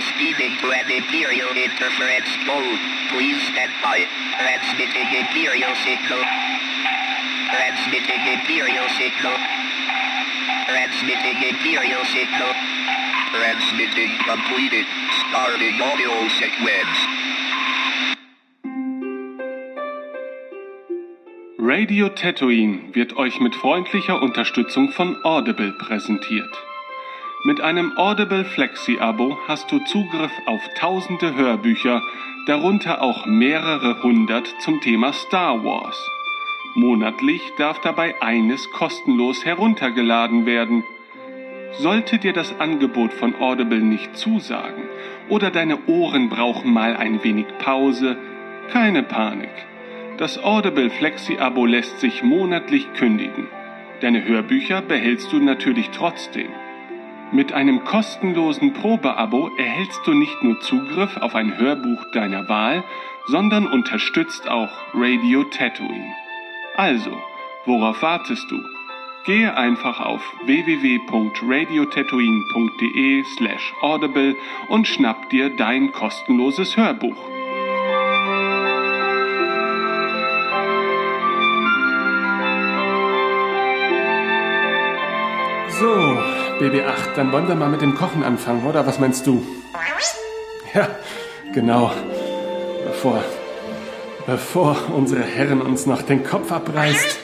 speeding to an Imperial interference mode. Please stand by. Transmitting Imperial signal. Transmitting Imperial signal. Transmitting Imperial signal. Transmitting completed. Starting audio sequence. Radio Tatooine wird euch mit freundlicher Unterstützung von Audible präsentiert. Mit einem Audible Flexi-Abo hast du Zugriff auf tausende Hörbücher, darunter auch mehrere hundert zum Thema Star Wars. Monatlich darf dabei eines kostenlos heruntergeladen werden. Sollte dir das Angebot von Audible nicht zusagen oder deine Ohren brauchen mal ein wenig Pause, keine Panik. Das Audible Flexi-Abo lässt sich monatlich kündigen. Deine Hörbücher behältst du natürlich trotzdem. Mit einem kostenlosen Probeabo erhältst du nicht nur Zugriff auf ein Hörbuch deiner Wahl, sondern unterstützt auch Radio Tatooine. Also, worauf wartest du? Gehe einfach auf www.radiotatooine.de slash audible und schnapp dir dein kostenloses Hörbuch. So, BB8, dann wollen wir mal mit dem Kochen anfangen, oder? Was meinst du? Ja, genau. Bevor, bevor unsere Herren uns noch den Kopf abreißt.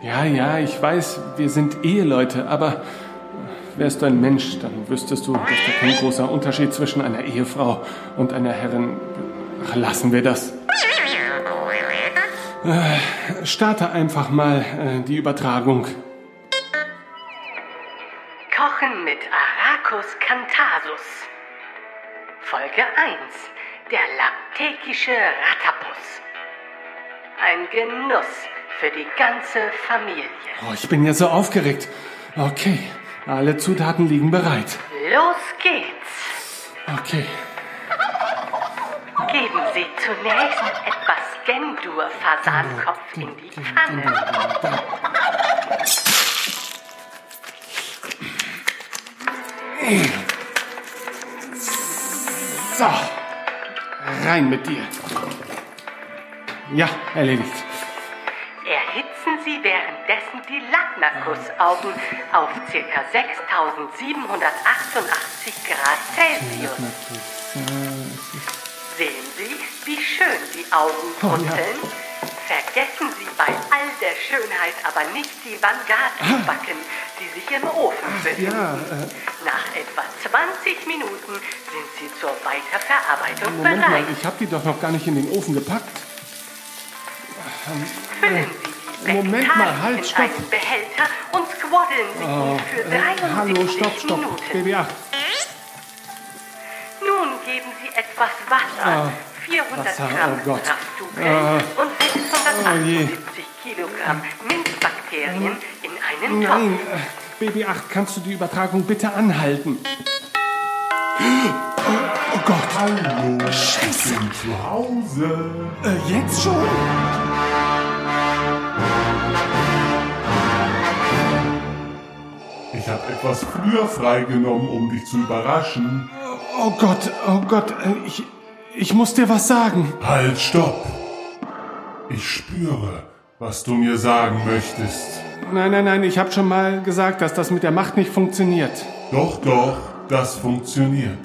Ja, ja, ich weiß, wir sind Eheleute, aber wärst du ein Mensch, dann wüsstest du, dass da kein großer Unterschied zwischen einer Ehefrau und einer Herrin. Ach, lassen wir das. Äh, starte einfach mal äh, die Übertragung. Kochen mit Aracus cantasus. Folge 1. Der laptekische Ratapus. Ein Genuss für die ganze Familie. Oh, ich bin ja so aufgeregt. Okay, alle Zutaten liegen bereit. Los geht's. Okay. Geben Sie zunächst etwas Gendur-Fasankopf in die Pfanne. So, rein mit dir. Ja, erledigt. Erhitzen Sie währenddessen die Lagnakusaugen auf ca. 6788 Grad Celsius. Sehen Sie, wie schön die Augen Oh, ja. Vergessen Sie bei all der Schönheit aber nicht die Vanguard-Backen, die sich im Ofen befinden. Ja, äh, Nach etwa 20 Minuten sind sie zur Weiterverarbeitung Moment mal, bereit. ich habe die doch noch gar nicht in den Ofen gepackt. Füllen Sie die Moment mal, Vegetalien halt, stopp. einen Behälter und squaddeln Sie ihn für Äh, 73 hallo, stopp, stopp. Minuten. BB8. Nun geben Sie etwas Wasser, Ah, 400 Wasser, Gramm oh Gott. Kraftdukel Ah. und Oh je. 678 Kilogramm Minzbakterien in einen Nein, Topf. äh, BB8, kannst du die Übertragung bitte anhalten? Oh, oh Gott. Hallo, Scheiße. Ich bin zu Hause. Äh, jetzt schon? Ich habe etwas früher freigenommen, um dich zu überraschen. Oh Gott, oh Gott, äh, ich, ich muss dir was sagen. Halt, stopp. Ich spüre, was du mir sagen möchtest. Nein, nein, nein, ich habe schon mal gesagt, dass das mit der Macht nicht funktioniert. Doch, doch, das funktioniert.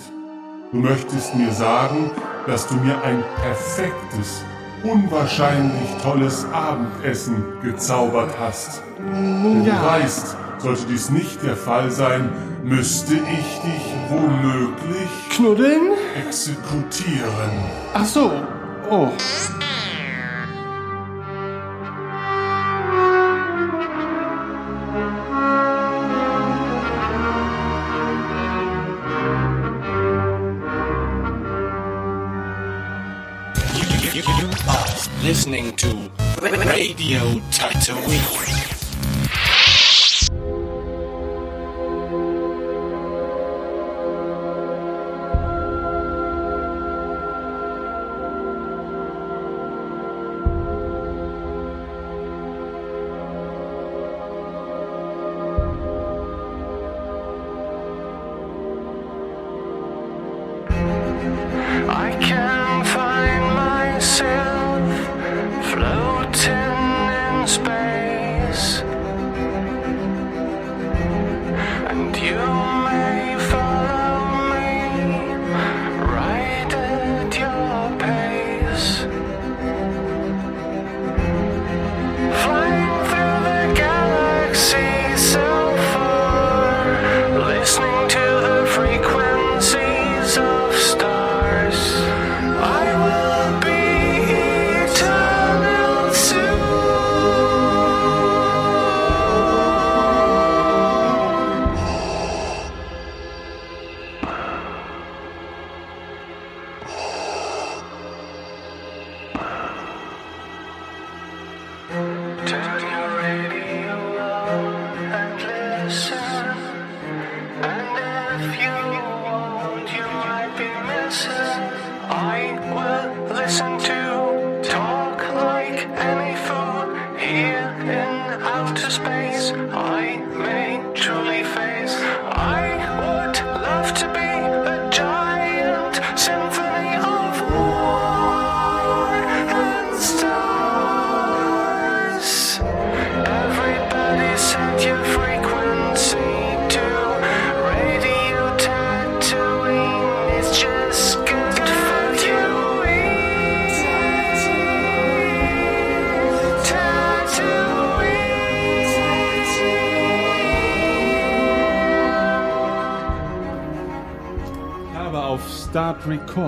Du möchtest mir sagen, dass du mir ein perfektes, unwahrscheinlich tolles Abendessen gezaubert hast. Denn ja. du weißt, sollte dies nicht der Fall sein, müsste ich dich womöglich Knuddeln? exekutieren. Ach so. Oh. You, you are listening to Radio Tatooine.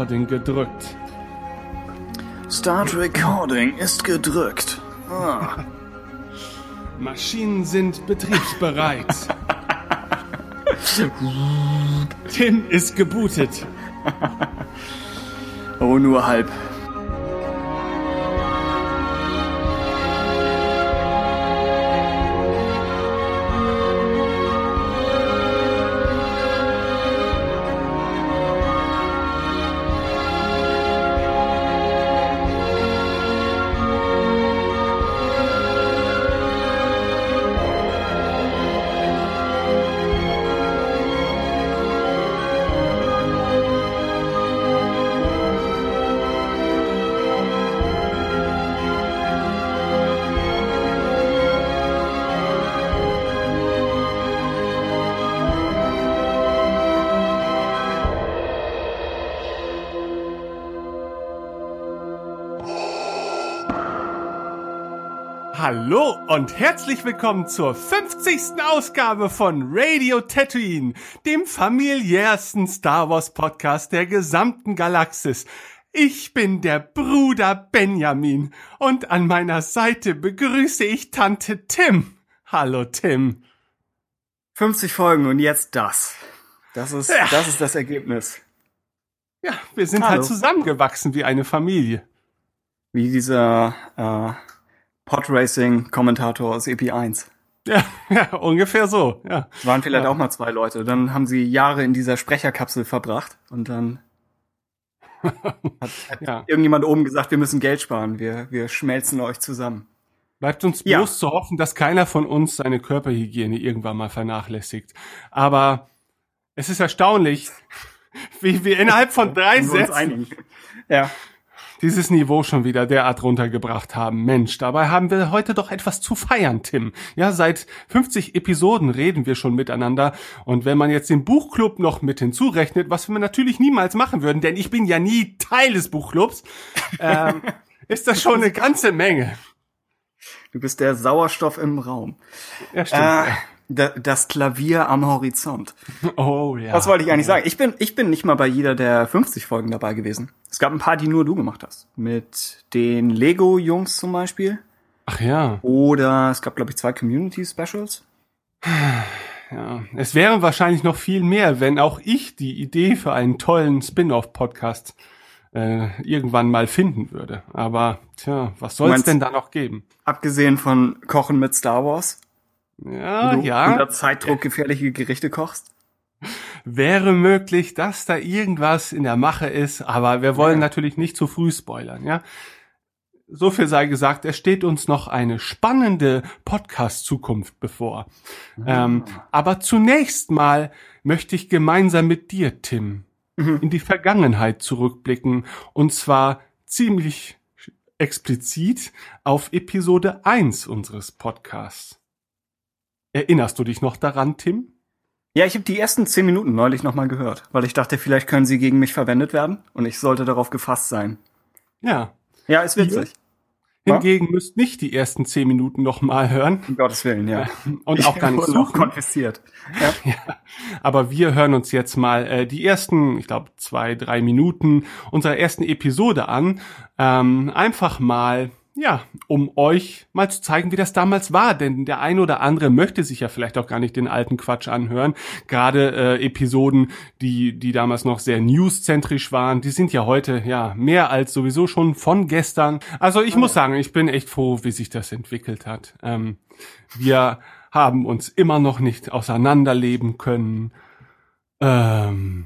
Recording gedrückt. Start Recording ist gedrückt. Ah. Maschinen sind betriebsbereit. Tim ist gebootet. Oh, nur halb. Und herzlich willkommen zur 50. Ausgabe von Radio Tatooine, dem familiärsten Star Wars Podcast der gesamten Galaxis. Ich bin der Bruder Benjamin und an meiner Seite begrüße ich Tante Tim. Hallo Tim. 50 Folgen und jetzt das. Das ist, Ja. das ist das Ergebnis. Ja, wir sind Hallo. halt zusammengewachsen wie eine Familie. Wie dieser äh, Podracing-Kommentator aus EP1. Ja, ja, ungefähr so, ja. Es waren vielleicht Ja. auch mal zwei Leute. Dann haben sie Jahre in dieser Sprecherkapsel verbracht und dann hat, hat Ja. irgendjemand oben gesagt, wir müssen Geld sparen. Wir, wir schmelzen euch zusammen. Bleibt uns Ja. bloß zu hoffen, dass keiner von uns seine Körperhygiene irgendwann mal vernachlässigt. Aber es ist erstaunlich, wie wir innerhalb von drei Sätzen. Ja. Dieses Niveau schon wieder derart runtergebracht haben. Mensch, dabei haben wir heute doch etwas zu feiern, Tim. Ja, seit 50 Episoden reden wir schon miteinander. Und wenn man jetzt den Buchclub noch mit hinzurechnet, was wir natürlich niemals machen würden, denn ich bin ja nie Teil des Buchclubs, ähm, ist das schon eine ganze Menge. Du bist der Sauerstoff im Raum. Ja, stimmt. Äh, das Klavier am Horizont. oh ja. Was wollte ich eigentlich sagen? Ich bin, ich bin nicht mal bei jeder der 50 Folgen dabei gewesen. Es gab ein paar, die nur du gemacht hast. Mit den Lego-Jungs zum Beispiel. Ach ja. Oder es gab, glaube ich, zwei Community-Specials. Ja, es wären wahrscheinlich noch viel mehr, wenn auch ich die Idee für einen tollen Spin-off-Podcast äh, irgendwann mal finden würde. Aber tja, was soll es denn da noch geben? Abgesehen von Kochen mit Star Wars. Ja, du ja, unter Zeitdruck gefährliche Gerichte kochst. wäre möglich, dass da irgendwas in der Mache ist, aber wir wollen natürlich nicht zu früh spoilern, ja. So viel sei gesagt, es steht uns noch eine spannende Podcast-Zukunft bevor. Ähm, aber zunächst mal möchte ich gemeinsam mit dir, Tim, in die Vergangenheit zurückblicken und zwar ziemlich explizit auf Episode 1 unseres Podcasts. Erinnerst du dich noch daran, Tim? Ja, ich habe die ersten zehn Minuten neulich nochmal gehört, weil ich dachte, vielleicht können sie gegen mich verwendet werden und ich sollte darauf gefasst sein. Ja. Ja, ist witzig. Hingegen müsst nicht die ersten zehn Minuten noch mal hören Um Gottes Willen, ja. und auch gar nicht suchen. konfisziert. Ja. Aber wir hören uns jetzt mal äh, die ersten, ich glaube, zwei, drei Minuten unserer ersten Episode an. Ähm, einfach mal, ja, um euch mal zu zeigen, wie das damals war. Denn der ein oder andere möchte sich ja vielleicht auch gar nicht den alten Quatsch anhören. Gerade äh, Episoden, die, die damals noch sehr newszentrisch waren, die sind ja heute ja mehr als sowieso schon von gestern. Also ich muss sagen, ich bin echt froh, wie sich das entwickelt hat. Ähm, wir haben uns immer noch nicht auseinanderleben können. Ähm,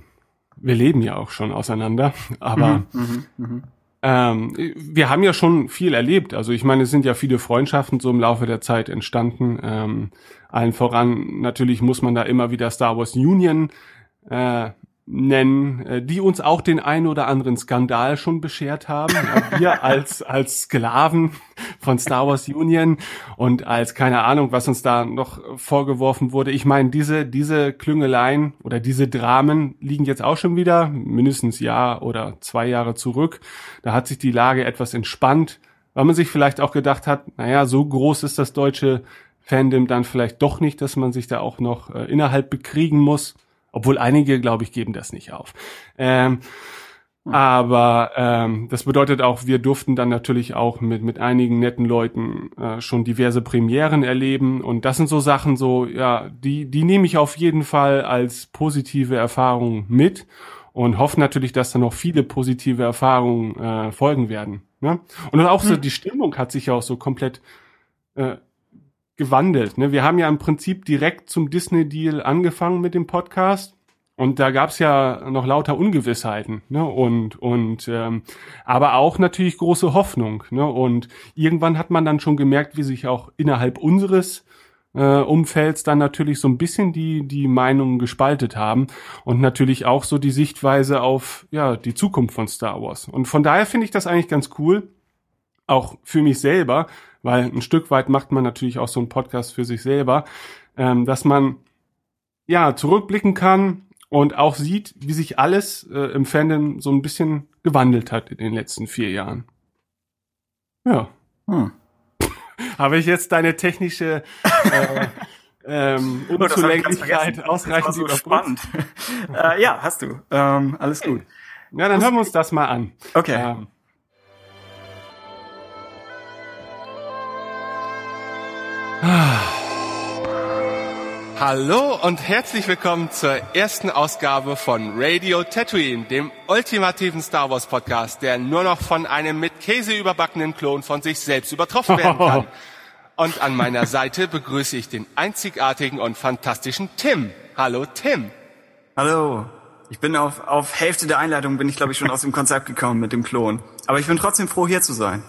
wir leben ja auch schon auseinander, aber ähm, wir haben ja schon viel erlebt. Also ich meine, es sind ja viele Freundschaften so im Laufe der Zeit entstanden. Ähm, allen voran natürlich muss man da immer wieder Star Wars Union äh, nennen, äh, die uns auch den ein oder anderen Skandal schon beschert haben. Ja, wir als, als Sklaven von Star Wars Union und als keine Ahnung, was uns da noch vorgeworfen wurde. Ich meine, diese, diese Klüngeleien oder diese Dramen liegen jetzt auch schon wieder mindestens Jahr oder zwei Jahre zurück. Da hat sich die Lage etwas entspannt, weil man sich vielleicht auch gedacht hat, naja, so groß ist das deutsche Fandom dann vielleicht doch nicht, dass man sich da auch noch äh, innerhalb bekriegen muss Obwohl einige, glaube ich, geben das nicht auf. Ähm, aber ähm, das bedeutet auch, wir durften dann natürlich auch mit, mit einigen netten Leuten äh, schon diverse Premieren erleben. Und das sind so Sachen, so, ja, die, die nehme ich auf jeden Fall als positive Erfahrung mit und hoffe natürlich, dass da noch viele positive Erfahrungen äh, folgen werden. Ne? Und auch so die Stimmung hat sich ja auch so komplett äh, gewandelt. Ne? Wir haben ja im Prinzip direkt zum Disney-Deal angefangen mit dem Podcast. Und da gab's ja noch lauter Ungewissheiten, ne? Und und ähm, aber auch natürlich große Hoffnung, ne? Und irgendwann hat man dann schon gemerkt, wie sich auch innerhalb unseres äh, Umfelds dann natürlich so ein bisschen die die Meinungen gespaltet haben und natürlich auch so die Sichtweise auf ja die Zukunft von Star Wars. Und von daher finde ich das eigentlich ganz cool, auch für mich selber, weil ein Stück weit macht man natürlich auch so einen Podcast für sich selber, ähm, dass man ja zurückblicken kann und auch sieht, wie sich alles äh, im Fandom so ein bisschen gewandelt hat in den letzten vier Jahren. Ja. Hm. Habe ich jetzt deine technische äh, ähm, Oh, Unzulänglichkeit ausreichend so überspannt? äh, ja, hast du. Ähm, alles gut. Ja, dann hören wir uns das mal an. Okay. Ähm, Hallo und herzlich willkommen zur ersten Ausgabe von Radio Tatooine, dem ultimativen Star Wars Podcast, der nur noch von einem mit Käse überbackenen Klon von sich selbst übertroffen werden kann. Und an meiner Seite begrüße ich den einzigartigen und fantastischen Tim. Hallo Tim. Hallo. Ich bin auf, auf Hälfte der Einleitung bin ich, glaube ich, schon aus dem Konzept gekommen mit dem Klon. Aber ich bin trotzdem froh, hier zu sein.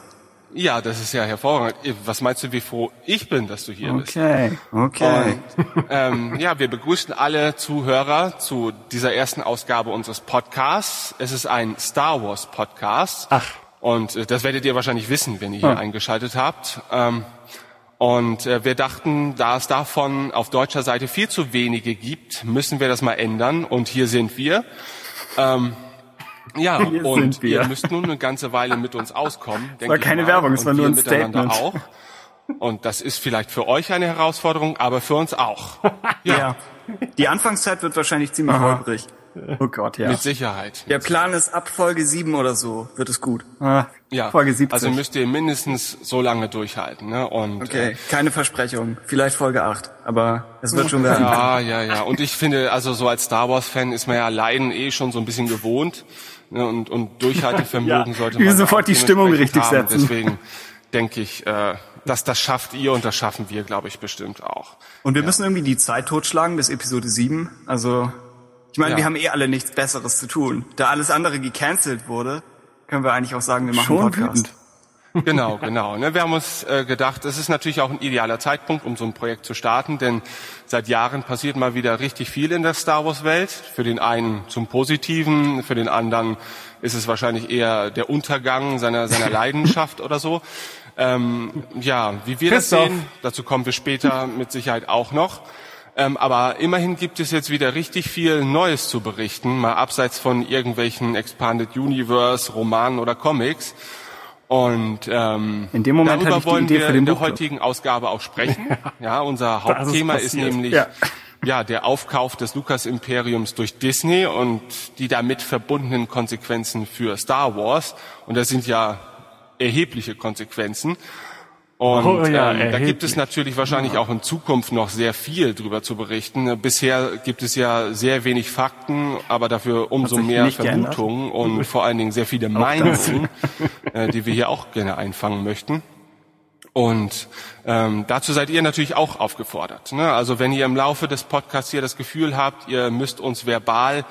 Ja, das ist ja hervorragend. Was meinst du, wie froh ich bin, dass du hier bist? Okay. Okay. Und, ähm, ja, wir begrüßen alle Zuhörer zu dieser ersten Ausgabe unseres Podcasts. Es ist ein Star Wars Podcast. Ach. Und äh, das werdet ihr wahrscheinlich wissen, wenn ihr hier Hm. eingeschaltet habt. Ähm, und äh, wir dachten, da es davon auf deutscher Seite viel zu wenige gibt, müssen wir das mal ändern. Und hier sind wir. Ähm, ja, Hier und wir. ihr müsst nun eine ganze Weile mit uns auskommen. war ich keine. Werbung, es war nur ein Statement. Auch. Und das ist vielleicht für euch eine Herausforderung, aber für uns auch. ja. Die Anfangszeit wird wahrscheinlich ziemlich holprig. Oh Gott, ja. Mit Sicherheit. Der Plan ist ab Folge 7 oder so, wird es gut. Ah, Ja, Folge 70. also müsst ihr mindestens so lange durchhalten. Ne? Und okay, keine Versprechung. Vielleicht Folge 8, aber es wird schon werden. Ja, ja, ja. Und ich finde, also so als Star Wars-Fan ist man ja Leiden eh schon so ein bisschen gewohnt. Ne? Und, und Durchhaltevermögen Ja, sollte wir man sofort auch die Stimmung richtig haben. setzen. Deswegen denke ich, äh, dass das schafft ihr und das schaffen wir, glaube ich, bestimmt auch. Und wir müssen irgendwie die Zeit totschlagen bis Episode 7. Also, ich meine, Ja. wir haben eh alle nichts Besseres zu tun. Da alles andere gecancelt wurde, können wir eigentlich auch sagen, wir machen Schon Podcast. wütend. Genau, genau. Ne, wir haben uns äh, gedacht, es ist natürlich auch ein idealer Zeitpunkt, um so ein Projekt zu starten, denn seit Jahren passiert mal wieder richtig viel in der Star Wars Welt. Für den einen zum Positiven, für den anderen ist es wahrscheinlich eher der Untergang seiner, seiner Leidenschaft oder so. Ähm, ja, wie wir das Christoph. sehen, dazu kommen wir später mit Sicherheit auch noch. Ähm, aber immerhin gibt es jetzt wieder richtig viel Neues zu berichten, mal abseits von irgendwelchen Expanded Universe, Romanen oder Comics. Und ähm, In dem Moment darüber wollen wir in der heutigen Ausgabe auch sprechen. Ja, unser ist Hauptthema ist, passiert. nämlich Ja. ja. der Aufkauf des Lucas-Imperiums durch Disney und die damit verbundenen Konsequenzen für Star Wars. Und das sind ja erhebliche Konsequenzen. Und Oh ja, ähm, da gibt es natürlich wahrscheinlich auch in Zukunft noch sehr viel drüber zu berichten. Bisher gibt es ja sehr wenig Fakten, aber dafür umso mehr. Vermutungen und vor allen Dingen sehr viele Meinungen, äh, die wir hier auch gerne einfangen möchten. Und ähm, dazu seid ihr natürlich auch aufgefordert. Ne? Also wenn ihr im Laufe des Podcasts hier das Gefühl habt, ihr müsst uns verbal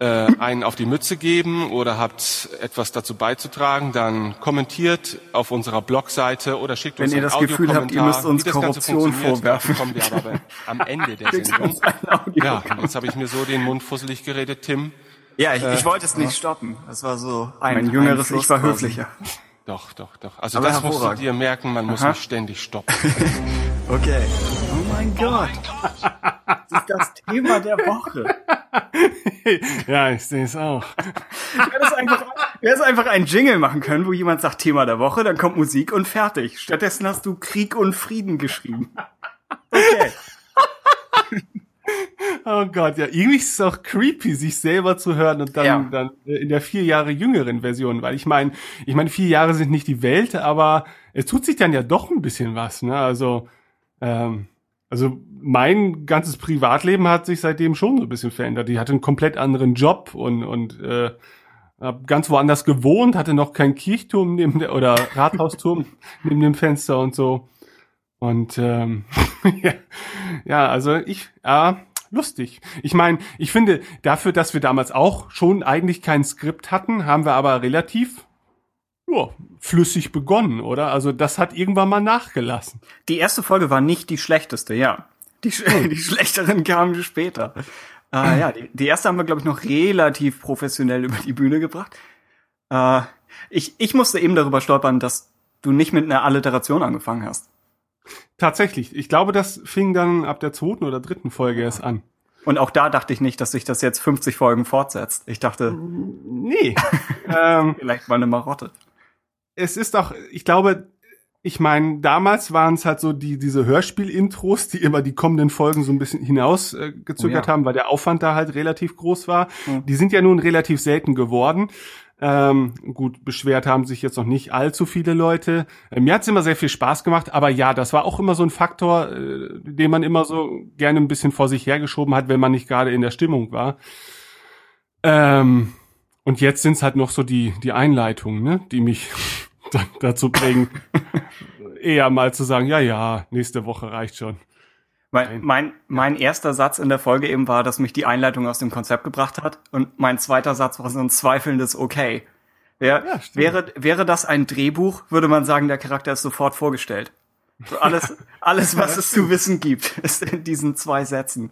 äh, einen auf die Mütze geben oder habt etwas dazu beizutragen, dann kommentiert auf unserer Blogseite oder schickt Wenn uns ihr einen das Gefühl habt, ihr Audiokommentar. müsst uns Wie das Ganze Korruption funktioniert, vorwerfen. kommen wir aber am Ende der Sendung. Ja, jetzt habe ich mir so den Mund fusselig geredet, Tim. Ja, ich, ich wollte es nicht stoppen. Das war so ein, Mein jüngeres ein Ich war quasi. höflicher. Doch, doch, doch. Also Aber das musst du dir merken, man muss nicht ständig stoppen. Okay. Oh mein Gott. Das ist das Thema der Woche. ja, ich sehe es auch. Wir hätten einfach, einfach einen Jingle machen können, wo jemand sagt Thema der Woche, dann kommt Musik und fertig. Stattdessen hast du Krieg und Frieden geschrieben. Okay. Oh Gott, ja, irgendwie ist es auch creepy, sich selber zu hören und dann, Ja. dann in der vier Jahre jüngeren Version, weil ich meine, ich meine, vier Jahre sind nicht die Welt, aber es tut sich dann ja doch ein bisschen was, ne? Also, ähm, also mein ganzes Privatleben hat sich seitdem schon so ein bisschen verändert. Ich hatte einen komplett anderen Job und und äh, hab ganz woanders gewohnt, hatte noch keinen Kirchturm neben der oder Rathausturm neben dem Fenster und so. Und ähm, ja, ja, also ich, ja, lustig. Ich meine, ich finde, dafür, dass wir damals auch schon eigentlich kein Skript hatten, haben wir aber relativ ja, flüssig begonnen, oder? Also das hat irgendwann mal nachgelassen. Die erste Folge war nicht die schlechteste, ja. Die, sch die schlechteren kamen später. Äh, ja, die, die erste haben wir, glaube ich, noch relativ professionell über die Bühne gebracht. Äh, ich, ich musste eben darüber stolpern, dass du nicht mit einer Alliteration angefangen hast. Tatsächlich. Ich glaube, das fing dann ab der zweiten oder dritten Folge erst an. Und auch da dachte ich nicht, dass sich das jetzt 50 Folgen fortsetzt. Ich dachte, Nee. ähm, vielleicht mal eine Marotte. es ist auch, ich glaube, ich meine, damals waren es halt so die diese Hörspiel-Intros, die immer die kommenden Folgen so ein bisschen hinausgezögert äh, Oh ja. haben, weil der Aufwand da halt relativ groß war. Mhm. Die sind ja nun relativ selten geworden. Ähm, gut, beschwert haben sich jetzt noch nicht allzu viele Leute. Äh, mir hat's immer sehr viel Spaß gemacht, aber ja, das war auch immer so ein Faktor, äh, den man immer so gerne ein bisschen vor sich hergeschoben hat, wenn man nicht gerade in der Stimmung war. Ähm, und jetzt sind's halt noch so die, die Einleitungen, ne, die mich dazu bringen, eher mal zu sagen, ja, ja, nächste Woche reicht schon. Mein, mein, mein erster Satz in der Folge eben war, dass mich die Einleitung aus dem Konzept gebracht hat. Und mein zweiter Satz war so ein zweifelndes Okay. Wär, Ja, wäre, wäre das ein Drehbuch, würde man sagen, der Charakter ist sofort vorgestellt. So alles, alles, was es zu wissen gibt, ist in diesen zwei Sätzen.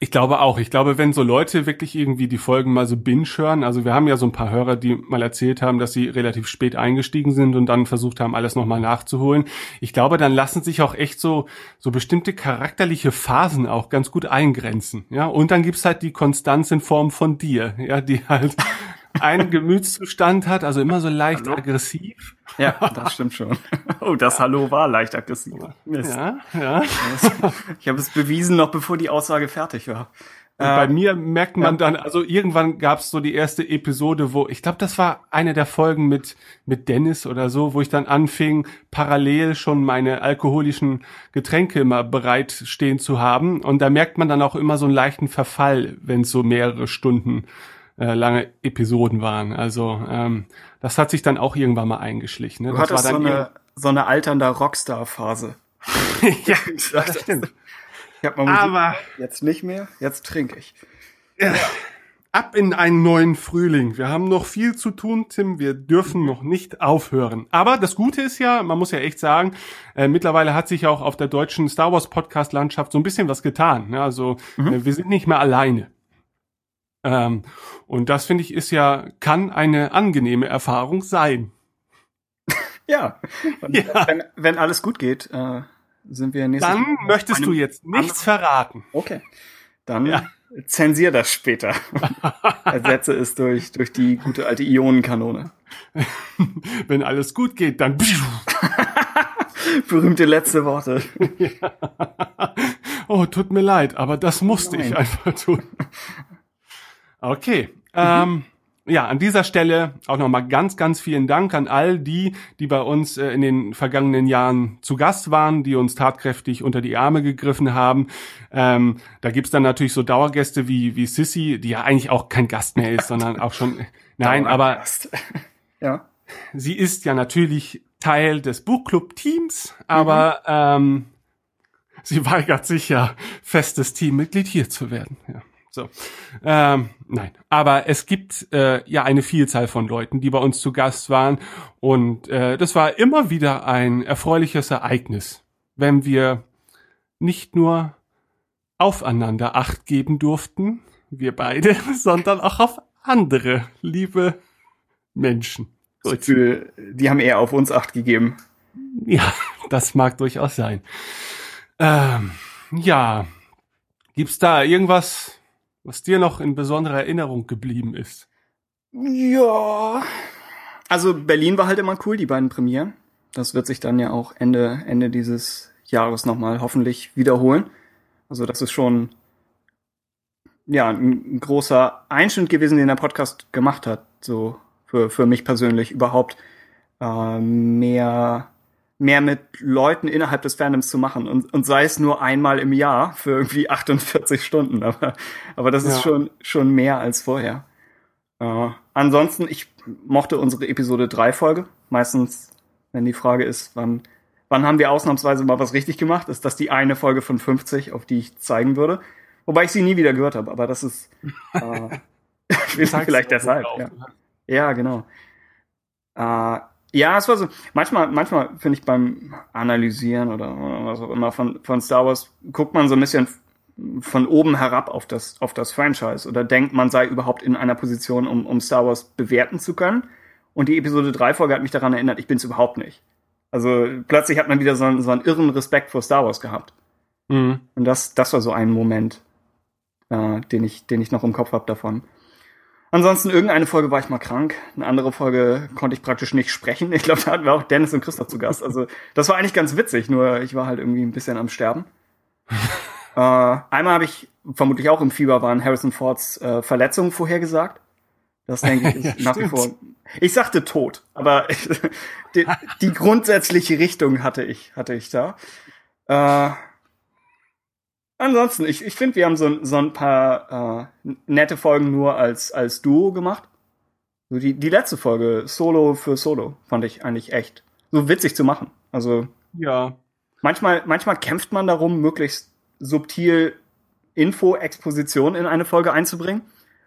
Ich glaube auch. Ich glaube, wenn so Leute wirklich irgendwie die Folgen mal so binge hören, also wir haben ja so ein paar Hörer, die mal erzählt haben, dass sie relativ spät eingestiegen sind und dann versucht haben, alles nochmal nachzuholen. Ich glaube, dann lassen sich auch echt so, so bestimmte charakterliche Phasen auch ganz gut eingrenzen. Ja, und dann gibt's halt die Konstanz in Form von dir, ja, die halt einen Gemütszustand hat, also immer so leicht aggressiv. Ja, das stimmt schon. Oh, das Hallo war leicht aggressiv. Mist. Ja, ja. Ich habe es bewiesen, noch bevor die Aussage fertig war. Und bei mir merkt man dann, also irgendwann gab es so die erste Episode, wo, ich glaube, das war eine der Folgen mit, mit Dennis oder so, wo ich dann anfing, parallel schon meine alkoholischen Getränke immer bereit stehen zu haben. Und da merkt man dann auch immer so einen leichten Verfall, wenn es so mehrere Stunden äh, lange Episoden waren. Also ähm, das hat sich dann auch irgendwann mal eingeschlichen. Ne? Du Das hattest so dann eine, so eine alternder Rockstar-Phase. ja, das stimmt. Ich hab mal Musik, Aber jetzt nicht mehr, jetzt trinke ich. ab in einen neuen Frühling. Wir haben noch viel zu tun, Tim. Wir dürfen noch nicht aufhören. Aber das Gute ist ja, man muss ja echt sagen, äh, mittlerweile hat sich auch auf der deutschen Star Wars Podcast Landschaft so ein bisschen was getan. Ja, also äh, wir sind nicht mehr alleine. Ähm, und das finde ich ist ja kann eine angenehme Erfahrung sein. Ja. Ja. Wenn, wenn alles gut geht, äh, sind wir nächstes Dann Mal möchtest du jetzt nichts verraten. Okay. Dann Ja. zensier das später. Ersetze es durch, durch die gute alte Ionenkanone. Wenn alles gut geht, dann Berühmte letzte Worte. oh, tut mir leid, aber das musste ich Nein. einfach tun. Okay. Ähm, ja, an dieser Stelle auch nochmal ganz, ganz vielen Dank an all die, die bei uns äh, in den vergangenen Jahren zu Gast waren, die uns tatkräftig unter die Arme gegriffen haben. Ähm, da gibt's dann natürlich so Dauergäste wie, wie Sissy, die ja eigentlich auch kein Gast mehr ist, sondern auch schon. Nein, aber ja. sie ist ja natürlich Teil des Buchclub-Teams, aber ähm, sie weigert sich ja, festes Teammitglied hier zu werden. Ja. So, ähm, nein, aber es gibt äh, ja eine Vielzahl von Leuten, die bei uns zu Gast waren und äh, das war immer wieder ein erfreuliches Ereignis, wenn wir nicht nur aufeinander Acht geben durften, wir beide, sondern auch auf andere liebe Menschen. Gefühl, die haben eher auf uns Acht gegeben. Ja, das mag durchaus sein. Ähm, ja, gibt's da irgendwas, was dir noch in besonderer Erinnerung geblieben ist? Ja. Also Berlin war halt immer cool, die beiden Premieren. Das wird sich dann ja auch Ende, Ende dieses Jahres nochmal hoffentlich wiederholen. Also das ist schon ja ein, großer Einschnitt gewesen, den der Podcast gemacht hat. So für, für mich persönlich überhaupt äh, mehr mehr mit Leuten innerhalb des Fandoms zu machen und, und sei es nur einmal im Jahr für irgendwie 48 Stunden. Aber, aber das ist Ja. schon, schon mehr als vorher. Äh, ansonsten, ich mochte unsere Episode 3 Folge. Meistens, wenn die Frage ist, wann, wann haben wir ausnahmsweise mal was richtig gemacht, ist das die eine Folge von 50, auf die ich zeigen würde. Wobei ich sie nie wieder gehört habe, aber das ist äh, vielleicht deshalb. Ja. Ja, genau. Äh, ja, es war so. Manchmal, manchmal finde ich beim Analysieren oder, was auch immer von, von Star Wars guckt man so ein bisschen von oben herab auf das, auf das Franchise oder denkt, man sei überhaupt in einer Position, um, um Star Wars bewerten zu können. Und die Episode 3 Folge hat mich daran erinnert, ich bin es überhaupt nicht. Also plötzlich hat man wieder so einen, so einen irren Respekt vor Star Wars gehabt. Mhm. Und das, das war so ein Moment, äh, den, ich, den ich noch im Kopf habe davon. Ansonsten, irgendeine Folge war ich mal krank. Eine andere Folge konnte ich praktisch nicht sprechen. Ich glaube, da hatten wir auch Dennis und Christoph zu Gast. Also, das war eigentlich ganz witzig, nur ich war halt irgendwie ein bisschen am Sterben. äh, einmal habe ich vermutlich auch im Fieber waren Harrison Fords äh, Verletzungen vorhergesagt. Das denke ich Ja, nach wie stimmt. vor. Ich sagte tot, aber die, die grundsätzliche Richtung hatte ich, hatte ich da. Äh, ansonsten, ich, ich finde, wir haben so, ein- so ein paar äh, nette Folgen nur als, als Duo gemacht. So die, die letzte Folge, Solo für Solo, fand ich eigentlich echt so witzig zu machen. Also Ja. manchmal, manchmal kämpft man darum, möglichst subtil Info, Exposition in eine Folge einzubringen.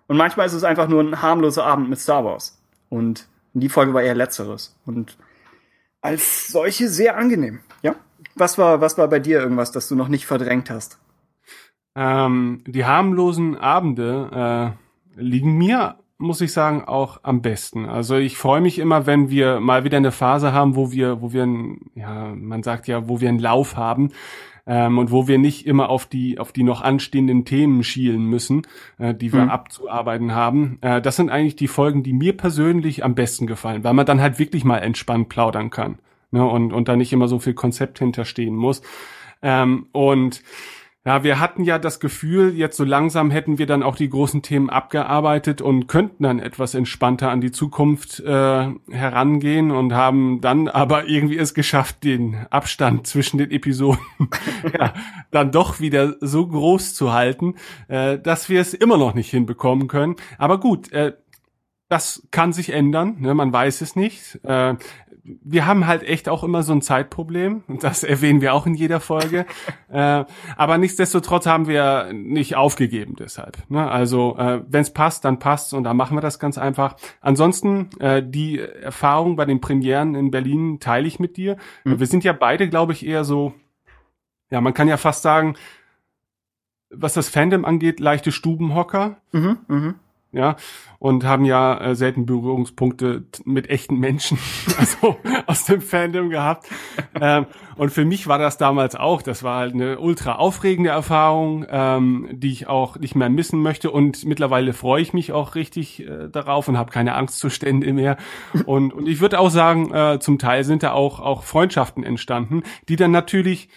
Und manchmal ist es einfach nur ein harmloser Abend mit Star Wars. Und die Folge war eher letzteres. Und als solche sehr angenehm. Ja. Was war, was war bei dir irgendwas, das du noch nicht verdrängt hast? Ähm, die harmlosen Abende äh, liegen mir, muss ich sagen, auch am besten. Also ich freue mich immer, wenn wir mal wieder eine Phase haben, wo wir, wo wir, ein, ja, man sagt ja, wo wir einen Lauf haben ähm, und wo wir nicht immer auf die, auf die noch anstehenden Themen schielen müssen, äh, die wir Mhm. abzuarbeiten haben. Äh, das sind eigentlich die Folgen, die mir persönlich am besten gefallen, weil man dann halt wirklich mal entspannt plaudern kann ne, und, und da nicht immer so viel Konzept hinterstehen muss. Ähm, und ja, wir hatten ja das Gefühl, jetzt so langsam hätten wir dann auch die großen Themen abgearbeitet und könnten dann etwas entspannter an die Zukunft äh, herangehen und haben dann aber irgendwie es geschafft, den Abstand zwischen den Episoden ja, dann doch wieder so groß zu halten, äh, dass wir es immer noch nicht hinbekommen können. Aber gut, äh, das kann sich ändern, ne, man weiß es nicht. Äh, wir haben halt echt auch immer so ein Zeitproblem und das erwähnen wir auch in jeder Folge. äh, aber nichtsdestotrotz haben wir nicht aufgegeben deshalb. Ne? Also äh, wenn es passt, dann passt und dann machen wir das ganz einfach. Ansonsten äh, die Erfahrung bei den Premieren in Berlin teile ich mit dir. Mhm. Wir sind ja beide, glaube ich, eher so, ja, man kann ja fast sagen, was das Fandom angeht, leichte Stubenhocker Mhm, mhm. Ja, und haben ja äh, selten Berührungspunkte mit echten Menschen, also aus dem Fandom gehabt. ähm, und für mich war das damals auch, das war halt eine ultra aufregende Erfahrung, ähm, die ich auch nicht mehr missen möchte. Und mittlerweile freue ich mich auch richtig äh, darauf und habe keine Angstzustände mehr. Und, und ich würde auch sagen, äh, zum Teil sind da auch, auch Freundschaften entstanden, die dann natürlich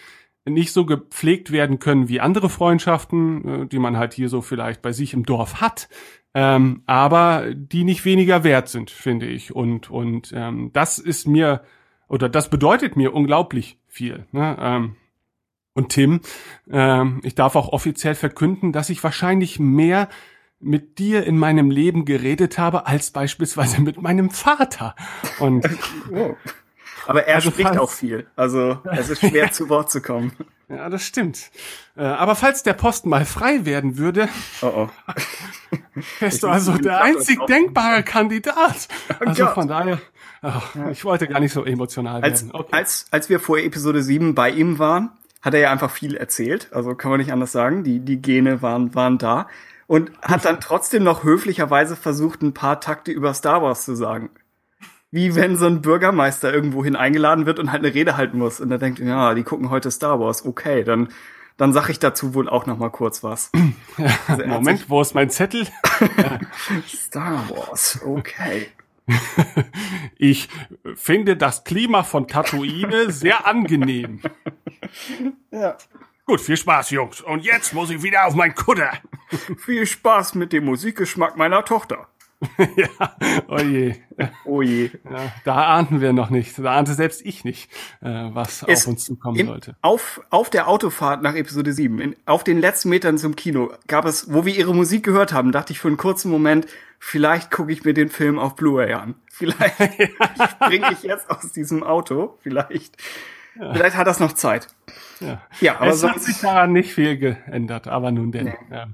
nicht so gepflegt werden können wie andere Freundschaften, äh, die man halt hier so vielleicht bei sich im Dorf hat, ähm, aber die nicht weniger wert sind, finde ich. Und und ähm, das ist mir oder das bedeutet mir unglaublich viel. Ne? Ähm, und Tim, ähm, ich darf auch offiziell verkünden, dass ich wahrscheinlich mehr mit dir in meinem Leben geredet habe als beispielsweise mit meinem Vater. Und Oh. Aber er Also spricht auch viel. Also es ist schwer zu Wort zu kommen. Ja, das stimmt. Äh, aber falls der Posten mal frei werden würde, Oh oh. wärst du also der einzig denkbare Kandidat. Also Gott. von daher, ach, ich wollte gar nicht so emotional Als, werden. Okay. als, als wir vor Episode 7 bei ihm waren, hat er ja einfach viel erzählt. Also kann man nicht anders sagen. Die, die Gene waren, waren da. Und hat dann trotzdem noch höflicherweise versucht, ein paar Takte über Star Wars zu sagen. Wie wenn so ein Bürgermeister irgendwohin eingeladen wird und halt eine Rede halten muss. Und er denkt, ja, die gucken heute Star Wars. Okay, dann, dann sag ich dazu wohl auch noch mal kurz was. Also Moment, wo ist mein Zettel? Star Wars, okay. Ich finde das Klima von Tatooine sehr angenehm. Ja. Gut, viel Spaß, Jungs. Und jetzt muss ich wieder auf mein Kutter. Viel Spaß mit dem Musikgeschmack meiner Tochter. ja, oh je. Oh je. Ja, da ahnten wir noch nicht. Da ahnte selbst ich nicht, äh, was Es- auf uns zukommen Im, sollte. auf, auf der Autofahrt nach Episode 7, in, auf den letzten Metern zum Kino, gab es, wo wir ihre Musik gehört haben, dachte ich für einen kurzen Moment, vielleicht gucke ich mir den Film auf Blu-ray an. Vielleicht springe ich jetzt aus diesem Auto. Vielleicht, vielleicht hat das noch Zeit. Ja, Ja, aber es hat sich daran nicht viel geändert, aber nun denn. Ja.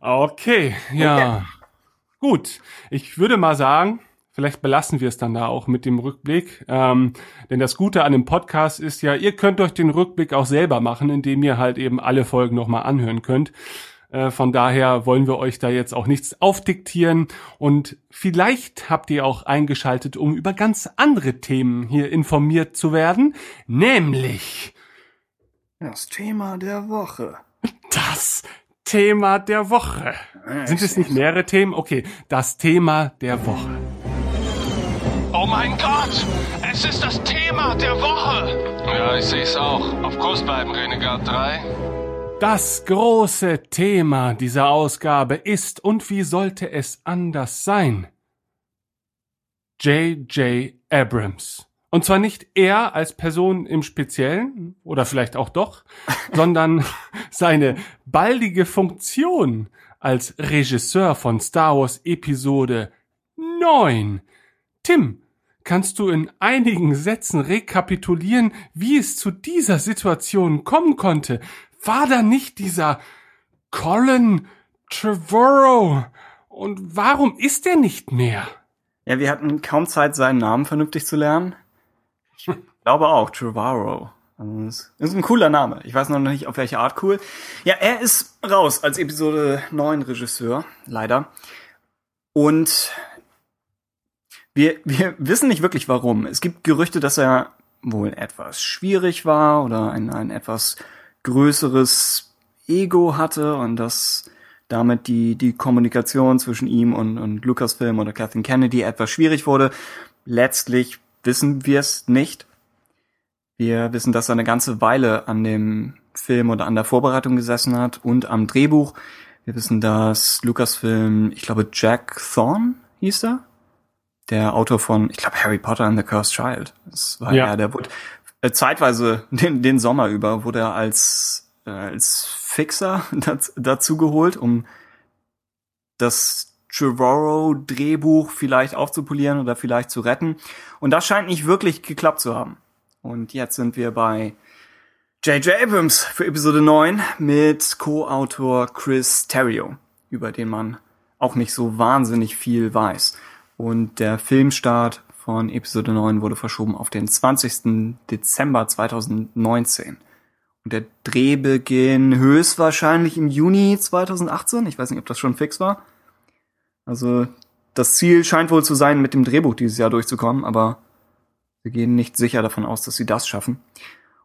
Okay, ja. Gut, ich würde mal sagen, vielleicht belassen wir es dann da auch mit dem Rückblick. Ähm, denn das Gute an dem Podcast ist ja, ihr könnt euch den Rückblick auch selber machen, indem ihr halt eben alle Folgen nochmal anhören könnt. Äh, Von daher wollen wir euch da jetzt auch nichts aufdiktieren und vielleicht habt ihr auch eingeschaltet, um über ganz andere Themen hier informiert zu werden, nämlich Das Thema der Woche. das Thema der Woche. Sind es nicht mehrere Themen? Okay, das Thema der Woche. Oh mein Gott! Es ist das Thema der Woche! Ja, ich sehe es auch. Auf Kurs bleiben, Renegade 3. Das große Thema dieser Ausgabe ist und wie sollte es anders sein? J.J. Abrams. Und zwar nicht er als Person im Speziellen, oder vielleicht auch doch, sondern seine baldige Funktion als Regisseur von Star Wars Episode 9. Tim, kannst du in einigen Sätzen rekapitulieren, wie es zu dieser Situation kommen konnte? War da nicht dieser Colin Trevorrow? Und warum ist er nicht mehr? Ja, wir hatten kaum Zeit, seinen Namen vernünftig zu lernen. Ich glaube auch, Trevorrow. Das ist ein cooler Name. Ich weiß noch nicht, auf welche Art cool. Ja, er ist raus als Episode 9 Regisseur, leider. Und wir, wir wissen nicht wirklich warum. Es gibt Gerüchte, dass er wohl etwas schwierig war oder ein, ein etwas größeres Ego hatte und dass damit die, die Kommunikation zwischen ihm und, und Lucasfilm oder Kathleen Kennedy etwas schwierig wurde. Letztlich wissen wir es nicht. Wir wissen, dass er eine ganze Weile an dem Film oder an der Vorbereitung gesessen hat und am Drehbuch. Wir wissen, dass Lucasfilm, ich glaube Jack Thorne hieß er, der Autor von, ich glaube Harry Potter and the Cursed Child. Das war Ja. ja, der wurde äh, zeitweise den, den Sommer über wurde er als äh, als Fixer daz- dazu geholt, um das Trevorrow-Drehbuch vielleicht aufzupolieren oder vielleicht zu retten. Und das scheint nicht wirklich geklappt zu haben. Und jetzt sind wir bei J.J. Abrams für Episode 9 mit Co-Autor Chris Terrio, über den man auch nicht so wahnsinnig viel weiß. Und der Filmstart von Episode 9 wurde verschoben auf den 20. Dezember 2019. Und der Drehbeginn höchstwahrscheinlich im Juni 2018. Ich weiß nicht, ob das schon fix war. Also das Ziel scheint wohl zu sein, mit dem Drehbuch dieses Jahr durchzukommen, aber wir gehen nicht sicher davon aus, dass sie das schaffen.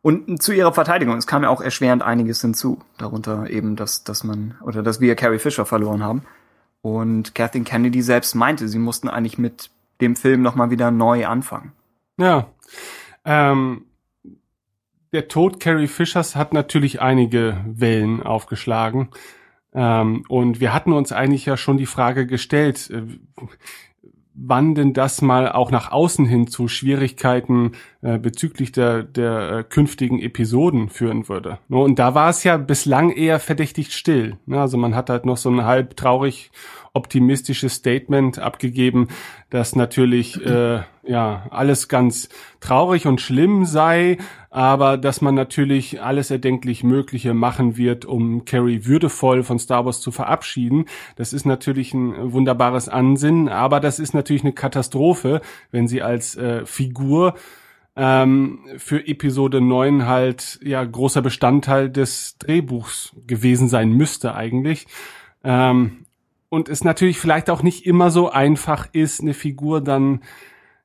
Und zu ihrer Verteidigung, es kam ja auch erschwerend einiges hinzu. Darunter eben, dass, dass man, oder dass wir Carrie Fisher verloren haben. Und Kathleen Kennedy selbst meinte, sie mussten eigentlich mit dem Film nochmal wieder neu anfangen. Ja. Ähm, der Tod Carrie Fishers hat natürlich einige Wellen aufgeschlagen. Ähm, und wir hatten uns eigentlich ja schon die Frage gestellt, äh, wann denn das mal auch nach außen hin zu Schwierigkeiten äh, bezüglich der, der äh, künftigen Episoden führen würde. Und da war es ja bislang eher verdächtig still. Also man hat halt noch so ein halb traurig optimistisches Statement abgegeben, dass natürlich äh, ja alles ganz traurig und schlimm sei, aber dass man natürlich alles erdenklich Mögliche machen wird, um Carrie würdevoll von Star Wars zu verabschieden. Das ist natürlich ein wunderbares Ansinnen, aber das ist natürlich eine Katastrophe, wenn sie als äh, Figur ähm, für Episode 9 halt ja großer Bestandteil des Drehbuchs gewesen sein müsste eigentlich. Ähm, und es natürlich vielleicht auch nicht immer so einfach ist, eine Figur dann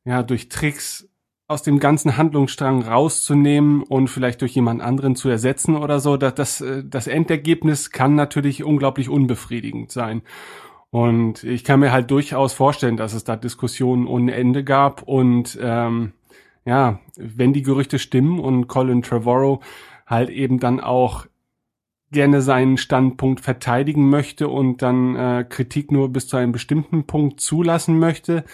ja durch Tricks aus dem ganzen Handlungsstrang rauszunehmen und vielleicht durch jemand anderen zu ersetzen oder so. Das, das, äh, das Endergebnis kann natürlich unglaublich unbefriedigend sein. Und ich kann mir halt durchaus vorstellen, dass es da Diskussionen ohne Ende gab. Und ähm, ja, wenn die Gerüchte stimmen und Colin Trevorrow halt eben dann auch gerne seinen Standpunkt verteidigen möchte und dann äh, Kritik nur bis zu einem bestimmten Punkt zulassen möchte,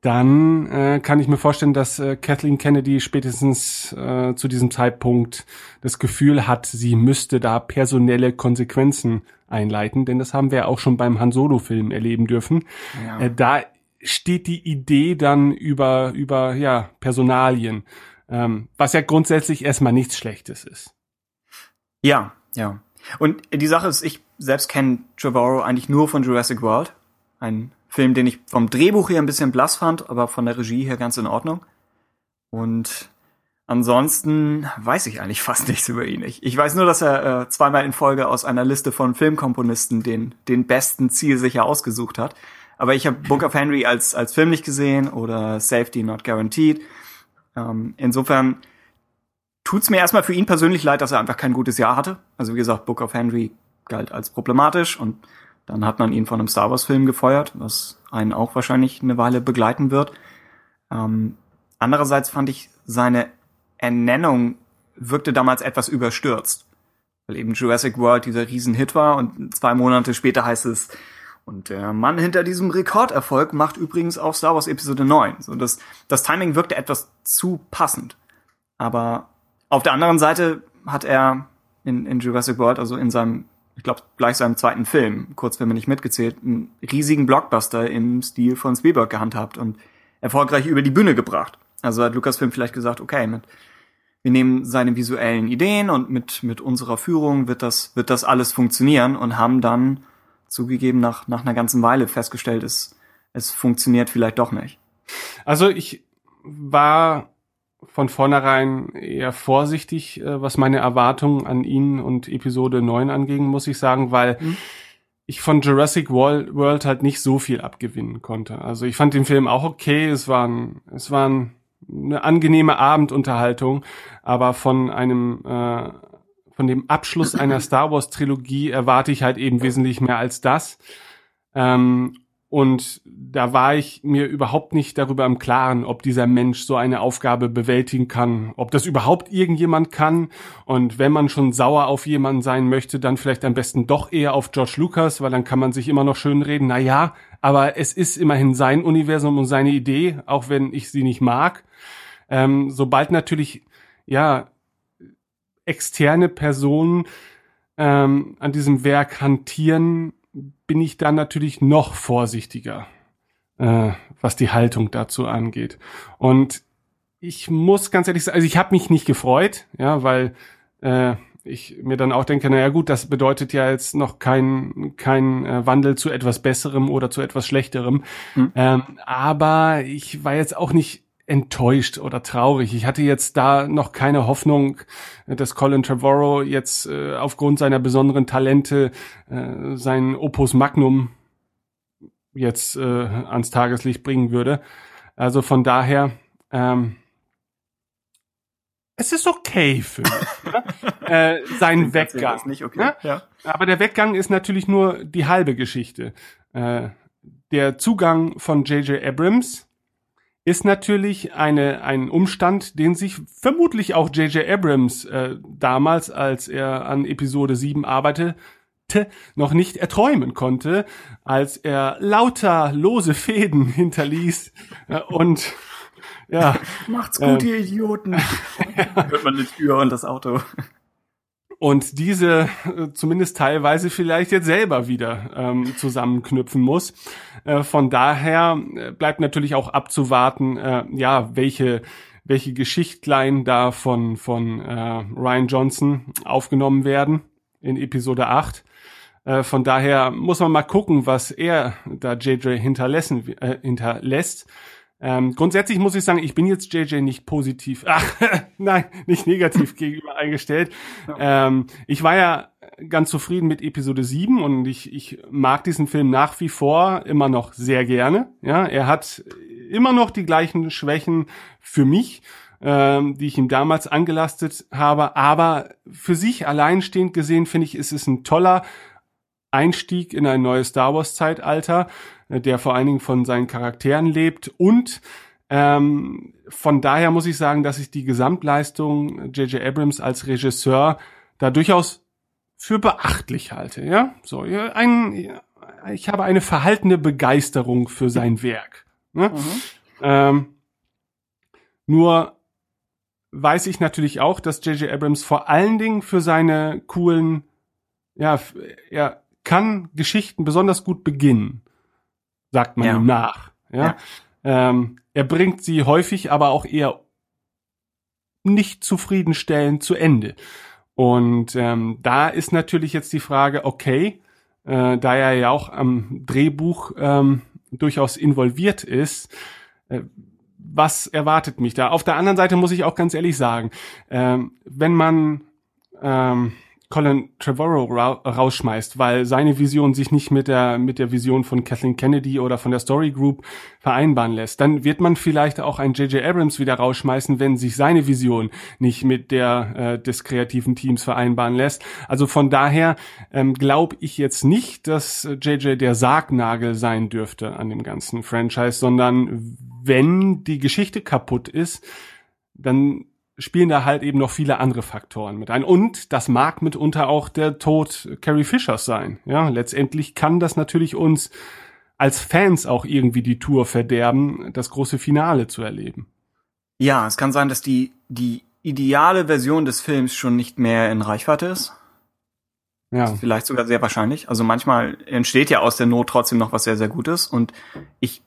dann äh, kann ich mir vorstellen, dass äh, Kathleen Kennedy spätestens äh, zu diesem Zeitpunkt das Gefühl hat, sie müsste da personelle Konsequenzen einleiten, denn das haben wir auch schon beim Han Solo-Film erleben dürfen. Ja. Äh, da steht die Idee dann über über ja Personalien, ähm, was ja grundsätzlich erstmal nichts Schlechtes ist. Ja, ja. Und die Sache ist, ich selbst kenne Trevorrow eigentlich nur von Jurassic World, ein Film, den ich vom Drehbuch her ein bisschen blass fand, aber von der Regie her ganz in Ordnung. Und ansonsten weiß ich eigentlich fast nichts über ihn. Ich, weiß nur, dass er äh, zweimal in Folge aus einer Liste von Filmkomponisten den, den besten zielsicher ausgesucht hat. Aber ich habe Book of Henry als, als Film nicht gesehen oder Safety Not Guaranteed. Ähm, insofern tut's mir erstmal für ihn persönlich leid, dass er einfach kein gutes Jahr hatte. Also wie gesagt, Book of Henry galt als problematisch und dann hat man ihn von einem Star Wars Film gefeuert, was einen auch wahrscheinlich eine Weile begleiten wird. Ähm, andererseits fand ich seine Ernennung wirkte damals etwas überstürzt, weil eben Jurassic World dieser Riesenhit war und zwei Monate später heißt es, und der Mann hinter diesem Rekorderfolg macht übrigens auch Star Wars Episode 9. So das, das Timing wirkte etwas zu passend. Aber auf der anderen Seite hat er in, in Jurassic World, also in seinem, ich glaube, gleich seinem zweiten Film, Kurzfilme nicht mitgezählt, einen riesigen Blockbuster im Stil von Spielberg gehandhabt und erfolgreich über die Bühne gebracht. Also hat Lucasfilm vielleicht gesagt, okay, mit, wir nehmen seine visuellen Ideen und mit, mit unserer Führung wird das, wird das alles funktionieren und haben dann zugegeben nach, nach einer ganzen Weile festgestellt, es, es funktioniert vielleicht doch nicht. Also ich war von vornherein eher vorsichtig, äh, was meine Erwartungen an ihn und Episode 9 anging, muss ich sagen, weil mhm. ich von Jurassic World halt nicht so viel abgewinnen konnte. Also ich fand den Film auch okay, es war, ein, es war ein, eine angenehme Abendunterhaltung, aber von einem äh, von dem Abschluss einer Star Wars Trilogie erwarte ich halt eben wesentlich mehr als das. Ähm, und da war ich mir überhaupt nicht darüber im Klaren, ob dieser Mensch so eine Aufgabe bewältigen kann, ob das überhaupt irgendjemand kann. Und wenn man schon sauer auf jemanden sein möchte, dann vielleicht am besten doch eher auf George Lucas, weil dann kann man sich immer noch schön reden. Na ja, aber es ist immerhin sein Universum und seine Idee, auch wenn ich sie nicht mag. Ähm, sobald natürlich, ja, externe Personen ähm, an diesem Werk hantieren, bin ich dann natürlich noch vorsichtiger, äh, was die Haltung dazu angeht. Und ich muss ganz ehrlich sagen, also ich habe mich nicht gefreut, ja, weil äh, ich mir dann auch denke, naja gut, das bedeutet ja jetzt noch kein, kein äh, Wandel zu etwas Besserem oder zu etwas Schlechterem. Hm. Ähm, aber ich war jetzt auch nicht enttäuscht oder traurig. Ich hatte jetzt da noch keine Hoffnung, dass Colin Trevorrow jetzt äh, aufgrund seiner besonderen Talente äh, sein Opus Magnum jetzt äh, ans Tageslicht bringen würde. Also von daher, ähm, es ist okay für mich. äh, sein Weggang. Nicht okay. Ne? Ja? Aber der Weggang ist natürlich nur die halbe Geschichte. Äh, der Zugang von J.J. Abrams ist natürlich eine, ein Umstand, den sich vermutlich auch J.J. Abrams äh, damals, als er an Episode 7 arbeitete, noch nicht erträumen konnte, als er lauter lose Fäden hinterließ äh, und ja. Macht's gut, ähm, ihr Idioten. Hört man die Tür und das Auto und diese äh, zumindest teilweise vielleicht jetzt selber wieder ähm, zusammenknüpfen muss. Äh, von daher äh, bleibt natürlich auch abzuwarten, äh, ja, welche welche Geschichtlein da von von äh, Ryan Johnson aufgenommen werden in Episode 8. Äh, von daher muss man mal gucken, was er da JJ hinterlassen, hinterlässt. Ähm, grundsätzlich muss ich sagen, ich bin jetzt JJ nicht positiv, ach, nein, nicht negativ gegenüber eingestellt. Ähm, ich war ja ganz zufrieden mit Episode 7 und ich, ich mag diesen Film nach wie vor immer noch sehr gerne. Ja, er hat immer noch die gleichen Schwächen für mich, ähm, die ich ihm damals angelastet habe, aber für sich alleinstehend gesehen finde ich, ist es ein toller Einstieg in ein neues Star Wars Zeitalter. Äh, der vor allen Dingen von seinen Charakteren lebt und Ähm, von daher muss ich sagen, dass ich die Gesamtleistung J.J. Abrams als Regisseur da durchaus für beachtlich halte. Ja, so ein, ich habe eine verhaltene Begeisterung für sein Werk. Ne? Mhm. Ähm, nur weiß ich natürlich auch, dass J.J. Abrams vor allen Dingen für seine coolen, ja, er kann Geschichten besonders gut beginnen, sagt man Ja. ihm nach. Ja. Ähm, er bringt sie häufig aber auch eher nicht zufriedenstellend zu Ende. Und ähm, da ist natürlich jetzt die Frage, okay, äh, da er ja auch am Drehbuch ähm, durchaus involviert ist, äh, was erwartet mich da? Auf der anderen Seite muss ich auch ganz ehrlich sagen, ähm, wenn man ähm, Colin Trevorrow ra rausschmeißt, weil seine Vision sich nicht mit der mit der Vision von Kathleen Kennedy oder von der Story Group vereinbaren lässt, dann wird man vielleicht auch einen J.J. Abrams wieder rausschmeißen, wenn sich seine Vision nicht mit der äh, des kreativen Teams vereinbaren lässt. Also von daher ähm, glaube ich jetzt nicht, dass J.J. der Sargnagel sein dürfte an dem ganzen Franchise, sondern wenn die Geschichte kaputt ist, dann spielen da halt eben noch viele andere Faktoren mit ein. Und das mag mitunter auch der Tod Carrie Fishers sein. Ja, letztendlich kann das natürlich uns als Fans auch irgendwie die Tour verderben, das große Finale zu erleben. Ja, es kann sein, dass die, die ideale Version des Films schon nicht mehr in Reichweite ist. Ja, Vielleicht sogar sehr wahrscheinlich. Also manchmal entsteht ja aus der Not trotzdem noch was sehr, sehr Gutes. Und ich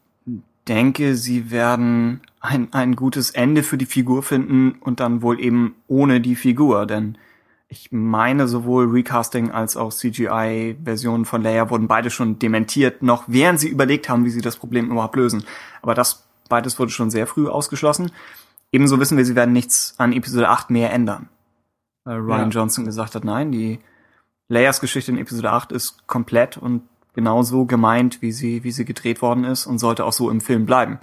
denke, sie werden ein, ein gutes Ende für die Figur finden und dann wohl eben ohne die Figur. Denn ich meine, sowohl Recasting als auch CGI-Versionen von Leia wurden beide schon dementiert, noch während sie überlegt haben, wie sie das Problem überhaupt lösen. Aber das beides wurde schon sehr früh ausgeschlossen. Ebenso wissen wir, sie werden nichts an Episode 8 mehr ändern. Weil Ryan Ja. Johnson gesagt hat, nein, die Leias Geschichte in Episode 8 ist komplett und genauso gemeint, wie sie, wie sie gedreht worden ist und sollte auch so im Film bleiben.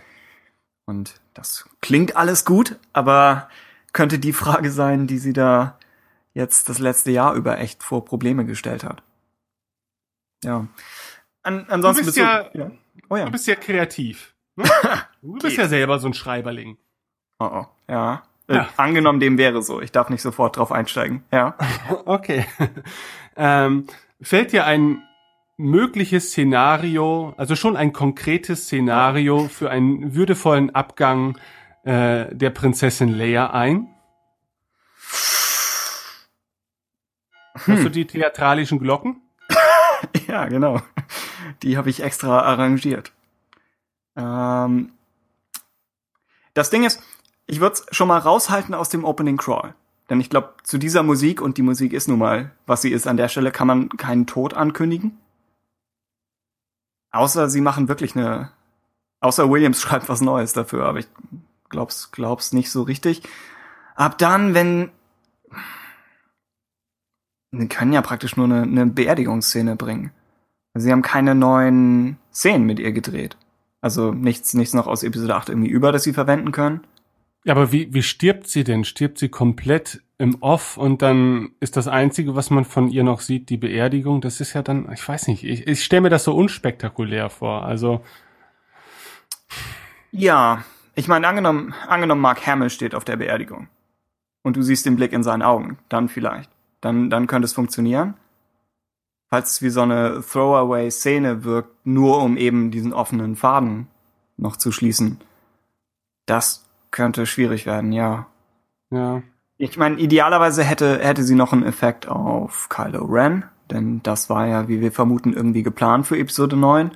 Und das klingt alles gut, aber könnte die Frage sein, die sie da jetzt das letzte Jahr über echt vor Probleme gestellt hat. Ja. An, ansonsten Du bist du- ja- Oh ja. du bist ja kreativ. Ne? Du bist ja selber so ein Schreiberling. Oh, oh. Ja. Äh, Ja. Angenommen, dem wäre so. Ich darf nicht sofort drauf einsteigen. Ja. Okay. ähm, fällt dir ein mögliches Szenario, also schon ein konkretes Szenario für einen würdevollen Abgang äh, der Prinzessin Leia ein? Hast du die theatralischen Glocken? Ja, genau. Die habe ich extra arrangiert. Ähm, das Ding ist, ich würde es schon mal raushalten aus dem Opening Crawl. Denn ich glaube, zu dieser Musik, und die Musik ist nun mal, was sie ist, an der Stelle kann man keinen Tod ankündigen. Außer sie machen wirklich eine. Außer Williams schreibt was Neues dafür, aber ich glaub's, glaub's nicht so richtig. Ab dann, wenn. Sie können ja praktisch nur eine, eine Beerdigungsszene bringen. Sie haben keine neuen Szenen mit ihr gedreht. Also nichts, nichts noch aus Episode 8 irgendwie über, das sie verwenden können. Ja, aber wie, wie stirbt sie denn? Stirbt sie komplett im Off und dann ist das Einzige, was man von ihr noch sieht, die Beerdigung? Das ist ja dann, ich weiß nicht, ich, ich stelle mir das so unspektakulär vor. Also, Ja, ich meine, angenommen, angenommen Mark Hamill steht auf der Beerdigung und du siehst den Blick in seinen Augen, dann vielleicht. Dann, dann könnte es funktionieren. Falls es wie so eine Throwaway-Szene wirkt, nur um eben diesen offenen Faden noch zu schließen. Das könnte schwierig werden, ja. ja. Ich meine, idealerweise hätte, hätte sie noch einen Effekt auf Kylo Ren, denn das war ja, wie wir vermuten, irgendwie geplant für Episode 9.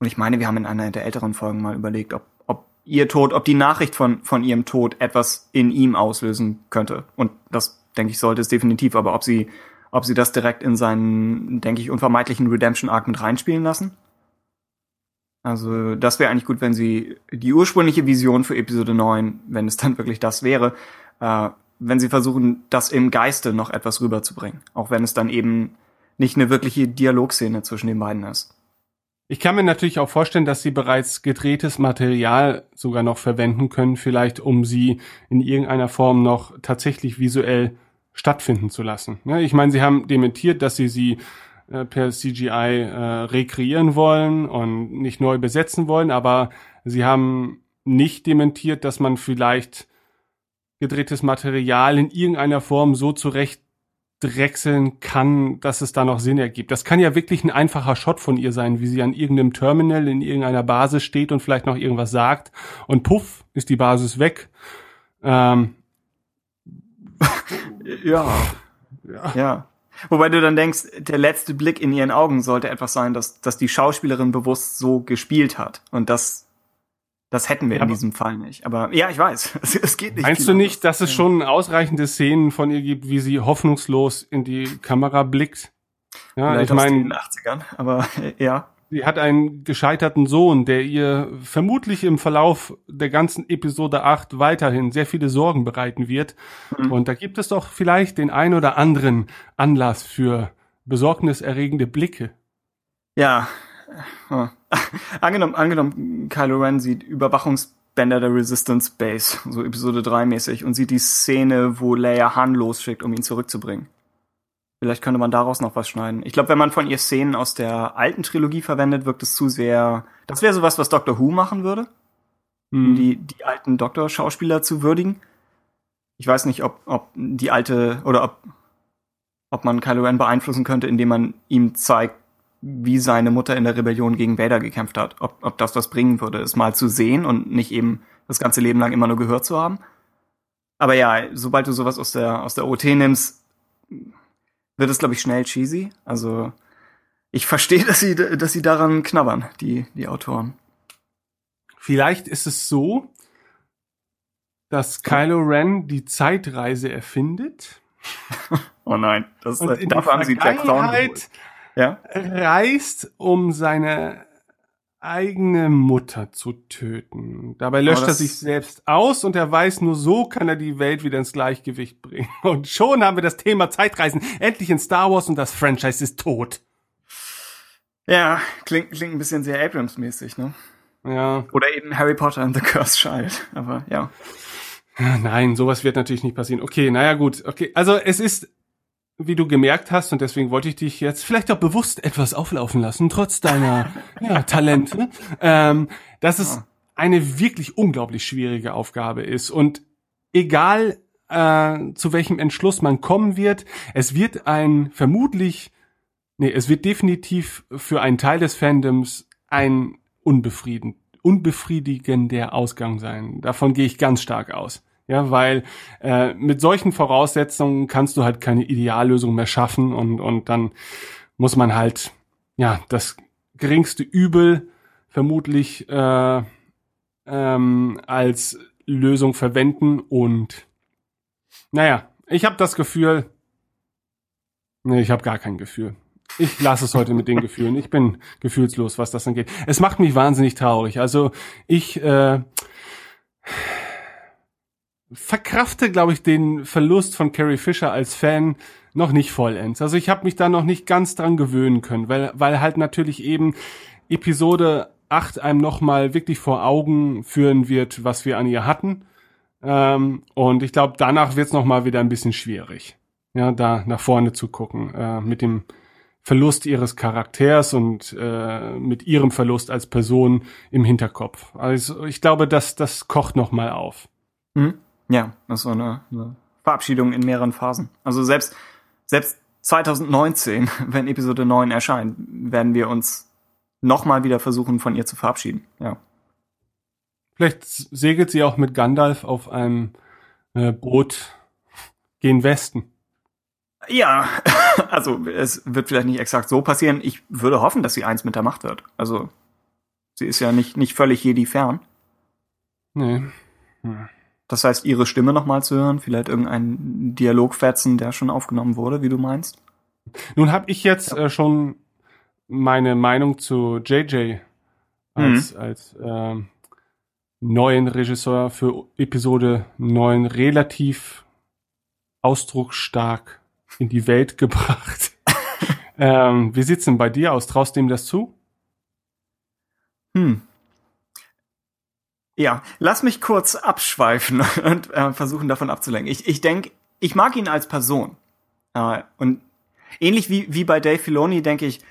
Und ich meine, wir haben in einer der älteren Folgen mal überlegt, ob, ob ihr Tod, ob die Nachricht von, von ihrem Tod etwas in ihm auslösen könnte. Und das, denke ich, sollte es definitiv. Aber ob sie, ob sie das direkt in seinen, denke ich, unvermeidlichen Redemption-Arc mit reinspielen lassen? Also, das wäre eigentlich gut, wenn sie die ursprüngliche Vision für Episode 9, wenn es dann wirklich das wäre, äh, wenn sie versuchen, das im Geiste noch etwas rüberzubringen. Auch wenn es dann eben nicht eine wirkliche Dialogszene zwischen den beiden ist. Ich kann mir natürlich auch vorstellen, dass sie bereits gedrehtes Material sogar noch verwenden können, vielleicht um sie in irgendeiner Form noch tatsächlich visuell stattfinden zu lassen. Ich meine, sie haben dementiert, dass sie sie äh, per CGI äh, rekreieren wollen und nicht neu besetzen wollen, aber sie haben nicht dementiert, dass man vielleicht gedrehtes Material in irgendeiner Form so zurecht drechseln kann, dass es da noch Sinn ergibt. Das kann ja wirklich ein einfacher Shot von ihr sein, wie sie an irgendeinem Terminal in irgendeiner Basis steht und vielleicht noch irgendwas sagt und puff, ist die Basis weg. Ähm, ja. ja. Ja. Wobei du dann denkst, der letzte Blick in ihren Augen sollte etwas sein, dass, dass die Schauspielerin bewusst so gespielt hat. Und das, das hätten wir ja, in diesem Fall nicht. Aber ja, ich weiß, es, es geht nicht. Meinst du nicht, dass es schon ausreichende Szenen von ihr gibt, wie sie hoffnungslos in die Kamera blickt? Ja, Vielleicht ich meine, 80ern, aber ja. Sie hat einen gescheiterten Sohn, der ihr vermutlich im Verlauf der ganzen Episode 8 weiterhin sehr viele Sorgen bereiten wird. Mhm. Und da gibt es doch vielleicht den ein oder anderen Anlass für besorgniserregende Blicke. Ja. Oh. angenommen, angenommen, Kylo Ren sieht Überwachungsbänder der Resistance Base, so Episode 3 mäßig, und sieht die Szene, wo Leia Han losschickt, um ihn zurückzubringen. Vielleicht könnte man daraus noch was schneiden. Ich glaube, wenn man von ihr Szenen aus der alten Trilogie verwendet, wirkt es zu sehr. Das wäre sowas, was Doctor Who machen würde. Um mhm. die, die alten Doktor-Schauspieler zu würdigen. Ich weiß nicht, ob, ob die alte oder ob, ob man Kylo Ren beeinflussen könnte, indem man ihm zeigt, wie seine Mutter in der Rebellion gegen Vader gekämpft hat. Ob, ob das was bringen würde, es mal zu sehen und nicht eben das ganze Leben lang immer nur gehört zu haben. Aber ja, sobald du sowas aus der, aus der OT nimmst, wird es, glaube ich, schnell cheesy. Also ich verstehe, dass sie, dass sie daran knabbern, die, die Autoren. Vielleicht ist es so, dass Kylo Ren die Zeitreise erfindet. oh nein, das, und dafür haben sie Jack Thorne ja? reist, um seine eigene Mutter zu töten. Dabei löscht er sich selbst aus und er weiß, nur so kann er die Welt wieder ins Gleichgewicht bringen. Und schon haben wir das Thema Zeitreisen endlich in Star Wars und das Franchise ist tot. Ja, klingt, klingt ein bisschen sehr Abrams-mäßig, ne? Ja. Oder eben Harry Potter and the Cursed Child, aber ja. Nein, sowas wird natürlich nicht passieren. Okay, naja, gut. Okay, also es ist wie du gemerkt hast, und deswegen wollte ich dich jetzt vielleicht auch bewusst etwas auflaufen lassen, trotz deiner ja, Talente, ähm, dass es eine wirklich unglaublich schwierige Aufgabe ist. Und egal äh, zu welchem Entschluss man kommen wird, es wird ein vermutlich, nee, es wird definitiv für einen Teil des Fandoms ein unbefriedend, unbefriedigender Ausgang sein. Davon gehe ich ganz stark aus. Ja, weil äh, mit solchen Voraussetzungen kannst du halt keine Ideallösung mehr schaffen und, und dann muss man halt ja das geringste Übel vermutlich äh, ähm, als Lösung verwenden und naja, ich habe das Gefühl, nee, ich habe gar kein Gefühl. Ich lasse es heute mit den Gefühlen. Ich bin gefühlslos, was das angeht. Es macht mich wahnsinnig traurig. Also ich äh, verkrafte, glaube ich, den Verlust von Carrie Fisher als Fan noch nicht vollends. Also ich habe mich da noch nicht ganz dran gewöhnen können, weil, weil halt natürlich eben Episode 8 einem nochmal wirklich vor Augen führen wird, was wir an ihr hatten. Ähm, und ich glaube, danach wird es nochmal wieder ein bisschen schwierig, ja, da nach vorne zu gucken, äh, mit dem Verlust ihres Charakters und äh, mit ihrem Verlust als Person im Hinterkopf. Also ich glaube, das, das kocht nochmal auf. Mhm. Ja, das war eine, eine Verabschiedung in mehreren Phasen. Also selbst, selbst 2019, wenn Episode 9 erscheint, werden wir uns nochmal wieder versuchen, von ihr zu verabschieden. Ja. Vielleicht segelt sie auch mit Gandalf auf einem äh, Boot gen Westen. Ja, also es wird vielleicht nicht exakt so passieren. Ich würde hoffen, dass sie eins mit der Macht wird. Also sie ist ja nicht, nicht völlig Jedi fern. Nee. Hm. Das heißt, ihre Stimme nochmal zu hören, vielleicht irgendein Dialogfetzen, der schon aufgenommen wurde, wie du meinst? Nun habe ich jetzt äh, schon meine Meinung zu JJ als, mhm. als äh, neuen Regisseur für Episode 9 relativ ausdrucksstark in die Welt gebracht. ähm, wie sieht's denn bei dir aus? Traust du ihm das zu? Hm. Ja, lass mich kurz abschweifen und äh, versuchen davon abzulenken. Ich, ich denke, ich mag ihn als Person. Äh, und ähnlich wie, wie bei Dave Filoni denke ich,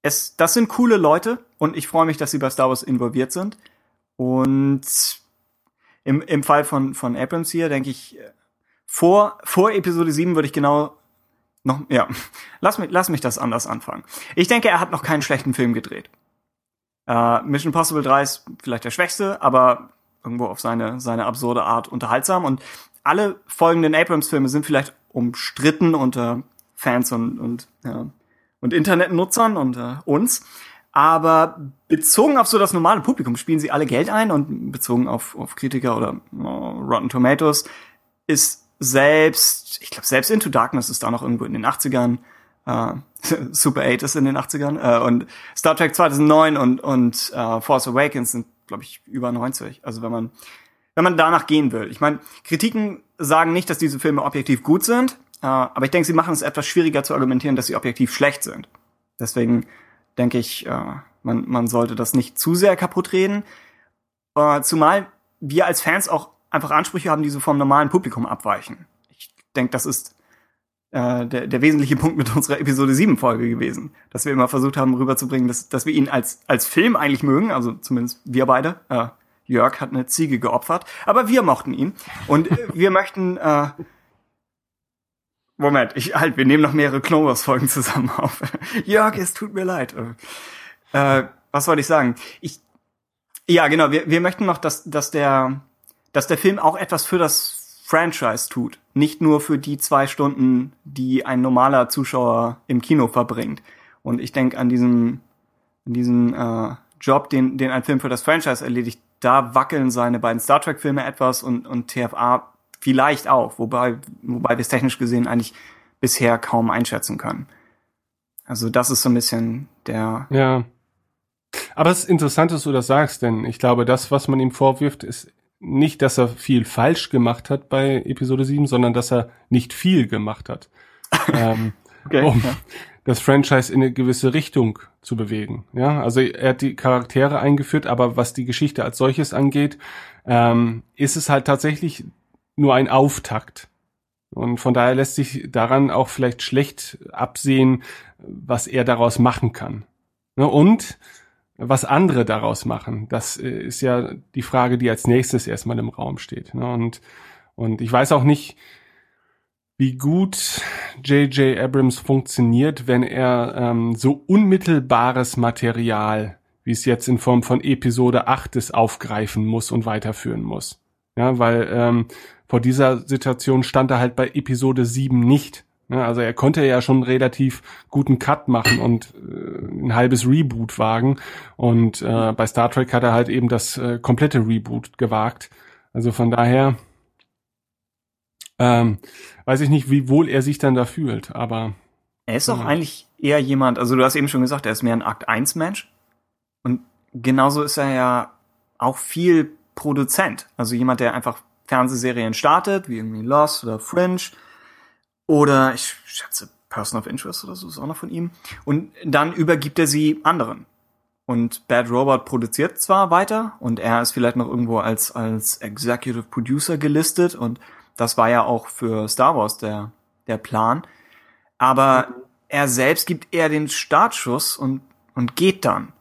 es, das sind coole Leute und ich freue mich, dass sie bei Star Wars involviert sind. Und im, im Fall von, von Abrams hier denke ich, vor, vor Episode 7 würde ich genau noch, ja, lass mich, lass mich das anders anfangen. Ich denke, er hat noch keinen schlechten Film gedreht. Äh, Mission Impossible 3 ist vielleicht der schwächste, aber irgendwo auf seine, seine absurde Art unterhaltsam. Und alle folgenden Abrams-Filme sind vielleicht umstritten unter Fans und, und, ja, und Internetnutzern und äh, uns. Aber bezogen auf so das normale Publikum spielen sie alle Geld ein und bezogen auf, auf Kritiker oder oh, Rotten Tomatoes ist selbst, ich glaube, selbst Into Darkness ist da noch irgendwo in den 80ern. Äh, Super 8 ist in den 80ern. Äh, und Star Trek 2009 und, und äh, Force Awakens sind, glaube ich, über 90. Also wenn man, wenn man danach gehen will. Ich meine, Kritiken sagen nicht, dass diese Filme objektiv gut sind, äh, aber ich denke, sie machen es etwas schwieriger zu argumentieren, dass sie objektiv schlecht sind. Deswegen denke ich, äh, man, man sollte das nicht zu sehr kaputt reden. Äh, zumal wir als Fans auch einfach Ansprüche haben, die so vom normalen Publikum abweichen. Ich denke, das ist äh, der, der wesentliche Punkt mit unserer Episode 7 Folge gewesen, dass wir immer versucht haben rüberzubringen, dass, dass wir ihn als, als Film eigentlich mögen, also zumindest wir beide. Äh, Jörg hat eine Ziege geopfert, aber wir mochten ihn und äh, wir möchten äh, Moment, ich halt, wir nehmen noch mehrere Clone Wars Folgen zusammen auf. Jörg, es tut mir leid. Äh, was wollte ich sagen? Ich ja, genau, wir, wir möchten noch, dass, dass der dass der Film auch etwas für das Franchise tut. Nicht nur für die zwei Stunden, die ein normaler Zuschauer im Kino verbringt. Und ich denke an diesen, an diesen äh, Job, den, den ein Film für das Franchise erledigt, da wackeln seine beiden Star Trek-Filme etwas und, und TFA vielleicht auch, wobei, wobei wir es technisch gesehen eigentlich bisher kaum einschätzen können. Also das ist so ein bisschen der. Ja. Aber es ist interessant, dass du das sagst, denn ich glaube, das, was man ihm vorwirft, ist nicht, dass er viel falsch gemacht hat bei Episode 7, sondern dass er nicht viel gemacht hat. ähm, okay, um ja. das Franchise in eine gewisse Richtung zu bewegen. Ja, also er hat die Charaktere eingeführt, aber was die Geschichte als solches angeht, ähm, ist es halt tatsächlich nur ein Auftakt. Und von daher lässt sich daran auch vielleicht schlecht absehen, was er daraus machen kann. Ne, und was andere daraus machen, das äh, ist ja die Frage, die als nächstes erstmal im Raum steht. Ne? Und, und ich weiß auch nicht, wie gut J.J. Abrams funktioniert, wenn er ähm, so unmittelbares Material, wie es jetzt in Form von Episode 8 ist, aufgreifen muss und weiterführen muss. Ja, weil ähm, vor dieser Situation stand er halt bei Episode 7 nicht. Ja, also er konnte ja schon relativ guten Cut machen und äh, ein halbes Reboot wagen. Und äh, bei Star Trek hat er halt eben das äh, komplette Reboot gewagt. Also von daher ähm, weiß ich nicht, wie wohl er sich dann da fühlt, aber. Er ist auch ja. eigentlich eher jemand, also du hast eben schon gesagt, er ist mehr ein Akt 1 Mensch. Und genauso ist er ja auch viel Produzent. Also jemand, der einfach Fernsehserien startet, wie irgendwie Lost oder Fringe oder ich schätze Person of Interest oder so ist auch noch von ihm. Und dann übergibt er sie anderen. Und Bad Robot produziert zwar weiter und er ist vielleicht noch irgendwo als, als Executive Producer gelistet und das war ja auch für Star Wars der, der Plan. Aber mhm. er selbst gibt eher den Startschuss und, und geht dann.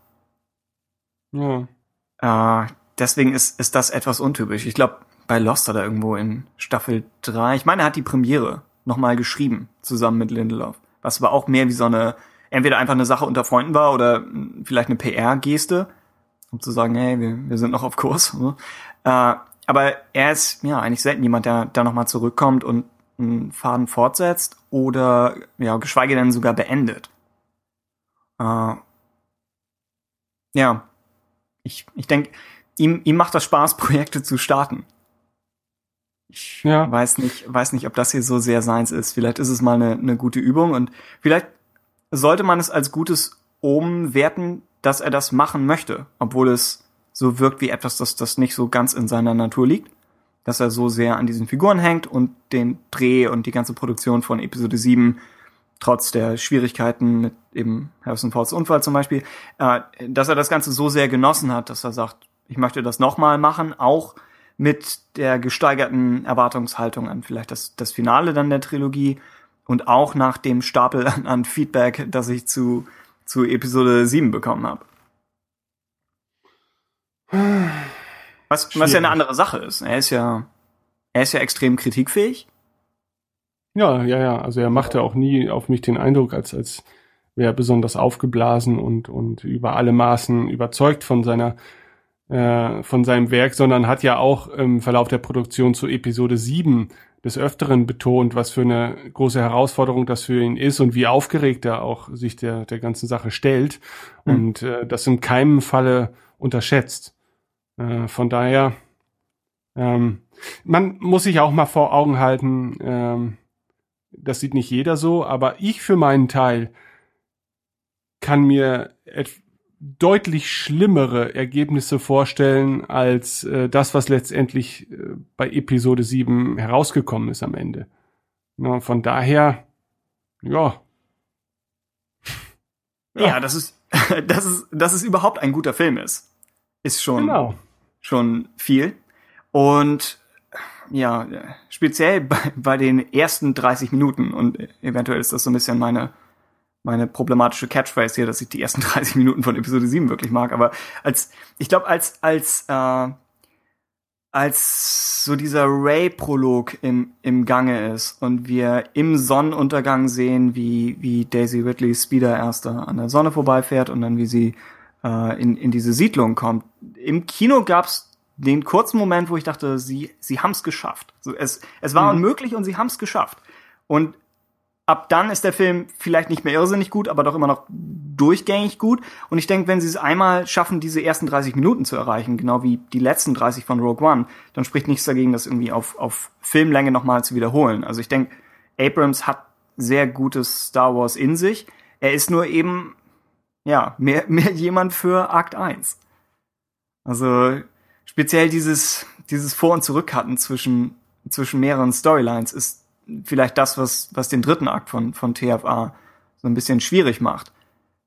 Ja. Äh, deswegen ist, ist das etwas untypisch. Ich glaube, bei Lost hat er irgendwo in Staffel 3, ich meine, er hat die Premiere nochmal geschrieben, zusammen mit Lindelof. Was aber auch mehr wie so eine, entweder einfach eine Sache unter Freunden war oder vielleicht eine PR-Geste, um zu sagen, hey, wir, wir sind noch auf Kurs. So. Äh, aber er ist ja eigentlich selten jemand, der da nochmal zurückkommt und einen Faden fortsetzt oder ja, geschweige denn sogar beendet. Äh, ja, ich, ich denke, ihm, ihm macht das Spaß, Projekte zu starten. Ich ja. weiß nicht, weiß nicht, ob das hier so sehr seins ist. Vielleicht ist es mal eine, eine gute Übung und vielleicht sollte man es als gutes Omen werten, dass er das machen möchte, obwohl es so wirkt wie etwas, das, das nicht so ganz in seiner Natur liegt. Dass er so sehr an diesen Figuren hängt und den Dreh und die ganze Produktion von Episode 7 trotz der Schwierigkeiten mit eben Harrison Fords Unfall zum Beispiel, äh, dass er das Ganze so sehr genossen hat, dass er sagt, ich möchte das nochmal machen, auch mit der gesteigerten Erwartungshaltung an vielleicht das, das Finale dann der Trilogie und auch nach dem Stapel an, an Feedback, das ich zu, zu Episode 7 bekommen habe. Was, was ja eine andere Sache ist. Er ist ja, er ist ja extrem kritikfähig. Ja, ja, ja. Also er machte auch nie auf mich den Eindruck, als, als wäre besonders aufgeblasen und, und über alle Maßen überzeugt von seiner, äh, von seinem Werk, sondern hat ja auch im Verlauf der Produktion zu Episode 7 des Öfteren betont, was für eine große Herausforderung das für ihn ist und wie aufgeregt er auch sich der, der ganzen Sache stellt mhm. und äh, das in keinem Falle unterschätzt. Äh, von daher, ähm, man muss sich auch mal vor Augen halten, ähm, das sieht nicht jeder so, aber ich für meinen Teil kann mir deutlich schlimmere Ergebnisse vorstellen als äh, das, was letztendlich äh, bei Episode 7 herausgekommen ist am Ende. Na, von daher, ja. ja. Ja, das ist, das ist, dass es überhaupt ein guter Film ist, ist schon, genau. schon viel. Und ja, speziell bei, bei den ersten 30 Minuten und eventuell ist das so ein bisschen meine meine problematische Catchphrase hier, dass ich die ersten 30 Minuten von Episode 7 wirklich mag, aber als, ich glaube, als, als, äh, als so dieser Ray-Prolog im, im Gange ist und wir im Sonnenuntergang sehen, wie, wie Daisy Ridley Speeder erst an der Sonne vorbeifährt und dann wie sie äh, in, in diese Siedlung kommt. Im Kino gab's den kurzen Moment, wo ich dachte, sie, sie haben's geschafft. So, es, es war mhm. unmöglich und sie haben's geschafft. Und ab dann ist der Film vielleicht nicht mehr irrsinnig gut, aber doch immer noch durchgängig gut. Und ich denke, wenn sie es einmal schaffen, diese ersten 30 Minuten zu erreichen, genau wie die letzten 30 von Rogue One, dann spricht nichts dagegen, das irgendwie auf, auf Filmlänge nochmal zu wiederholen. Also ich denke, Abrams hat sehr gutes Star Wars in sich. Er ist nur eben, ja, mehr, mehr jemand für Akt 1. Also speziell dieses, dieses Vor- und Zurückhatten zwischen, zwischen mehreren Storylines ist vielleicht das, was, was den dritten Akt von, von TFA so ein bisschen schwierig macht.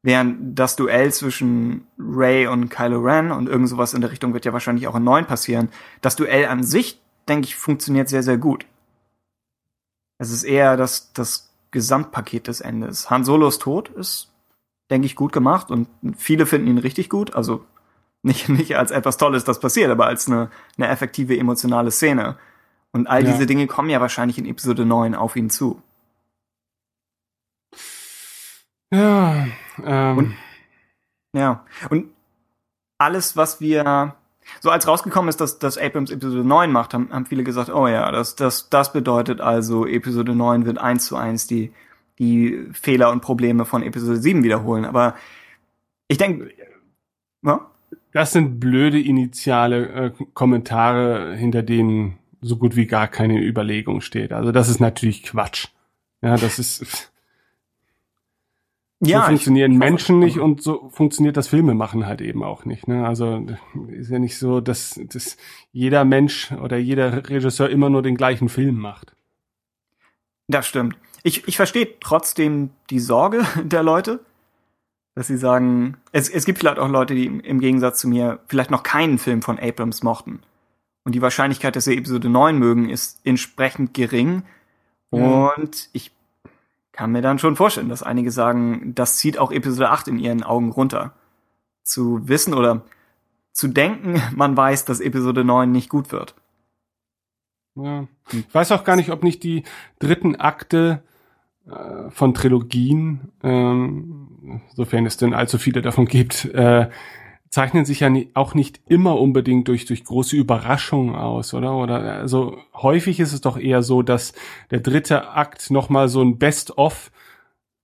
Während das Duell zwischen Ray und Kylo Ren und irgend sowas in der Richtung wird ja wahrscheinlich auch in neun passieren. Das Duell an sich, denke ich, funktioniert sehr, sehr gut. Es ist eher das, das Gesamtpaket des Endes. Han Solos Tod ist, denke ich, gut gemacht und viele finden ihn richtig gut. Also nicht, nicht als etwas Tolles, das passiert, aber als eine, eine effektive emotionale Szene. Und all ja. diese Dinge kommen ja wahrscheinlich in Episode 9 auf ihn zu. Ja, ähm. Und, ja. Und alles, was wir so als rausgekommen ist, dass, dass Abrams Episode 9 macht, haben, haben viele gesagt, oh ja, das, das, das bedeutet also, Episode 9 wird eins zu eins die, die Fehler und Probleme von Episode 7 wiederholen. Aber ich denke, ja? das sind blöde initiale äh, Kommentare, hinter denen so gut wie gar keine Überlegung steht. Also das ist natürlich Quatsch. Ja, das ist. Ja, so funktionieren ich, Menschen nicht und so funktioniert das Filmemachen halt eben auch nicht. Ne? Also ist ja nicht so, dass, dass jeder Mensch oder jeder Regisseur immer nur den gleichen Film macht. Das stimmt. Ich, ich verstehe trotzdem die Sorge der Leute, dass sie sagen, es, es gibt vielleicht auch Leute, die im Gegensatz zu mir vielleicht noch keinen Film von Abrams mochten. Und die Wahrscheinlichkeit, dass sie Episode 9 mögen, ist entsprechend gering. Ja. Und ich kann mir dann schon vorstellen, dass einige sagen, das zieht auch Episode 8 in ihren Augen runter. Zu wissen oder zu denken, man weiß, dass Episode 9 nicht gut wird. Ja. Ich weiß auch gar nicht, ob nicht die dritten Akte äh, von Trilogien, ähm, sofern es denn allzu viele davon gibt, äh, zeichnen sich ja auch nicht immer unbedingt durch, durch große Überraschungen aus, oder? Oder also häufig ist es doch eher so, dass der dritte Akt nochmal so ein Best-of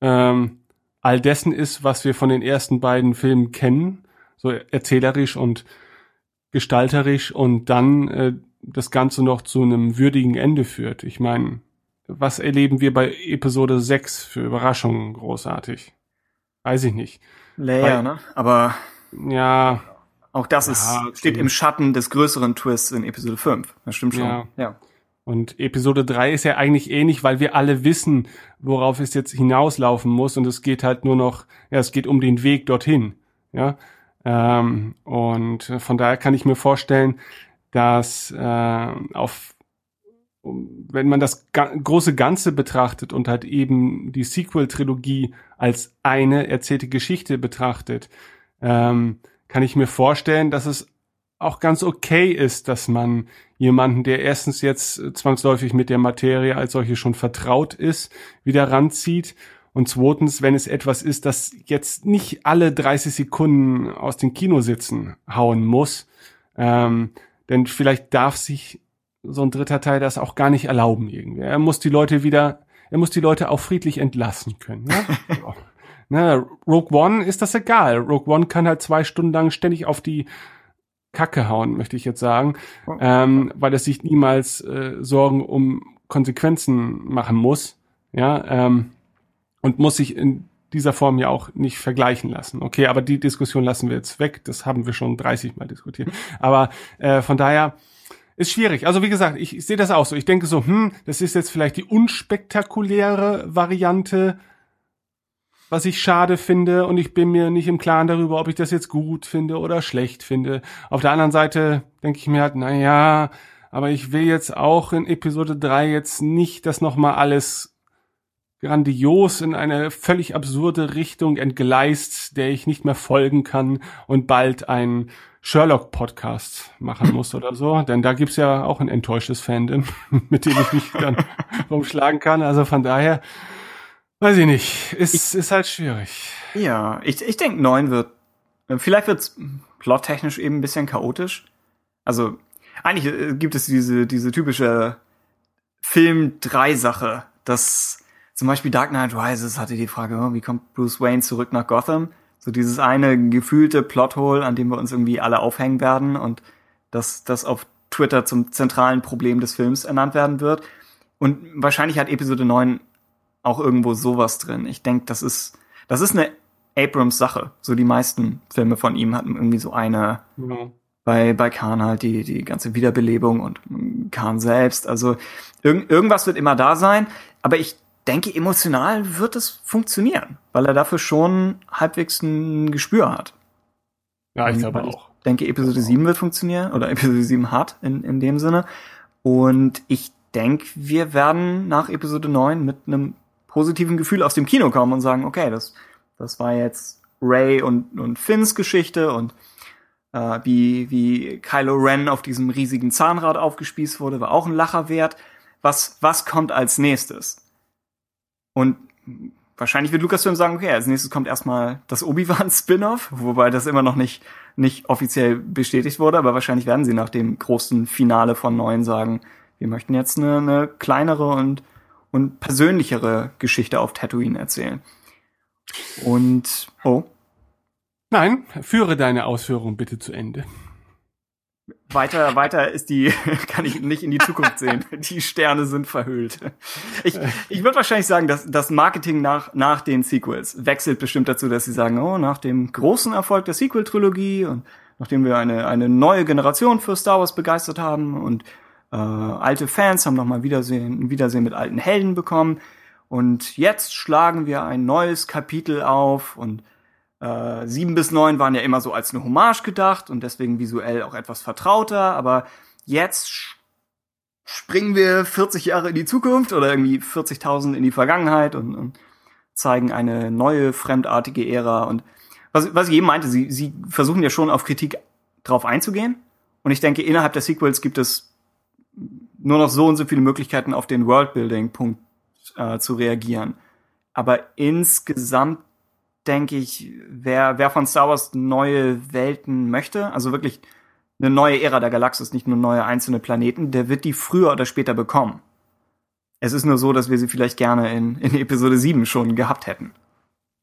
ähm, all dessen ist, was wir von den ersten beiden Filmen kennen, so erzählerisch und gestalterisch und dann äh, das Ganze noch zu einem würdigen Ende führt. Ich meine, was erleben wir bei Episode 6 für Überraschungen großartig? Weiß ich nicht. Leia, ne? Aber ja. Auch das ja, ist, steht im Schatten des größeren Twists in Episode 5. Das stimmt schon. Ja. ja. Und Episode 3 ist ja eigentlich ähnlich, weil wir alle wissen, worauf es jetzt hinauslaufen muss. Und es geht halt nur noch, ja, es geht um den Weg dorthin. Ja. Ähm, und von daher kann ich mir vorstellen, dass äh, auf wenn man das große Ganze betrachtet und halt eben die Sequel-Trilogie als eine erzählte Geschichte betrachtet, ähm, kann ich mir vorstellen, dass es auch ganz okay ist, dass man jemanden, der erstens jetzt zwangsläufig mit der Materie als solche schon vertraut ist, wieder ranzieht. Und zweitens, wenn es etwas ist, das jetzt nicht alle 30 Sekunden aus dem Kinositzen hauen muss, ähm, denn vielleicht darf sich so ein dritter Teil das auch gar nicht erlauben irgendwie. Er muss die Leute wieder, er muss die Leute auch friedlich entlassen können. Ne? ne, Rogue One ist das egal. Rogue One kann halt zwei Stunden lang ständig auf die Kacke hauen, möchte ich jetzt sagen, ähm, weil es sich niemals äh, Sorgen um Konsequenzen machen muss, ja, ähm, und muss sich in dieser Form ja auch nicht vergleichen lassen. Okay, aber die Diskussion lassen wir jetzt weg. Das haben wir schon 30 Mal diskutiert. Aber äh, von daher ist schwierig. Also wie gesagt, ich, ich sehe das auch so. Ich denke so, hm, das ist jetzt vielleicht die unspektakuläre Variante was ich schade finde und ich bin mir nicht im Klaren darüber, ob ich das jetzt gut finde oder schlecht finde. Auf der anderen Seite denke ich mir halt, na ja, aber ich will jetzt auch in Episode 3 jetzt nicht, dass nochmal alles grandios in eine völlig absurde Richtung entgleist, der ich nicht mehr folgen kann und bald einen Sherlock-Podcast machen muss oder so. Denn da gibt's ja auch ein enttäuschtes Fandom, mit dem ich mich dann rumschlagen kann. Also von daher, Weiß ich nicht. Ist, ich, ist halt schwierig. Ja, ich, ich denke, neun wird. Vielleicht wird's plottechnisch eben ein bisschen chaotisch. Also, eigentlich äh, gibt es diese, diese typische Film-3-Sache, dass zum Beispiel Dark Knight Rises hatte die Frage, oh, wie kommt Bruce Wayne zurück nach Gotham? So dieses eine gefühlte Plothole, an dem wir uns irgendwie alle aufhängen werden und dass das auf Twitter zum zentralen Problem des Films ernannt werden wird. Und wahrscheinlich hat Episode 9 auch irgendwo sowas drin. Ich denke, das ist, das ist eine Abrams Sache. So die meisten Filme von ihm hatten irgendwie so eine, ja. bei, bei Khan halt die, die ganze Wiederbelebung und Khan selbst. Also irg irgendwas wird immer da sein, aber ich denke, emotional wird es funktionieren, weil er dafür schon halbwegs ein Gespür hat. Ja, ich glaube auch. Ich denke, Episode 7 wird funktionieren oder Episode 7 hat in, in dem Sinne. Und ich denke, wir werden nach Episode 9 mit einem positiven Gefühl aus dem Kino kommen und sagen, okay, das, das war jetzt Ray und, und Finns Geschichte und äh, wie, wie Kylo Ren auf diesem riesigen Zahnrad aufgespießt wurde, war auch ein Lacher wert. Was, was kommt als nächstes? Und wahrscheinlich wird Lucasfilm sagen, okay, als nächstes kommt erstmal das Obi-Wan Spin-off, wobei das immer noch nicht, nicht offiziell bestätigt wurde, aber wahrscheinlich werden sie nach dem großen Finale von neun sagen, wir möchten jetzt eine, eine kleinere und und persönlichere Geschichte auf Tatooine erzählen. Und oh. Nein, führe deine Ausführung bitte zu Ende. Weiter, weiter ist die, kann ich nicht in die Zukunft sehen. Die Sterne sind verhüllt. Ich, ich würde wahrscheinlich sagen, dass das Marketing nach, nach den Sequels wechselt bestimmt dazu, dass sie sagen, oh, nach dem großen Erfolg der Sequel-Trilogie und nachdem wir eine, eine neue Generation für Star Wars begeistert haben und äh, alte Fans haben nochmal Wiedersehen, ein Wiedersehen mit alten Helden bekommen. Und jetzt schlagen wir ein neues Kapitel auf. Und äh, sieben bis neun waren ja immer so als eine Hommage gedacht und deswegen visuell auch etwas vertrauter, aber jetzt springen wir 40 Jahre in die Zukunft oder irgendwie 40.000 in die Vergangenheit und, und, zeigen eine neue, fremdartige Ära. Und was, was ich eben meinte, sie, sie versuchen ja schon auf Kritik drauf einzugehen. Und ich denke, innerhalb der Sequels gibt es nur noch so und so viele Möglichkeiten auf den Worldbuilding-Punkt äh, zu reagieren. Aber insgesamt denke ich, wer, wer von Star Wars neue Welten möchte, also wirklich eine neue Ära der Galaxis, nicht nur neue einzelne Planeten, der wird die früher oder später bekommen. Es ist nur so, dass wir sie vielleicht gerne in, in Episode 7 schon gehabt hätten.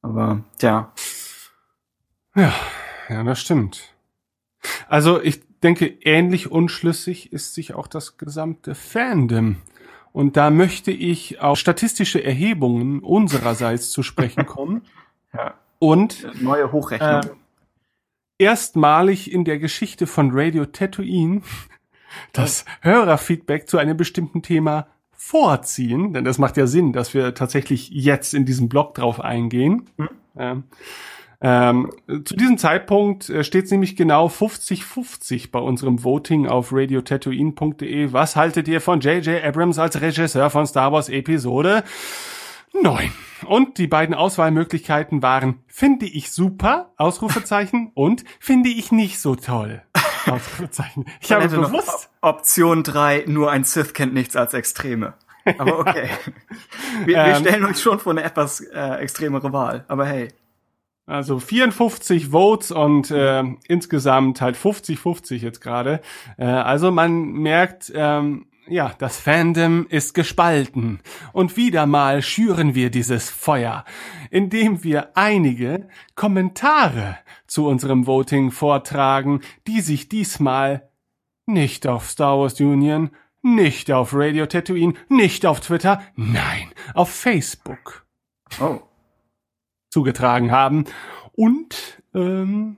Aber, tja. Ja, ja, das stimmt. Also ich denke, ähnlich unschlüssig ist sich auch das gesamte Fandom. Und da möchte ich auf statistische Erhebungen unsererseits zu sprechen kommen. ja. Und neue Hochrechnung. Äh, erstmalig in der Geschichte von Radio Tatooine das Hörerfeedback zu einem bestimmten Thema vorziehen, denn das macht ja Sinn, dass wir tatsächlich jetzt in diesem Blog drauf eingehen. Mhm. Ähm, ähm, zu diesem Zeitpunkt äh, steht es nämlich genau 50-50 bei unserem Voting auf radiotatooine.de. Was haltet ihr von J.J. Abrams als Regisseur von Star Wars Episode 9? Und die beiden Auswahlmöglichkeiten waren finde ich super, Ausrufezeichen, und finde ich nicht so toll. Ausrufezeichen. Ich habe bewusst, Op- Option 3, nur ein Sith kennt nichts als Extreme. Aber okay. wir, wir Ähm. stellen uns schon vor eine etwas äh, extremere Wahl. Aber hey. Also 54 Votes und äh, insgesamt halt 50-50 jetzt gerade. Äh, also man merkt, ähm, ja, das Fandom ist gespalten. Und wieder mal schüren wir dieses Feuer, indem wir einige Kommentare zu unserem Voting vortragen, die sich diesmal nicht auf Star Wars Union, nicht auf Radio Tatooine, nicht auf Twitter, nein, auf Facebook Oh. Zugetragen haben. Und ähm,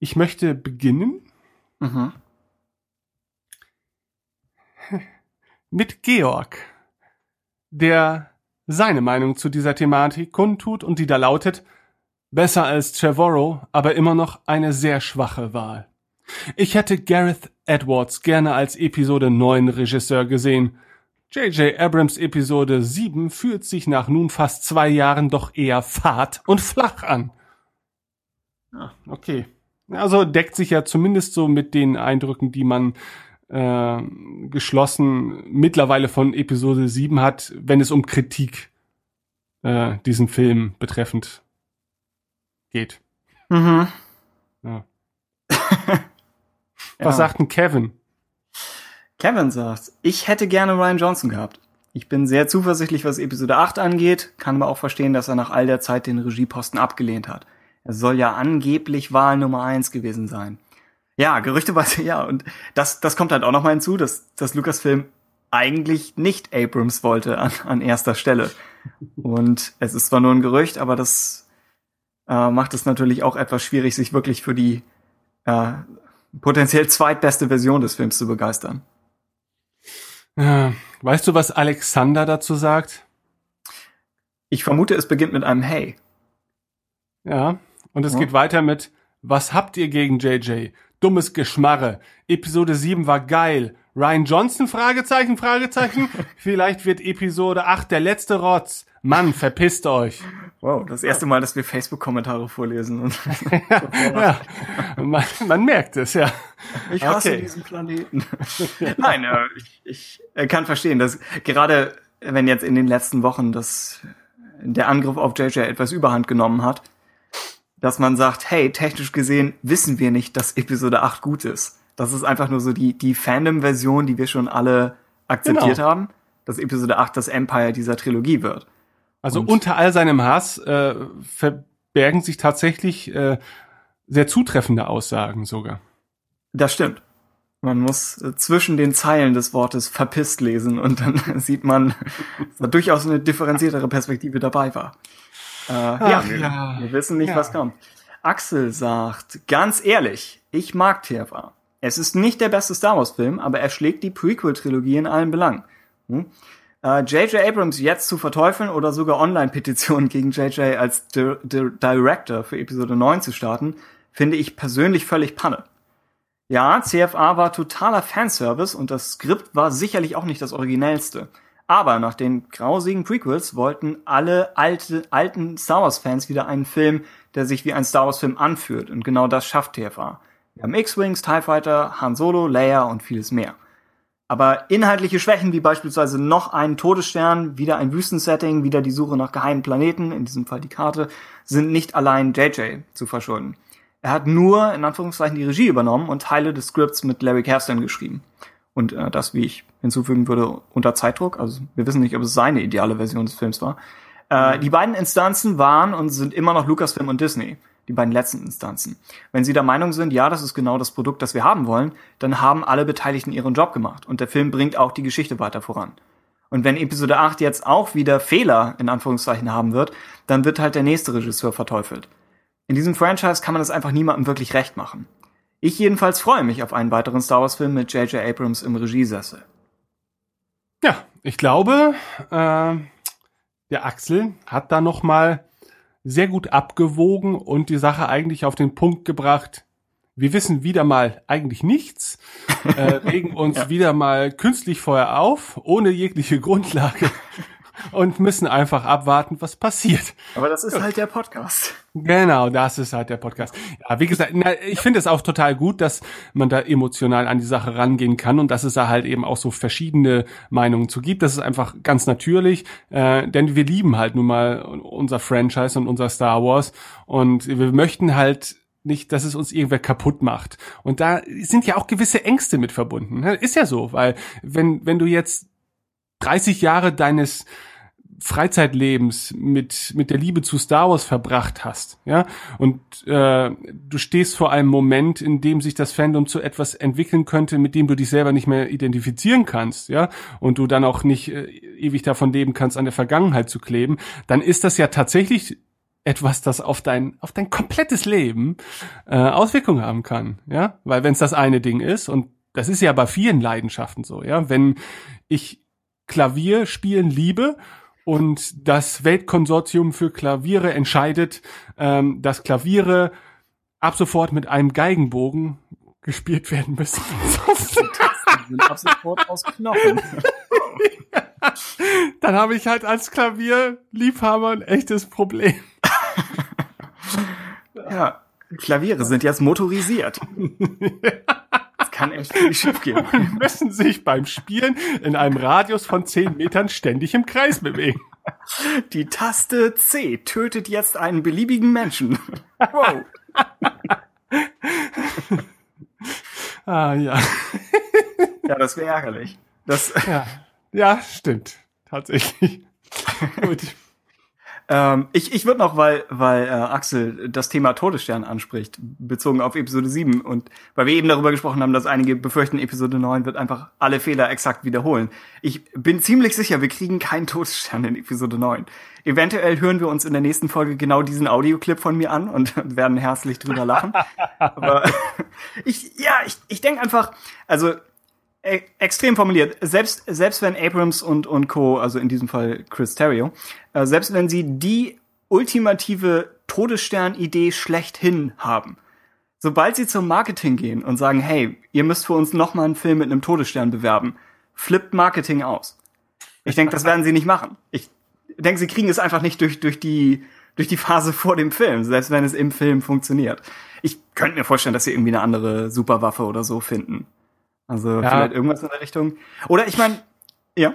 ich möchte beginnen Mhm. mit Georg, der seine Meinung zu dieser Thematik kundtut und die da lautet, besser als Trevorrow, aber immer noch eine sehr schwache Wahl. Ich hätte Gareth Edwards gerne als Episode 9 Regisseur gesehen. J.J. Abrams Episode 7 fühlt sich nach nun fast zwei Jahren doch eher fad und flach an. Ah, okay. Also deckt sich ja zumindest so mit den Eindrücken, die man äh, geschlossen mittlerweile von Episode 7 hat, wenn es um Kritik äh, diesen Film betreffend geht. Mhm. Ja. Ja. Was sagt denn Kevin? Kevin sagt, ich hätte gerne Ryan Johnson gehabt. Ich bin sehr zuversichtlich, was Episode 8 angeht, kann aber auch verstehen, dass er nach all der Zeit den Regieposten abgelehnt hat. Er soll ja angeblich Wahl Nummer 1 gewesen sein. Ja, gerüchteweise ja. Und das, das kommt halt auch noch mal hinzu, dass, dass Lucasfilm eigentlich nicht Abrams wollte an, an erster Stelle. Und es ist zwar nur ein Gerücht, aber das äh, macht es natürlich auch etwas schwierig, sich wirklich für die äh, potenziell zweitbeste Version des Films zu begeistern. Äh, Weißt du, was Alexander dazu sagt? Ich vermute, es beginnt mit einem Hey. Ja. Und es Ja. geht weiter mit, was habt ihr gegen JJ? Dummes Geschmarre. Episode 7 war geil. Ryan Johnson? Fragezeichen, Fragezeichen. Vielleicht wird Episode 8 der letzte Rotz. Mann, verpisst euch. Wow, das erste Mal, dass wir Facebook-Kommentare vorlesen. Und Ja, man, man merkt es, ja. ich hasse Okay. diesen Planeten. Nein, äh, ich, ich äh, kann verstehen, dass gerade wenn jetzt in den letzten Wochen das, der Angriff auf JJ etwas überhand genommen hat, dass man sagt, hey, technisch gesehen wissen wir nicht, dass Episode 8 gut ist. Das ist einfach nur so die, die Fandom-Version, die wir schon alle akzeptiert Genau. haben, dass Episode 8 das Empire dieser Trilogie wird. Also Und- unter all seinem Hass äh, verbergen sich tatsächlich äh, sehr zutreffende Aussagen sogar. Das stimmt. Man muss äh, zwischen den Zeilen des Wortes verpisst lesen und dann sieht man, dass da durchaus eine differenziertere Perspektive dabei war. Äh, ja, Ach wir, ja. wir wissen nicht, Ja. was kommt. Axel sagt, ganz ehrlich, ich mag TFA. Es ist nicht der beste Star Wars Film, aber er schlägt die Prequel-Trilogie in allen Belangen. Hm? Äh, J.J. Abrams jetzt zu verteufeln oder sogar Online-Petitionen gegen J.J. als Di Di Director für Episode 9 zu starten, finde ich persönlich völlig Panne. Ja, CFA war totaler Fanservice und das Skript war sicherlich auch nicht das originellste. Aber nach den grausigen Prequels wollten alle alte, alten Star Wars-Fans wieder einen Film, der sich wie ein Star Wars-Film anfühlt. Und genau das schafft TFA. Wir haben X-Wings, TIE Fighter, Han Solo, Leia und vieles mehr. Aber inhaltliche Schwächen wie beispielsweise noch einen Todesstern, wieder ein Wüstensetting, wieder die Suche nach geheimen Planeten, in diesem Fall die Karte, sind nicht allein JJ zu verschulden. Er hat nur, in Anführungszeichen, die Regie übernommen und Teile des Scripts mit Larry Kasdan geschrieben. Und äh, das, wie ich hinzufügen würde, unter Zeitdruck. Also wir wissen nicht, ob es seine ideale Version des Films war. Äh, die beiden Instanzen waren und sind immer noch Lucasfilm und Disney. Die beiden letzten Instanzen. Wenn Sie der Meinung sind, ja, das ist genau das Produkt, das wir haben wollen, dann haben alle Beteiligten ihren Job gemacht. Und der Film bringt auch die Geschichte weiter voran. Und wenn Episode 8 jetzt auch wieder Fehler in Anführungszeichen haben wird, dann wird halt der nächste Regisseur verteufelt. In diesem Franchise kann man es einfach niemandem wirklich recht machen. Ich jedenfalls freue mich auf einen weiteren Star Wars Film mit J.J. Abrams im Regiesessel. Ja, ich glaube, äh, der Axel hat da noch mal sehr gut abgewogen und die Sache eigentlich auf den Punkt gebracht. Wir wissen wieder mal eigentlich nichts, äh, regen uns wieder mal künstlich vorher auf, ohne jegliche Grundlage und müssen einfach abwarten, was passiert. Aber das ist halt der Podcast. Genau, das ist halt der Podcast. Ja, wie gesagt, na, ich finde es auch total gut, dass man da emotional an die Sache rangehen kann und dass es da halt eben auch so verschiedene Meinungen zu gibt. Das ist einfach ganz natürlich, äh, denn wir lieben halt nun mal unser Franchise und unser Star Wars und wir möchten halt nicht, dass es uns irgendwer kaputt macht. Und da sind ja auch gewisse Ängste mit verbunden. Ne? Ist ja so, weil wenn, wenn du jetzt 30 Jahre deines Freizeitlebens mit mit der Liebe zu Star Wars verbracht hast, ja, und äh, du stehst vor einem Moment, in dem sich das Fandom zu etwas entwickeln könnte, mit dem du dich selber nicht mehr identifizieren kannst, ja, und du dann auch nicht äh, ewig davon leben kannst, an der Vergangenheit zu kleben, dann ist das ja tatsächlich etwas, das auf dein auf dein komplettes Leben äh, Auswirkungen haben kann, ja, weil wenn es das eine Ding ist und das ist ja bei vielen Leidenschaften so, ja, wenn ich Klavier spielen liebe und das Weltkonsortium für Klaviere entscheidet, ähm, dass Klaviere ab sofort mit einem Geigenbogen gespielt werden müssen. sind ab sofort aus Knochen. Dann habe ich halt als Klavierliebhaber ein echtes Problem. Ja, Klaviere sind jetzt motorisiert. Kann echt viel schief gehen. Und müssen sich beim Spielen in einem Radius von 10 Metern ständig im Kreis bewegen. Die Taste C tötet jetzt einen beliebigen Menschen. Wow. Ah ja. Ja, das wäre ärgerlich. Das, Ja, ja stimmt. Tatsächlich. Gut. Ähm, ich ich würde noch, weil, weil äh, Axel das Thema Todesstern anspricht, bezogen auf Episode 7 und weil wir eben darüber gesprochen haben, dass einige befürchten, Episode 9 wird einfach alle Fehler exakt wiederholen. Ich bin ziemlich sicher, wir kriegen keinen Todesstern in Episode 9. Eventuell hören wir uns in der nächsten Folge genau diesen Audioclip von mir an und werden herzlich drüber lachen. Aber ich, ja, ich, ich denke einfach, also e extrem formuliert. Selbst, selbst wenn Abrams und, und Co., also in diesem Fall Chris Terrio, äh, selbst wenn sie die ultimative Todesstern-Idee schlechthin haben, sobald sie zum Marketing gehen und sagen, hey, ihr müsst für uns noch mal einen Film mit einem Todesstern bewerben, flippt Marketing aus. Ich denke, das werden sie nicht machen. Ich denke, sie kriegen es einfach nicht durch, durch die, durch die Phase vor dem Film, selbst wenn es im Film funktioniert. Ich könnte mir vorstellen, dass sie irgendwie eine andere Superwaffe oder so finden. Also Ja. vielleicht irgendwas in der Richtung. Oder ich meine, ja.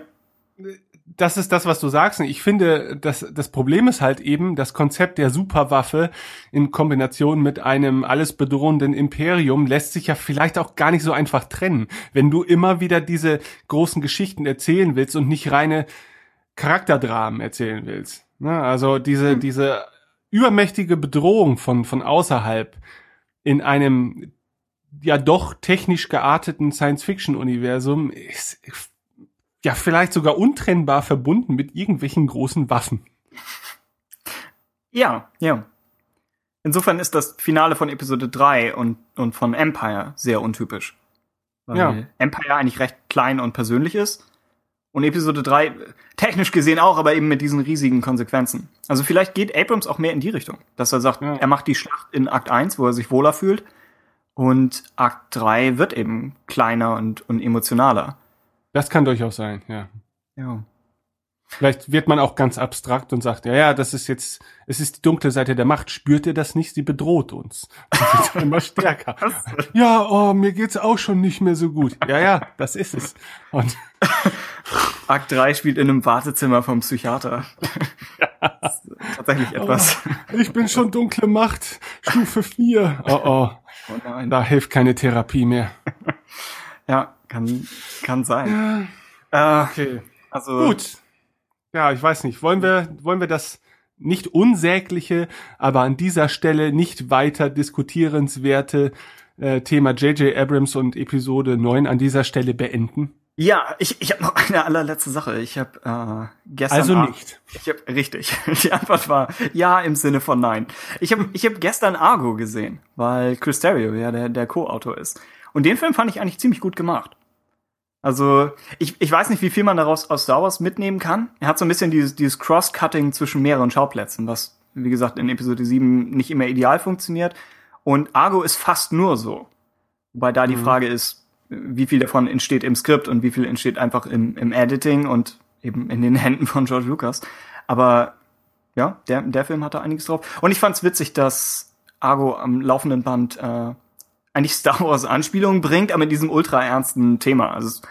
das ist das, was du sagst. Und ich finde, das, das Problem ist halt eben das Konzept der Superwaffe in Kombination mit einem alles bedrohenden Imperium lässt sich ja vielleicht auch gar nicht so einfach trennen. Wenn du immer wieder diese großen Geschichten erzählen willst und nicht reine Charakterdramen erzählen willst. Ne? Also diese, diese übermächtige Bedrohung von, von außerhalb in einem ja doch technisch gearteten Science-Fiction-Universum ist ja vielleicht sogar untrennbar verbunden mit irgendwelchen großen Waffen. Ja, ja. Insofern ist das Finale von Episode 3 und, und von Empire sehr untypisch. Weil Ja. Empire eigentlich recht klein und persönlich ist. Und Episode 3 äh, technisch gesehen auch, aber eben mit diesen riesigen Konsequenzen. Also vielleicht geht Abrams auch mehr in die Richtung, dass er sagt, Ja. er macht die Schlacht in Akt 1, wo er sich wohler fühlt. Und Akt 3 wird eben kleiner und, und emotionaler. Das kann durchaus sein, ja. Ja. Vielleicht wird man auch ganz abstrakt und sagt, ja, ja, das ist jetzt, es ist die dunkle Seite der Macht. Spürt ihr das nicht? Sie bedroht uns. Und wird immer stärker. ja, oh, mir geht's auch schon nicht mehr so gut. Ja, ja, das ist es. Und Akt 3 spielt in einem Wartezimmer vom Psychiater. Das ist tatsächlich etwas. ich bin schon dunkle Macht, Stufe 4. Oh, oh, Oh nein. da hilft keine Therapie mehr. Ja, kann, kann sein. Äh, Okay. also, Gut. Ja, ich weiß nicht. Wollen wir, wollen wir das nicht unsägliche, aber an dieser Stelle nicht weiter diskutierenswerte äh, Thema J.J. Abrams und Episode 9 an dieser Stelle beenden? Ja, ich, ich habe noch eine allerletzte Sache. Ich habe äh, gestern Also Ar- nicht. Ich habe richtig. Die Antwort war ja im Sinne von nein. Ich habe ich hab gestern Argo gesehen, weil Chris Terrio ja der der Co-Autor ist. Und den Film fand ich eigentlich ziemlich gut gemacht. Also ich, ich weiß nicht, wie viel man daraus aus Star Wars mitnehmen kann. Er hat so ein bisschen dieses, dieses Cross-Cutting zwischen mehreren Schauplätzen, was wie gesagt in Episode 7 nicht immer ideal funktioniert. Und Argo ist fast nur so. Wobei da die Frage ist, wie viel davon entsteht im Skript und wie viel entsteht einfach im, im Editing und eben in den Händen von George Lucas. Aber ja, der, der Film hatte einiges drauf. Und ich fand's witzig, dass Argo am laufenden Band äh, eigentlich Star Wars Anspielungen bringt, aber in diesem ultra ernsten Thema. Also es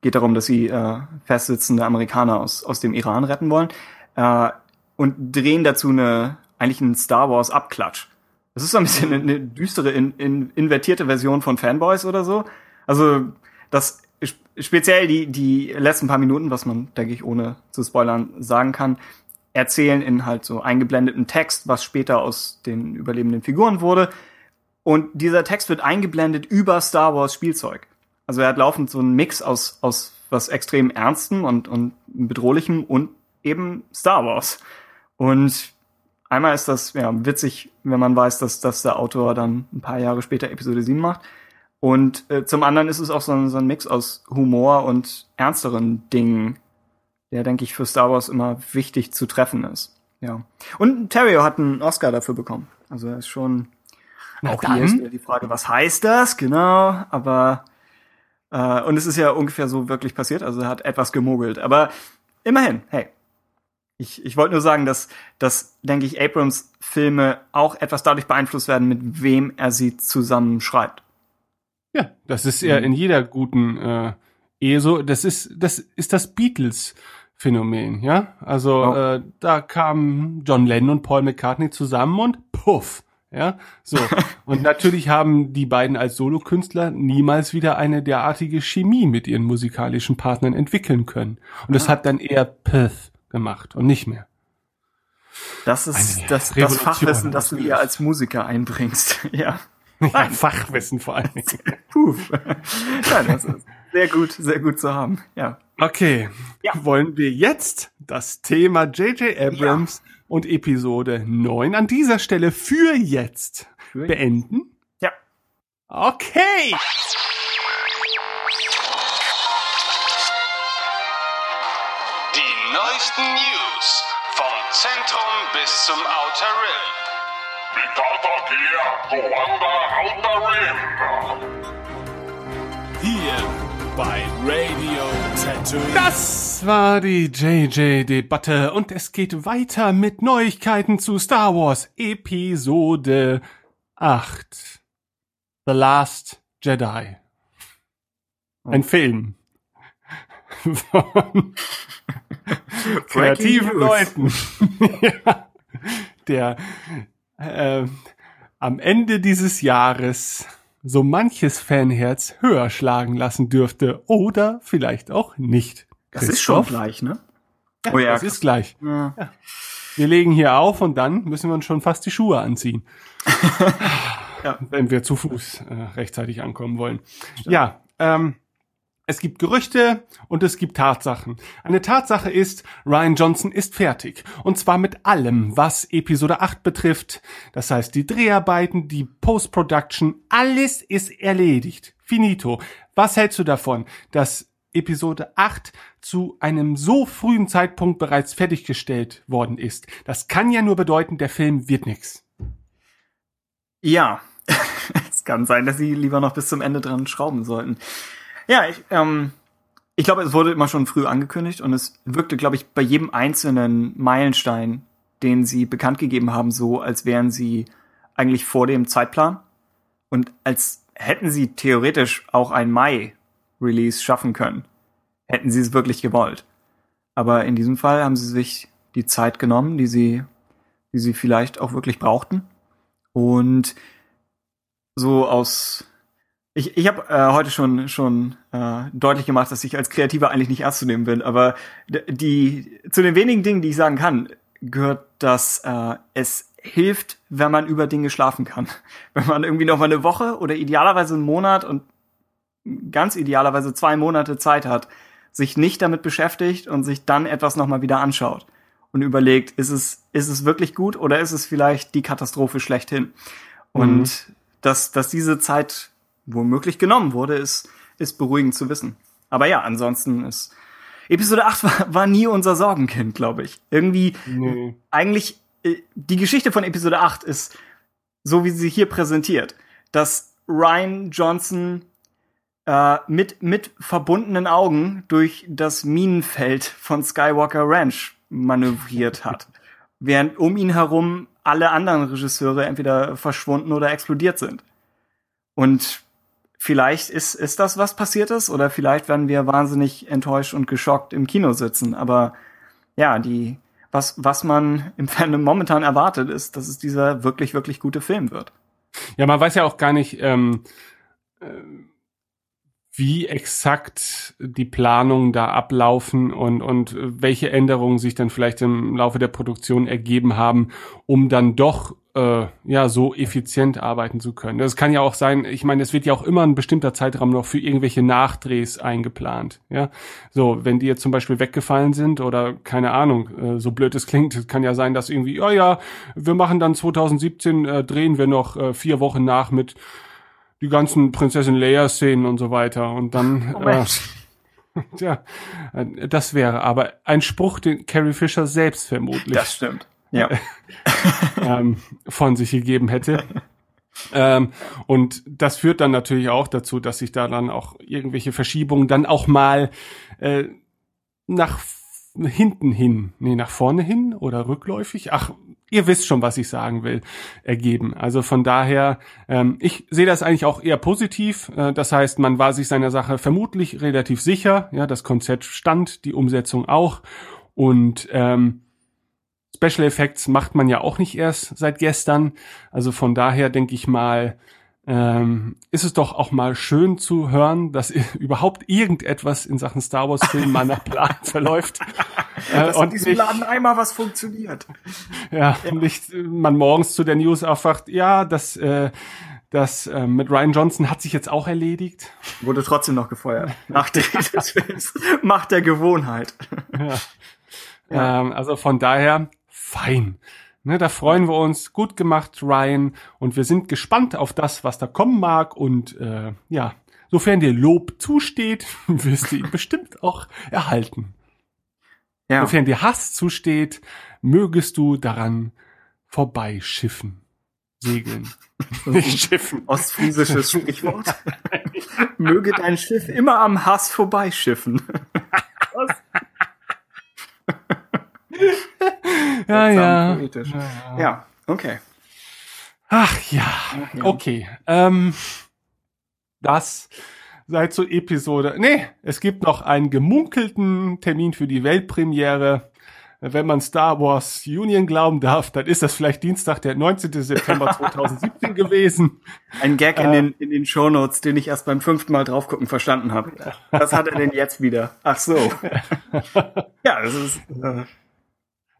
geht darum, dass sie äh, festsitzende Amerikaner aus, aus dem Iran retten wollen äh, und drehen dazu eine eigentlich einen Star Wars Abklatsch. Das ist so ein bisschen eine, eine düstere, in, in, invertierte Version von Fanboys oder so. Also das speziell die, die letzten paar Minuten, was man, denke ich, ohne zu spoilern sagen kann, erzählen in halt so eingeblendeten Text, was später aus den überlebenden Figuren wurde. Und dieser Text wird eingeblendet über Star Wars Spielzeug. Also er hat laufend so einen Mix aus, aus was extrem Ernstem und, und Bedrohlichem und eben Star Wars. Und einmal ist das ja witzig, wenn man weiß, dass, dass der Autor dann ein paar Jahre später Episode 7 macht. Und äh, zum anderen ist es auch so ein, so ein Mix aus Humor und ernsteren Dingen, der, denke ich, für Star Wars immer wichtig zu treffen ist. Ja. Und Terrio hat einen Oscar dafür bekommen. Also er ist schon. Na auch dann. hier ist wieder die Frage, was heißt das? Genau, aber äh, und es ist ja ungefähr so wirklich passiert, also er hat etwas gemogelt. Aber immerhin, hey. Ich, ich wollte nur sagen, dass, dass, denke ich, Abrams Filme auch etwas dadurch beeinflusst werden, mit wem er sie zusammen schreibt. Ja, das ist ja in jeder guten äh, Ehe so. Das ist das ist das Beatles Phänomen, ja. Also Oh. äh, da kamen John Lennon und Paul McCartney zusammen und puff, ja. So und natürlich haben die beiden als Solokünstler niemals wieder eine derartige Chemie mit ihren musikalischen Partnern entwickeln können. Und das hat dann eher Pith gemacht und nicht mehr. Das ist Eine das, das Fachwissen, das du hier als Musiker einbringst. ja. Ja, Fachwissen vor allen Dingen. Puh. ja, das ist sehr gut, sehr gut zu haben. Ja. Okay, Ja. wollen wir jetzt das Thema J.J. Abrams und Episode 9 an dieser Stelle für jetzt Für beenden? Ja. Okay. Die neuesten News vom Zentrum bis zum Outer Rim. Hier bei Radio Tatooine. Das war die JJ-Debatte und es geht weiter mit Neuigkeiten zu Star Wars Episode 8. The Last Jedi. Ein Film. Von kreativen. Leuten. ja, der äh, am Ende dieses Jahres so manches Fanherz höher schlagen lassen dürfte oder vielleicht auch nicht. Das ist schon gleich, ne? Ja, Oh ja, das ist gleich. Ja. Wir legen hier auf und dann müssen wir uns schon fast die Schuhe anziehen. Ja. Wenn wir zu Fuß äh, rechtzeitig ankommen wollen. Ja, ähm, es gibt Gerüchte und es gibt Tatsachen. Eine Tatsache ist, Ryan Johnson ist fertig. Und zwar mit allem, was Episode 8 betrifft. Das heißt, die Dreharbeiten, die Post-Production, alles ist erledigt. Finito. Was hältst du davon, dass Episode 8 zu einem so frühen Zeitpunkt bereits fertiggestellt worden ist? Das kann ja nur bedeuten, der Film wird nix. Ja, es kann sein, dass sie lieber noch bis zum Ende dran schrauben sollten. Ja, ich, ähm, ich glaube, es wurde immer schon früh angekündigt und es wirkte, glaube ich, bei jedem einzelnen Meilenstein, den sie bekannt gegeben haben, so, als wären sie eigentlich vor dem Zeitplan und als hätten sie theoretisch auch ein Mai-Release schaffen können. Hätten sie es wirklich gewollt. Aber in diesem Fall haben sie sich die Zeit genommen, die sie, die sie vielleicht auch wirklich brauchten. Und so aus ich, ich habe äh, heute schon schon äh, deutlich gemacht, dass ich als Kreativer eigentlich nicht ernst zu nehmen bin, aber die zu den wenigen Dingen, die ich sagen kann, gehört, dass äh, es hilft, wenn man über Dinge schlafen kann. Wenn man irgendwie noch mal eine Woche oder idealerweise einen Monat und ganz idealerweise zwei Monate Zeit hat, sich nicht damit beschäftigt und sich dann etwas noch mal wieder anschaut und überlegt, ist es ist es wirklich gut oder ist es vielleicht die Katastrophe schlechthin? Und dass dass diese Zeit womöglich genommen wurde, ist, ist beruhigend zu wissen. Aber ja, ansonsten ist Episode 8 war, war nie unser Sorgenkind, glaube ich. Irgendwie, Nee. eigentlich, äh, die Geschichte von Episode 8 ist so, wie sie hier präsentiert, dass Ryan Johnson äh, mit, mit verbundenen Augen durch das Minenfeld von Skywalker Ranch manövriert hat. Während um ihn herum alle anderen Regisseure entweder verschwunden oder explodiert sind. Und vielleicht ist, ist das, was passiert ist, oder vielleicht werden wir wahnsinnig enttäuscht und geschockt im Kino sitzen. Aber ja, die, was, was man im Fandom momentan erwartet, ist, dass es dieser wirklich, wirklich gute Film wird. Ja, man weiß ja auch gar nicht, ähm, äh, wie exakt die Planungen da ablaufen und, und welche Änderungen sich dann vielleicht im Laufe der Produktion ergeben haben, um dann doch äh, ja so effizient arbeiten zu können. Das kann ja auch sein, ich meine, es wird ja auch immer ein bestimmter Zeitraum noch für irgendwelche Nachdrehs eingeplant. Ja, so wenn die jetzt zum Beispiel weggefallen sind oder keine Ahnung, äh, so blöd es klingt, kann ja sein, dass irgendwie, oh ja, wir machen dann 2017 äh, drehen wir noch äh, vier Wochen nach mit die ganzen Prinzessin Leia-Szenen und so weiter. Und dann, Oh äh, ja, äh, das wäre aber ein Spruch, den Carrie Fisher selbst vermutlich Das stimmt. Ja. ähm, von sich gegeben hätte. Ähm, und das führt dann natürlich auch dazu, dass sich da dann auch irgendwelche Verschiebungen dann auch mal äh, nach hinten hin, nee, nach vorne hin oder rückläufig, ach, ihr wisst schon, was ich sagen will, ergeben. Also von daher, ähm, ich sehe das eigentlich auch eher positiv. Äh, das heißt, man war sich seiner Sache vermutlich relativ sicher. Ja, das Konzept stand, die Umsetzung auch. Und ähm, Special Effects macht man ja auch nicht erst seit gestern. Also von daher denke ich mal, ähm, ist es doch auch mal schön zu hören, dass überhaupt irgendetwas in Sachen Star Wars Film mal nach Plan verläuft. Äh, Dass in diesem Laden einmal was funktioniert. ja, nicht äh, man morgens zu der News aufwacht, ja, das, äh, das äh, mit Ryan Johnson hat sich jetzt auch erledigt. Wurde trotzdem noch gefeuert. Nach Dreh des Films. Macht der Gewohnheit. Ähm, also von daher, fein. Ne, da freuen wir uns. Gut gemacht, Ryan. Und wir sind gespannt auf das, was da kommen mag. Und äh, ja, sofern dir Lob zusteht, wirst du ihn bestimmt auch erhalten. Ja. Sofern dir Hass zusteht, mögest du daran vorbeischiffen. Segeln. Nicht schiffen. Ostfriesisches Sprichwort. Möge dein Schiff immer am Hass vorbeischiffen. Ja, ja. Poetisch. Ja, okay. Ach ja, okay. Ähm, das sei zur Episode. Nee, es gibt noch einen gemunkelten Termin für die Weltpremiere. Wenn man Star Wars Union glauben darf, dann ist das vielleicht Dienstag, der 19. September 2017 gewesen. Ein Gag in den, in den Shownotes, den ich erst beim fünften Mal draufgucken verstanden habe. Was hat er denn jetzt wieder? Ach so. ja, das ist. Äh,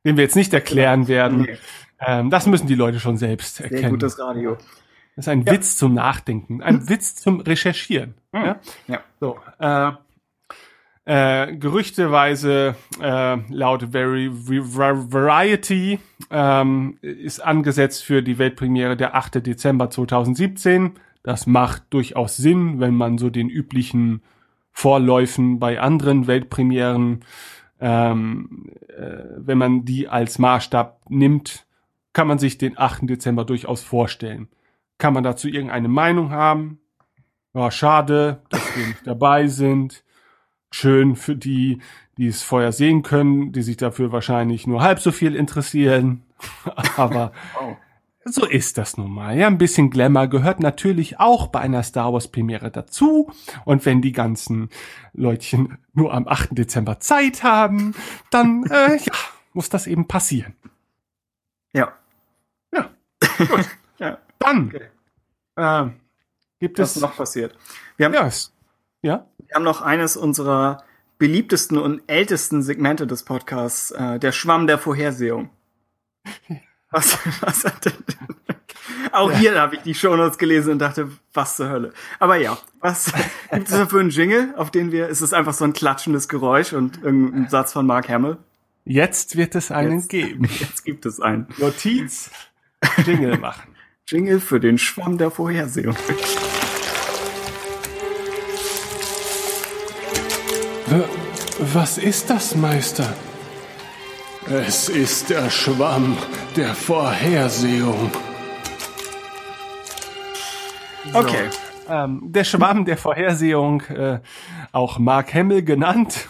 Den wir jetzt nicht erklären werden. Nee. Ähm, das müssen die Leute schon selbst sehr erkennen. gutes Radio. Das ist ein Witz zum Nachdenken, ein Witz zum Recherchieren. Ja? Ja. So, äh, äh, gerüchteweise äh, laut Very, Vari- Variety ähm, ist angesetzt für die Weltpremiere der 8. Dezember 2017. Das macht durchaus Sinn, wenn man so den üblichen Vorläufen bei anderen Weltpremieren, ähm, äh, wenn man die als Maßstab nimmt, kann man sich den 8. Dezember durchaus vorstellen. Kann man dazu irgendeine Meinung haben? Ja, schade, dass wir nicht dabei sind. Schön für die, die es vorher sehen können, die sich dafür wahrscheinlich nur halb so viel interessieren. Aber Oh. So ist das nun mal. Ja, ein bisschen Glamour gehört natürlich auch bei einer Star Wars Premiere dazu. Und wenn die ganzen Leutchen nur am 8. Dezember Zeit haben, dann äh, ja, muss das eben passieren. Ja. Ja. Ja. Dann äh, gibt Was es noch passiert? Wir haben, ja, es, ja, wir haben noch eines unserer beliebtesten und ältesten Segmente des Podcasts, äh, der Schwamm der Vorhersehung. Was, was hat denn? Auch hier habe ich die Shownotes gelesen und dachte, was zur Hölle. Aber ja, was gibt es dafür einen Jingle, auf den wir, ist es einfach so ein klatschendes Geräusch und irgendein Satz von Mark Hamill? jetzt wird es einen Jetzt. geben. Jetzt gibt es einen Notiz, Jingle machen. Jingle für den Schwamm der Vorhersehung. Was ist das, Meister? Es ist der Schwamm der Vorhersehung. Okay. Ähm, der Schwamm der Vorhersehung, äh, auch Mark Hamill genannt,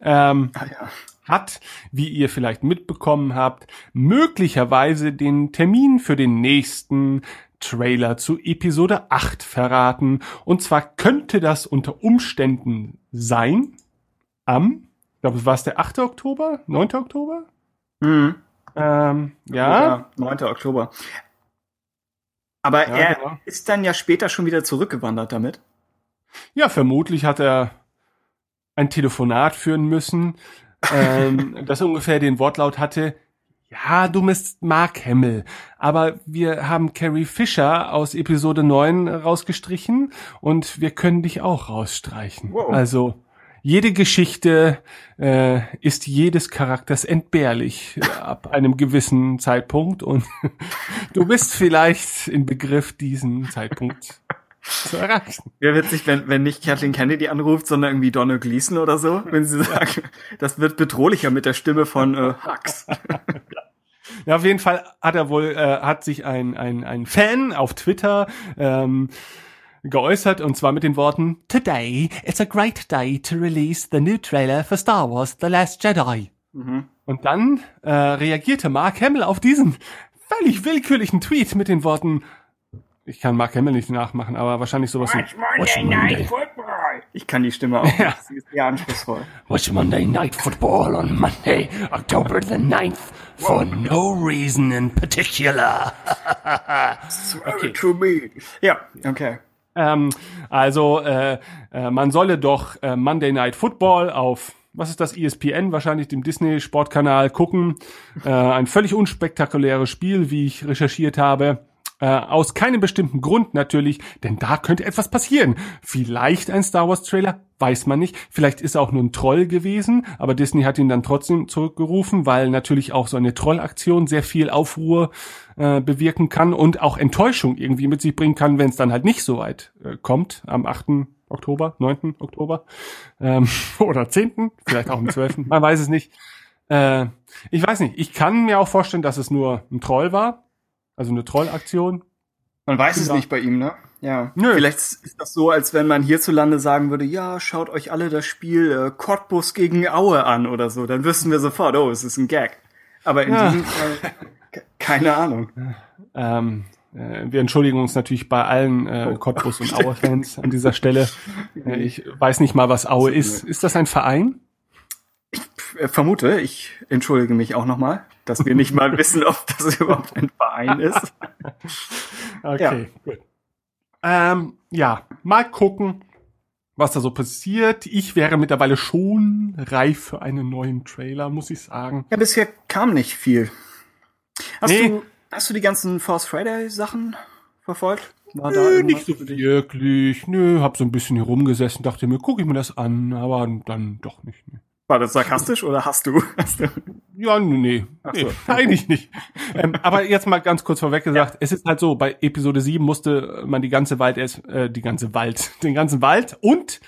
ähm, Ah, ja. hat, wie ihr vielleicht mitbekommen habt, möglicherweise den Termin für den nächsten Trailer zu Episode 8 verraten. Und zwar könnte das unter Umständen sein am, glaube, es war es der 8. Oktober, 9. Oktober? Mhm. Ähm, ja. 9. Oktober. Aber Ja, er genau. ist dann ja später schon wieder zurückgewandert damit. Ja, vermutlich hat er ein Telefonat führen müssen, ähm, das ungefähr den Wortlaut hatte, ja, du bist Mark Hamill, aber wir haben Carrie Fisher aus Episode 9 rausgestrichen und wir können dich auch rausstreichen. Wow. Also jede Geschichte äh, ist jedes Charakters entbehrlich äh, ab einem gewissen Zeitpunkt und du bist vielleicht in Begriff, diesen Zeitpunkt zu erreichen. Wäre witzig, wenn, wenn nicht Kathleen Kennedy anruft, sondern irgendwie Donald Gleason oder so, wenn sie sagen, das wird bedrohlicher mit der Stimme von äh, Hux. Ja, auf jeden Fall hat er wohl, äh, hat sich ein, ein, ein Fan auf Twitter ähm, geäußert und zwar mit den Worten Today it's a great day to release the new trailer for Star Wars The Last Jedi. Und dann äh, reagierte Mark Hamill auf diesen völlig willkürlichen Tweet mit den Worten ich kann Mark Hamill nicht nachmachen, aber wahrscheinlich sowas wie Watch Monday, Ich kann die Stimme auch. nicht. Sie ist sehr anspruchsvoll. Watch Monday Night Football on Monday, October the 9th, for no reason in particular. Okay. To me. Ja, okay. Ähm, also äh, äh, man solle doch äh, Monday Night Football auf was ist das ESPN wahrscheinlich dem Disney Sportkanal gucken. Äh, ein völlig unspektakuläres Spiel, wie ich recherchiert habe. Äh, aus keinem bestimmten Grund natürlich, denn da könnte etwas passieren. Vielleicht ein Star Wars Trailer, weiß man nicht. Vielleicht ist er auch nur ein Troll gewesen, aber Disney hat ihn dann trotzdem zurückgerufen, weil natürlich auch so eine Trollaktion sehr viel Aufruhr äh, bewirken kann und auch Enttäuschung irgendwie mit sich bringen kann, wenn es dann halt nicht so weit äh, kommt am 8. Oktober, 9. Oktober ähm, oder 10., vielleicht auch am 12., man weiß es nicht. Äh, ich weiß nicht, ich kann mir auch vorstellen, dass es nur ein Troll war, also eine Trollaktion. Man weiß es nicht bei ihm, ne? Ja. Nö. Vielleicht ist das so, als wenn man hierzulande sagen würde, ja, schaut euch alle das Spiel äh, Cottbus gegen Aue an oder so. Dann wüssten wir sofort, oh, es ist ein Gag. Aber in Ja. diesem Fall, keine Ahnung. Ähm, äh, wir entschuldigen uns natürlich bei allen äh, Cottbus und Aue-Fans an dieser Stelle. Äh, ich weiß nicht mal, was Aue ist. Ist das ein Verein? Äh, vermute, ich entschuldige mich auch nochmal, dass wir nicht mal wissen, ob das überhaupt ein Verein ist. Okay, gut. Ähm, ja, mal gucken, was da so passiert. Ich wäre mittlerweile schon reif für einen neuen Trailer, muss ich sagen. Ja, bisher kam nicht viel. Hast, Nee. du, hast du die ganzen Force Friday Sachen verfolgt? War Nö, irgendwas nicht so wirklich. Nö, hab so ein bisschen hier rumgesessen, dachte mir, gucke ich mir das an, aber dann doch nicht. Ne. War das sarkastisch oder hast du? Hast du? Ja, nee, Ach nee so. eigentlich nicht. ähm, aber jetzt mal ganz kurz vorweg gesagt, es ist halt so, bei Episode 7 musste man die ganze Wald erst, äh, die ganze Wald, den ganzen Wald und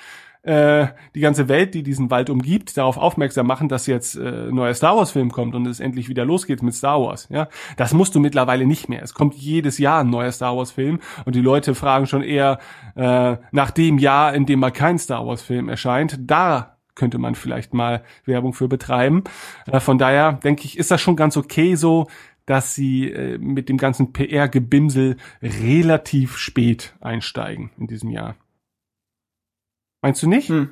äh, die ganze Welt, die diesen Wald umgibt, darauf aufmerksam machen, dass jetzt äh, ein neuer Star Wars Film kommt und es endlich wieder losgeht mit Star Wars. Ja, das musst du mittlerweile nicht mehr. Es kommt jedes Jahr ein neuer Star Wars Film und die Leute fragen schon eher äh, nach dem Jahr, in dem mal kein Star Wars Film erscheint. Da könnte man vielleicht mal Werbung für betreiben. Äh, von daher denke ich, ist das schon ganz okay so, dass sie äh, mit dem ganzen PR-Gebimsel relativ spät einsteigen in diesem Jahr. Meinst du nicht? Hm.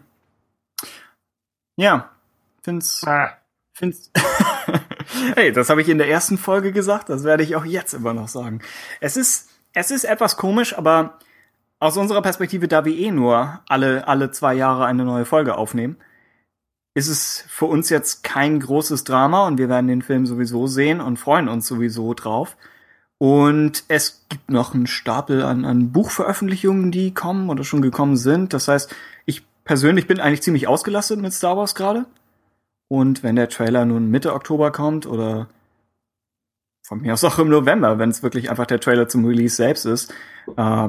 Ja, find's, Ah. find's. hey, das habe ich in der ersten Folge gesagt, das werde ich auch jetzt immer noch sagen. Es ist, es ist etwas komisch, aber aus unserer Perspektive, da wir eh nur alle, alle zwei Jahre eine neue Folge aufnehmen, ist es für uns jetzt kein großes Drama und wir werden den Film sowieso sehen und freuen uns sowieso drauf. Und es gibt noch einen Stapel an, an Buchveröffentlichungen, die kommen oder schon gekommen sind. Das heißt, persönlich bin eigentlich ziemlich ausgelastet mit Star Wars gerade. Und wenn der Trailer nun Mitte Oktober kommt oder von mir aus auch im November, wenn es wirklich einfach der Trailer zum Release selbst ist, äh,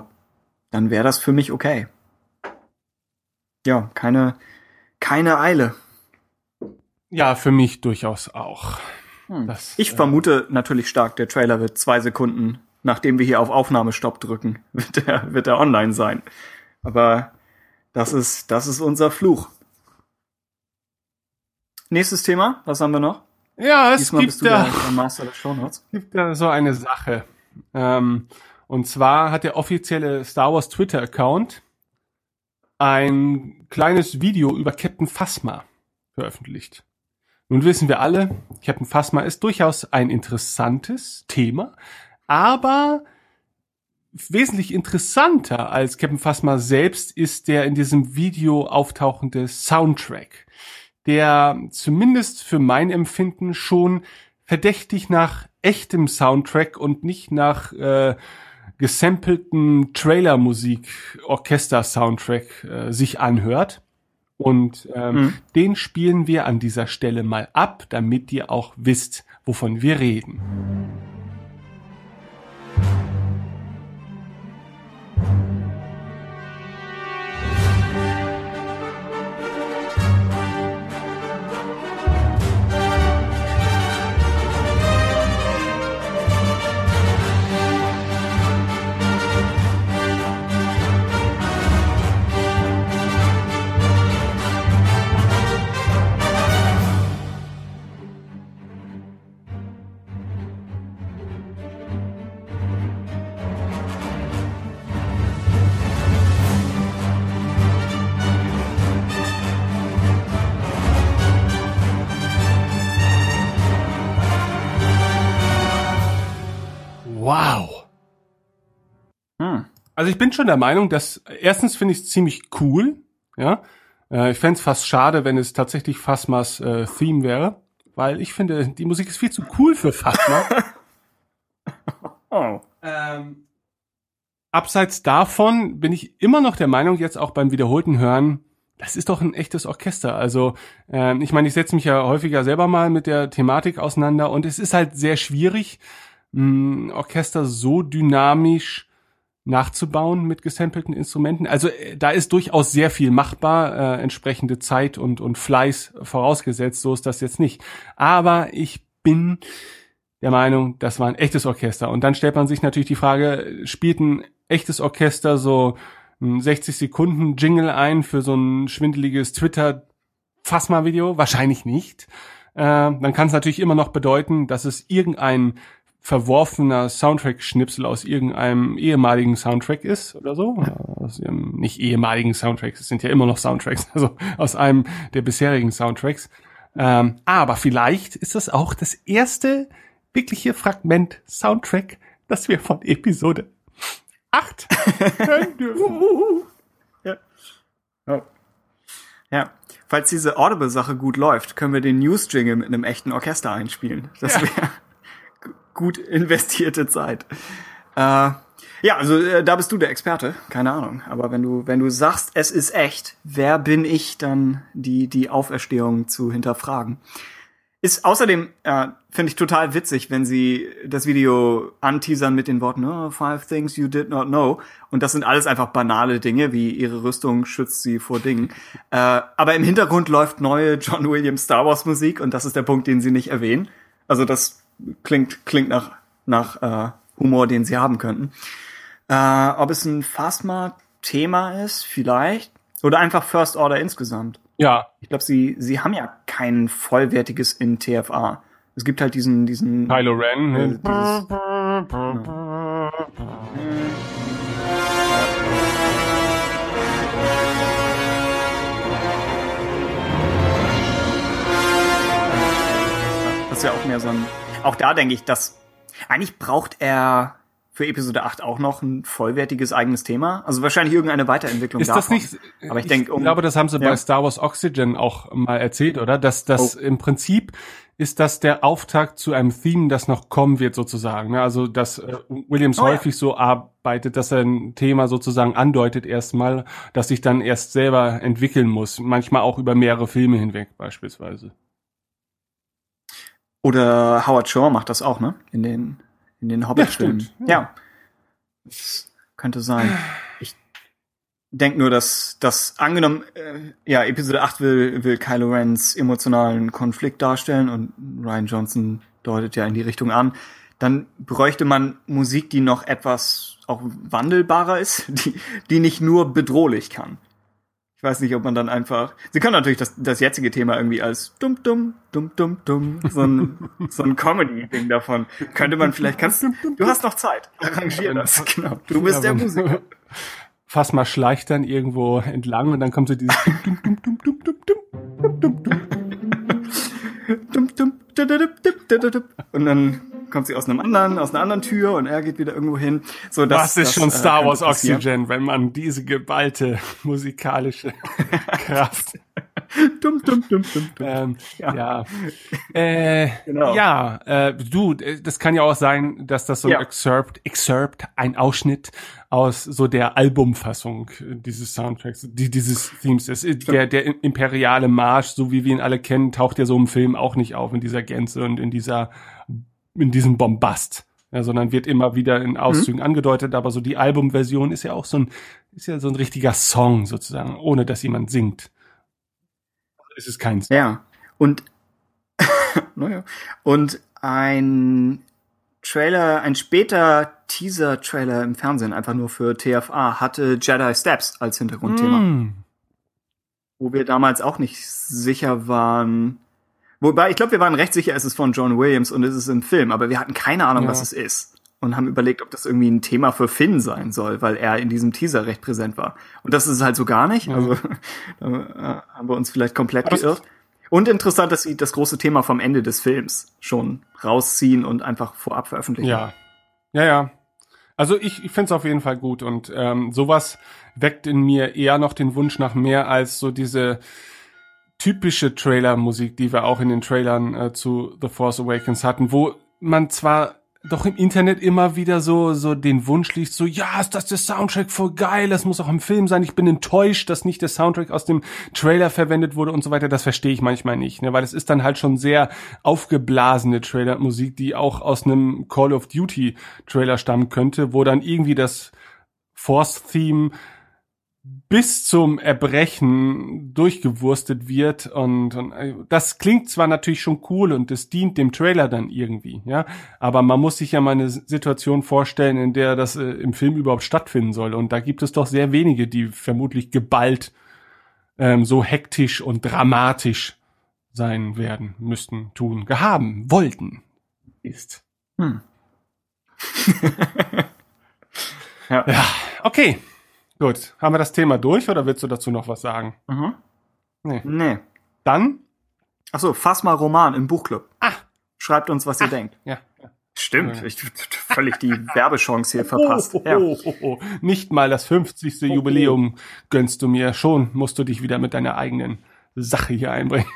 dann wäre das für mich okay. Ja, keine, keine Eile. Ja, für mich durchaus auch. Hm. Das, Ich äh, vermute natürlich stark, der Trailer wird zwei Sekunden nachdem wir hier auf Aufnahmestopp drücken, wird er, wird er online sein. Aber das ist, das ist unser Fluch. Nächstes Thema, was haben wir noch? Ja, es Diesmal gibt da, Shownotes. gibt da so eine Sache. Ähm, und zwar hat der offizielle Star Wars Twitter-Account ein kleines Video über Captain Phasma veröffentlicht. Nun wissen wir alle, Captain Phasma ist durchaus ein interessantes Thema, aber wesentlich interessanter als Captain Phasma selbst ist der in diesem Video auftauchende Soundtrack, der zumindest für mein Empfinden schon verdächtig nach echtem Soundtrack und nicht nach äh, gesampelten Trailermusik, Orchester-Soundtrack äh, sich anhört. Und ähm, Mhm. den spielen wir an dieser Stelle mal ab, damit ihr auch wisst, wovon wir reden. Also ich bin schon der Meinung, dass erstens finde ich es ziemlich cool, ja. Äh, ich fände es fast schade, wenn es tatsächlich Phasmas äh, Theme wäre, weil ich finde, die Musik ist viel zu cool für Phasma. Oh. ähm, abseits davon bin ich immer noch der Meinung, jetzt auch beim wiederholten Hören, das ist doch ein echtes Orchester. Also ähm, ich meine, ich setze mich ja häufiger selber mal mit der Thematik auseinander und es ist halt sehr schwierig, ein Orchester so dynamisch nachzubauen mit gesampelten Instrumenten. Also äh, da ist durchaus sehr viel machbar, äh, entsprechende Zeit und, und Fleiß vorausgesetzt, so ist das jetzt nicht. Aber ich bin der Meinung, das war ein echtes Orchester. Und dann stellt man sich natürlich die Frage, spielt ein echtes Orchester so ein 60 Sekunden Jingle ein für so ein schwindeliges Twitter Phasma-Video? Wahrscheinlich nicht. Äh, dann kann es natürlich immer noch bedeuten, dass es irgendein verworfener Soundtrack-Schnipsel aus irgendeinem ehemaligen Soundtrack ist oder so. Aus ihrem, nicht ehemaligen Soundtracks, es sind ja immer noch Soundtracks, also aus einem der bisherigen Soundtracks. Ähm, aber vielleicht ist das auch das erste wirkliche Fragment Soundtrack, das wir von Episode 8 hören dürfen. Ja, falls diese Audible-Sache gut läuft, können wir den News-Jingle mit einem echten Orchester einspielen. Das Ja. wäre gut investierte Zeit. Äh, ja, also äh, da bist du der Experte, keine Ahnung. Aber wenn du wenn du sagst, es ist echt, wer bin ich dann, die die Auferstehung zu hinterfragen? Ist außerdem, äh, finde ich total witzig, wenn sie das Video anteasern mit den Worten, oh, five things you did not know. Und das sind alles einfach banale Dinge, wie ihre Rüstung schützt sie vor Dingen. Äh, aber im Hintergrund läuft neue John Williams Star Wars Musik und das ist der Punkt, den sie nicht erwähnen. Also das klingt, klingt nach, nach äh, Humor, den sie haben könnten. Äh, ob es ein Phasma-Thema ist, vielleicht. Oder einfach First Order insgesamt. Ja, Ich glaube, sie, sie haben ja kein vollwertiges in TFA. Es gibt halt diesen, diesen. Kylo Ren. äh, Ne? dieses, das ist ja auch mehr so ein. Auch da denke ich, dass eigentlich braucht er für Episode 8 auch noch ein vollwertiges eigenes Thema. Also wahrscheinlich irgendeine Weiterentwicklung Ist das davon. nicht? Aber ich denke, um, glaube, das haben sie Ja. bei Star Wars Oxygen auch mal erzählt, oder? Dass das Oh. im Prinzip ist das der Auftakt zu einem Theme, das noch kommen wird, sozusagen. ne? Also, dass äh, Williams Oh, ja. häufig so arbeitet, dass er ein Thema sozusagen andeutet erstmal, das sich dann erst selber entwickeln muss. Manchmal auch über mehrere Filme hinweg, beispielsweise. Oder Howard Shore macht das auch, ne? In den, in den Hobbit-Filmen. stimmt, Ja. Das könnte sein. Ich denke nur, dass, dass angenommen, äh, ja, Episode 8 will, will Kylo Rens emotionalen Konflikt darstellen und Ryan Johnson deutet ja in die Richtung an, dann bräuchte man Musik, die noch etwas auch wandelbarer ist, die, die nicht nur bedrohlich kann. Ich weiß nicht, ob man dann einfach. Sie können natürlich das, das jetzige Thema irgendwie als dumm, dumm, dumm, dumm, dumm, so ein, so ein Comedy-Ding davon. Könnte man vielleicht, kannst du hast noch Zeit. Arrangier das, genau. Du bist der Musiker. Fass mal schleicht dann irgendwo entlang und dann kommt so dieses dumm, dumm, dumm, dumm, dumm, dumm, dumm, dumm, dumm. Dumm, dumm, dumm, dumm, dumm, dumm, dumm. Und dann kommt sie aus einem anderen, aus einer anderen Tür und er geht wieder irgendwo hin. So, das, Das ist das, schon äh, Star könnte Wars passieren. Oxygen, wenn man diese geballte musikalische Kraft. Dumm, dumm, dumm, dumm, dumm. Ähm, Ja. ja. Äh, Genau. Ja, äh, du, äh, das kann ja auch sein, dass das so ein Ja. Excerpt, Excerpt, ein Ausschnitt aus so der Albumfassung äh, dieses Soundtracks, die, dieses Themes ist. Äh, Der, der imperiale Marsch, so wie wir ihn alle kennen, taucht ja so im Film auch nicht auf in dieser Gänze und in dieser, in diesem Bombast. Ja, sondern wird immer wieder in Auszügen angedeutet, aber so die Albumversion ist ja auch so ein, ist ja so ein richtiger Song sozusagen, ohne dass jemand singt. Es ist kein Song. Ja. Und, naja. Und ein Trailer, ein später Teaser-Trailer im Fernsehen, einfach nur für TFA, hatte Jedi Steps als Hintergrundthema. Mm. Wo wir damals auch nicht sicher waren. Wobei, ich glaube, wir waren recht sicher, es ist von John Williams und es ist im Film, aber wir hatten keine Ahnung, Ja. was es ist. Und haben überlegt, ob das irgendwie ein Thema für Finn sein soll, weil er in diesem Teaser recht präsent war. Und das ist es halt so gar nicht. Also da äh, haben wir uns vielleicht komplett Aber geirrt. Und interessant, dass sie das große Thema vom Ende des Films schon rausziehen und einfach vorab veröffentlichen. Ja. Ja, ja. Also ich, ich finde es auf jeden Fall gut und ähm, sowas weckt in mir eher noch den Wunsch nach mehr als so diese typische Trailer-Musik, die wir auch in den Trailern äh, zu The Force Awakens hatten, wo man zwar doch im Internet immer wieder so so den Wunsch liest, so ja, ist das der Soundtrack voll geil, das muss auch im Film sein. Ich bin enttäuscht, dass nicht der Soundtrack aus dem Trailer verwendet wurde und so weiter. Das verstehe ich manchmal nicht, ne, weil es ist dann halt schon sehr aufgeblasene Trailer-Musik, die auch aus einem Call of Duty Trailer stammen könnte, wo dann irgendwie das Force-Theme bis zum Erbrechen durchgewurstet wird und, und äh, das klingt zwar natürlich schon cool und es dient dem Trailer dann irgendwie, ja, aber man muss sich ja mal eine Situation vorstellen, in der das äh, im Film überhaupt stattfinden soll und da gibt es doch sehr wenige, die vermutlich geballt ähm, so hektisch und dramatisch sein werden, müssten, tun, gehaben, wollten, ist. Hm. Ja, okay. Gut. Haben wir das Thema durch oder willst du dazu noch was sagen? Mhm. Nee. Nee. Dann? Ach so, fass mal Roman im Buchclub. Ah. Schreibt uns, was ihr denkt. Ja. Stimmt, ich völlig die Werbechance hier verpasst. Oh, oh, Ja. oh, oh, oh. Nicht mal das 50. Jubiläum gönnst du mir. Schon musst du dich wieder mit deiner eigenen Sache hier einbringen.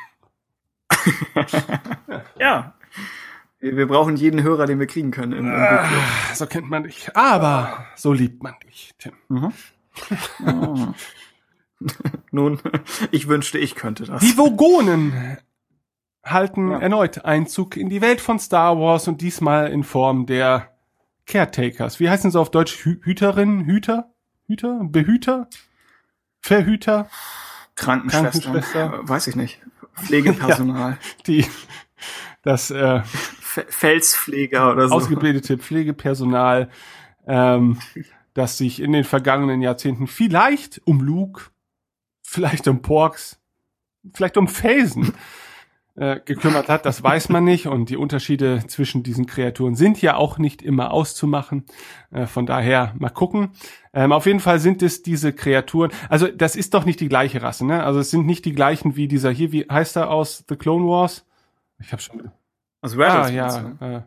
ja. Wir, brauchen jeden Hörer, den wir kriegen können im, im Buchclub. Ah, So kennt man dich. Aber so liebt man dich, Tim. Mhm. Oh. Nun, ich wünschte, ich könnte das. Die Vogonen halten Ja. erneut Einzug in die Welt von Star Wars und diesmal in Form der Caretakers. Wie heißen sie auf Deutsch? Hü Hüterinnen? Hüter? Hüter? Behüter? Verhüter? Krankenschwester. Krankenschwester. Äh, Weiß ich nicht. Pflegepersonal. Die das äh, Fe- Felspfleger oder so. ausgebildete Pflegepersonal, ähm, das sich in den vergangenen Jahrzehnten vielleicht um Luke, vielleicht um Porks, vielleicht um Felsen äh, gekümmert hat, das weiß man nicht. Und die Unterschiede zwischen diesen Kreaturen sind ja auch nicht immer auszumachen. Äh, von daher mal gucken. Ähm, auf jeden Fall sind es diese Kreaturen. Also das ist doch nicht die gleiche Rasse, ne? Also es sind nicht die gleichen wie dieser hier. Wie heißt er aus The Clone Wars? Ich habe schon. Also Rebels, Ah, ja. du? Äh,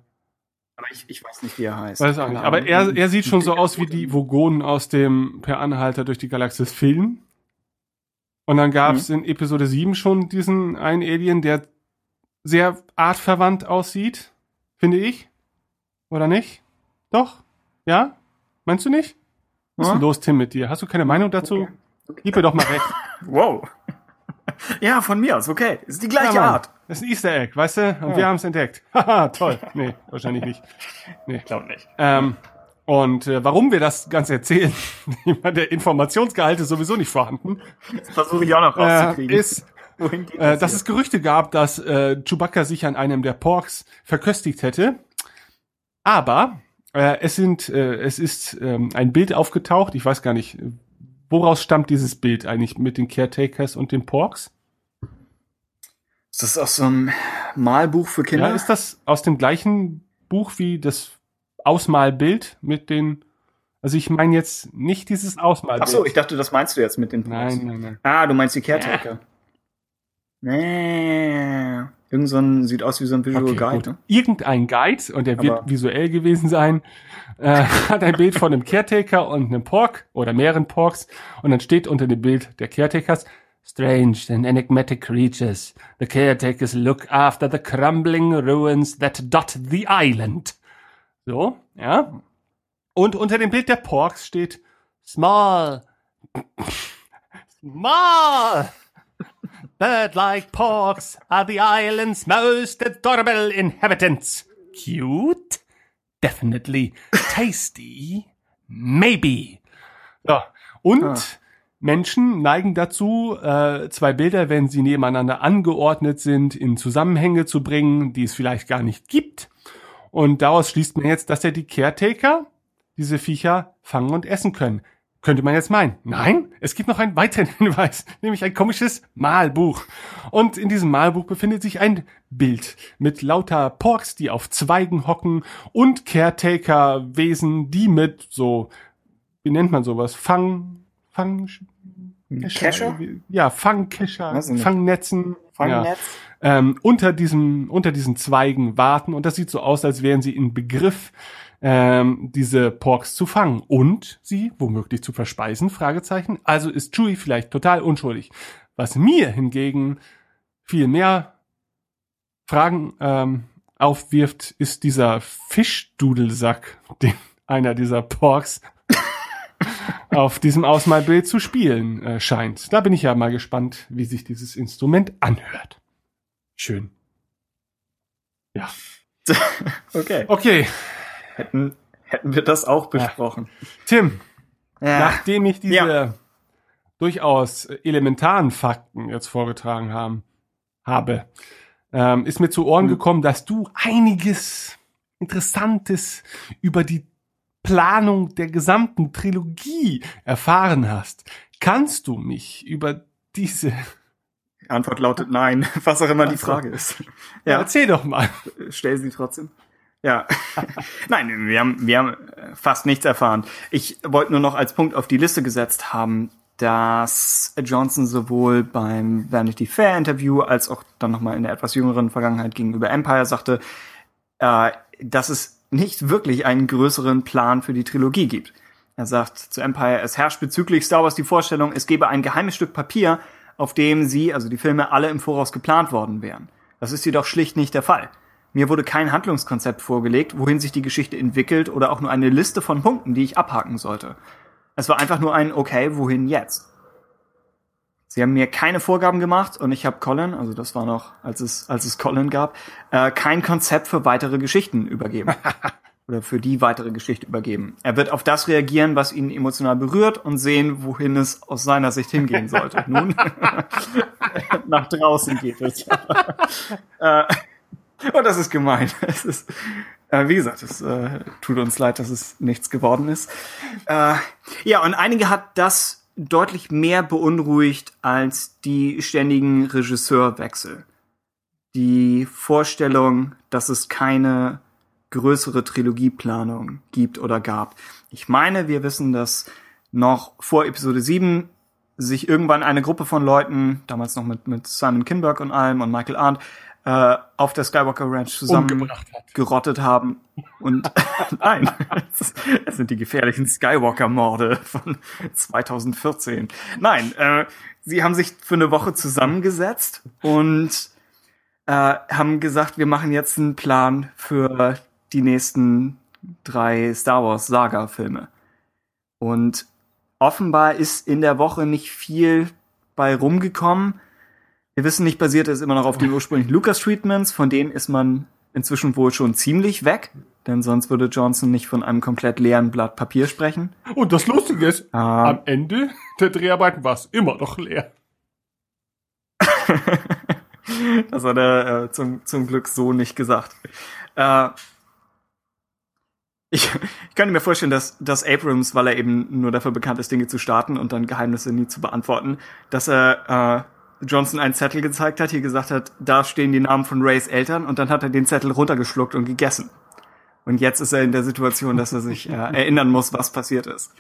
Aber ich, ich weiß nicht, wie er heißt. Weiß auch nicht. Aber er, er sieht schon so aus wie die Vogonen aus dem Per Anhalter durch die Galaxis Film. Und dann gab es in Episode 7 schon diesen einen Alien, der sehr artverwandt aussieht, finde ich. Oder nicht? Doch? Ja? Meinst du nicht? Was ist denn los, Tim, mit dir? Hast du keine Meinung dazu? Gib mir doch mal recht. Wow. ja, von mir aus, okay. Ist die gleiche Ja. Art. Das ist ein Easter Egg, weißt du? Und wir haben es entdeckt. Haha, toll. Nee, wahrscheinlich nicht. Nee. Glaub nicht. Ähm, und äh, warum wir das Ganze erzählen, der Informationsgehalt ist sowieso nicht vorhanden, Das versuche ich auch noch äh, rauszukriegen. ist, Wohin geht äh, dass hier? es Gerüchte gab, dass äh, Chewbacca sich an einem der Porks verköstigt hätte. Aber äh, es sind, äh, es ist ähm, ein Bild aufgetaucht. Ich weiß gar nicht, woraus stammt dieses Bild eigentlich mit den Caretakers und den Porks? Ist das aus so einem Malbuch für Kinder? Ja, ist das aus dem gleichen Buch wie das Ausmalbild mit den also ich meine jetzt nicht dieses Ausmalbild. Ach so, ich dachte, das meinst du jetzt mit den Porks. Nein, nein, nein. Ah, du meinst die Caretaker. Nee. Irgend so ein, sieht aus wie so ein Visual Okay, Guide, gut. ne? Irgendein Guide, und der wird Aber- visuell gewesen sein, äh, hat ein Bild von einem Caretaker und einem Pork oder mehreren Porks und dann steht unter dem Bild der Caretakers Strange and enigmatic creatures. The caretakers look after the crumbling ruins that dot the island. So, ja. Und unter dem Bild der Porks steht Small. Small. Bird-like porks are the island's most adorable inhabitants. Cute? Definitely. Tasty? Maybe. So. Und Ah. Menschen neigen dazu, äh, zwei Bilder, wenn sie nebeneinander angeordnet sind, in Zusammenhänge zu bringen, die es vielleicht gar nicht gibt. Und daraus schließt man jetzt, dass ja die Caretaker diese Viecher fangen und essen können. Könnte man jetzt meinen. Nein, es gibt noch einen weiteren Hinweis, nämlich ein komisches Malbuch. Und in diesem Malbuch befindet sich ein Bild mit lauter Porks, die auf Zweigen hocken und Caretaker-Wesen, die mit so, wie nennt man sowas, Fang, Fang, Kescher? Ja, Fangkescher. Fangnetzen. Ja Fangnetz? ähm, unter diesem unter diesen Zweigen warten und das sieht so aus, als wären sie in Begriff ähm, diese Porks zu fangen und sie womöglich zu verspeisen? Fragezeichen. Also ist Chewie vielleicht total unschuldig. Was mir hingegen viel mehr Fragen ähm, aufwirft, ist dieser Fischdudelsack, den einer dieser Porks auf diesem Ausmalbild zu spielen äh, scheint. Da bin ich ja mal gespannt, wie sich dieses Instrument anhört. Schön. Ja. Okay. Okay, Hätten, hätten wir das auch besprochen. Tim, Ja. nachdem ich diese Ja. durchaus elementaren Fakten jetzt vorgetragen haben, habe, ähm, ist mir zu Ohren Hm. gekommen, dass du einiges Interessantes über die Planung der gesamten Trilogie erfahren hast. Kannst du mich über diese Die Antwort lautet nein, was auch immer die Ach so. Frage ist. ja. Ja, erzähl doch mal. stell sie trotzdem. Ja. Nein, wir haben, wir haben äh, fast nichts erfahren. Ich wollte nur noch als Punkt auf die Liste gesetzt haben, dass Johnson sowohl beim Vanity Fair Interview als auch dann nochmal in der etwas jüngeren Vergangenheit gegenüber Empire sagte, äh, dass es nicht wirklich einen größeren Plan für die Trilogie gibt. Er sagt zu Empire, es herrscht bezüglich Star Wars die Vorstellung, es gebe ein geheimes Stück Papier, auf dem sie, also die Filme, alle im Voraus geplant worden wären. Das ist jedoch schlicht nicht der Fall. Mir wurde kein Handlungskonzept vorgelegt, wohin sich die Geschichte entwickelt oder auch nur eine Liste von Punkten, die ich abhaken sollte. Es war einfach nur ein Okay, wohin jetzt? Sie haben mir keine Vorgaben gemacht und ich habe Colin, also das war noch, als es, als es Colin gab, äh, kein Konzept für weitere Geschichten übergeben. Oder für die weitere Geschichte übergeben. Er wird auf das reagieren, was ihn emotional berührt und sehen, wohin es aus seiner Sicht hingehen sollte. Nun, nach draußen geht es. Und das ist gemein. Es ist, äh, wie gesagt, es äh, tut uns leid, dass es nichts geworden ist. Äh, ja, und einige hat das deutlich mehr beunruhigt als die ständigen Regisseurwechsel. Die Vorstellung, dass es keine größere Trilogieplanung gibt oder gab. Ich meine, wir wissen, dass noch vor Episode 7 sich irgendwann eine Gruppe von Leuten, damals noch mit, mit Simon Kinberg und allem und Michael Arndt, äh, auf der Skywalker Ranch zusammen Umgebracht hat. gerottet haben. Und nein, es es sind die gefährlichen Skywalker-Morde von 2014. Nein, äh, sie haben sich für eine Woche zusammengesetzt und äh, haben gesagt, wir machen jetzt einen Plan für die nächsten drei Star Wars Saga-Filme. Und offenbar ist in der Woche nicht viel bei rumgekommen. Wir wissen nicht, basiert es immer noch auf den ursprünglichen Lucas-Treatments, von denen ist man inzwischen wohl schon ziemlich weg, denn sonst würde Johnson nicht von einem komplett leeren Blatt Papier sprechen. Und das Lustige ist, Ah. am Ende der Dreharbeiten war es immer noch leer. Das hat er äh, zum, zum Glück so nicht gesagt. Äh, Ich, ich könnte mir vorstellen, dass, dass Abrams, weil er eben nur dafür bekannt ist, Dinge zu starten und dann Geheimnisse nie zu beantworten, dass er äh, Johnson einen Zettel gezeigt hat, hier gesagt hat, da stehen die Namen von Rays Eltern und dann hat er den Zettel runtergeschluckt und gegessen. Und jetzt ist er in der Situation, dass er sich äh, erinnern muss, was passiert ist.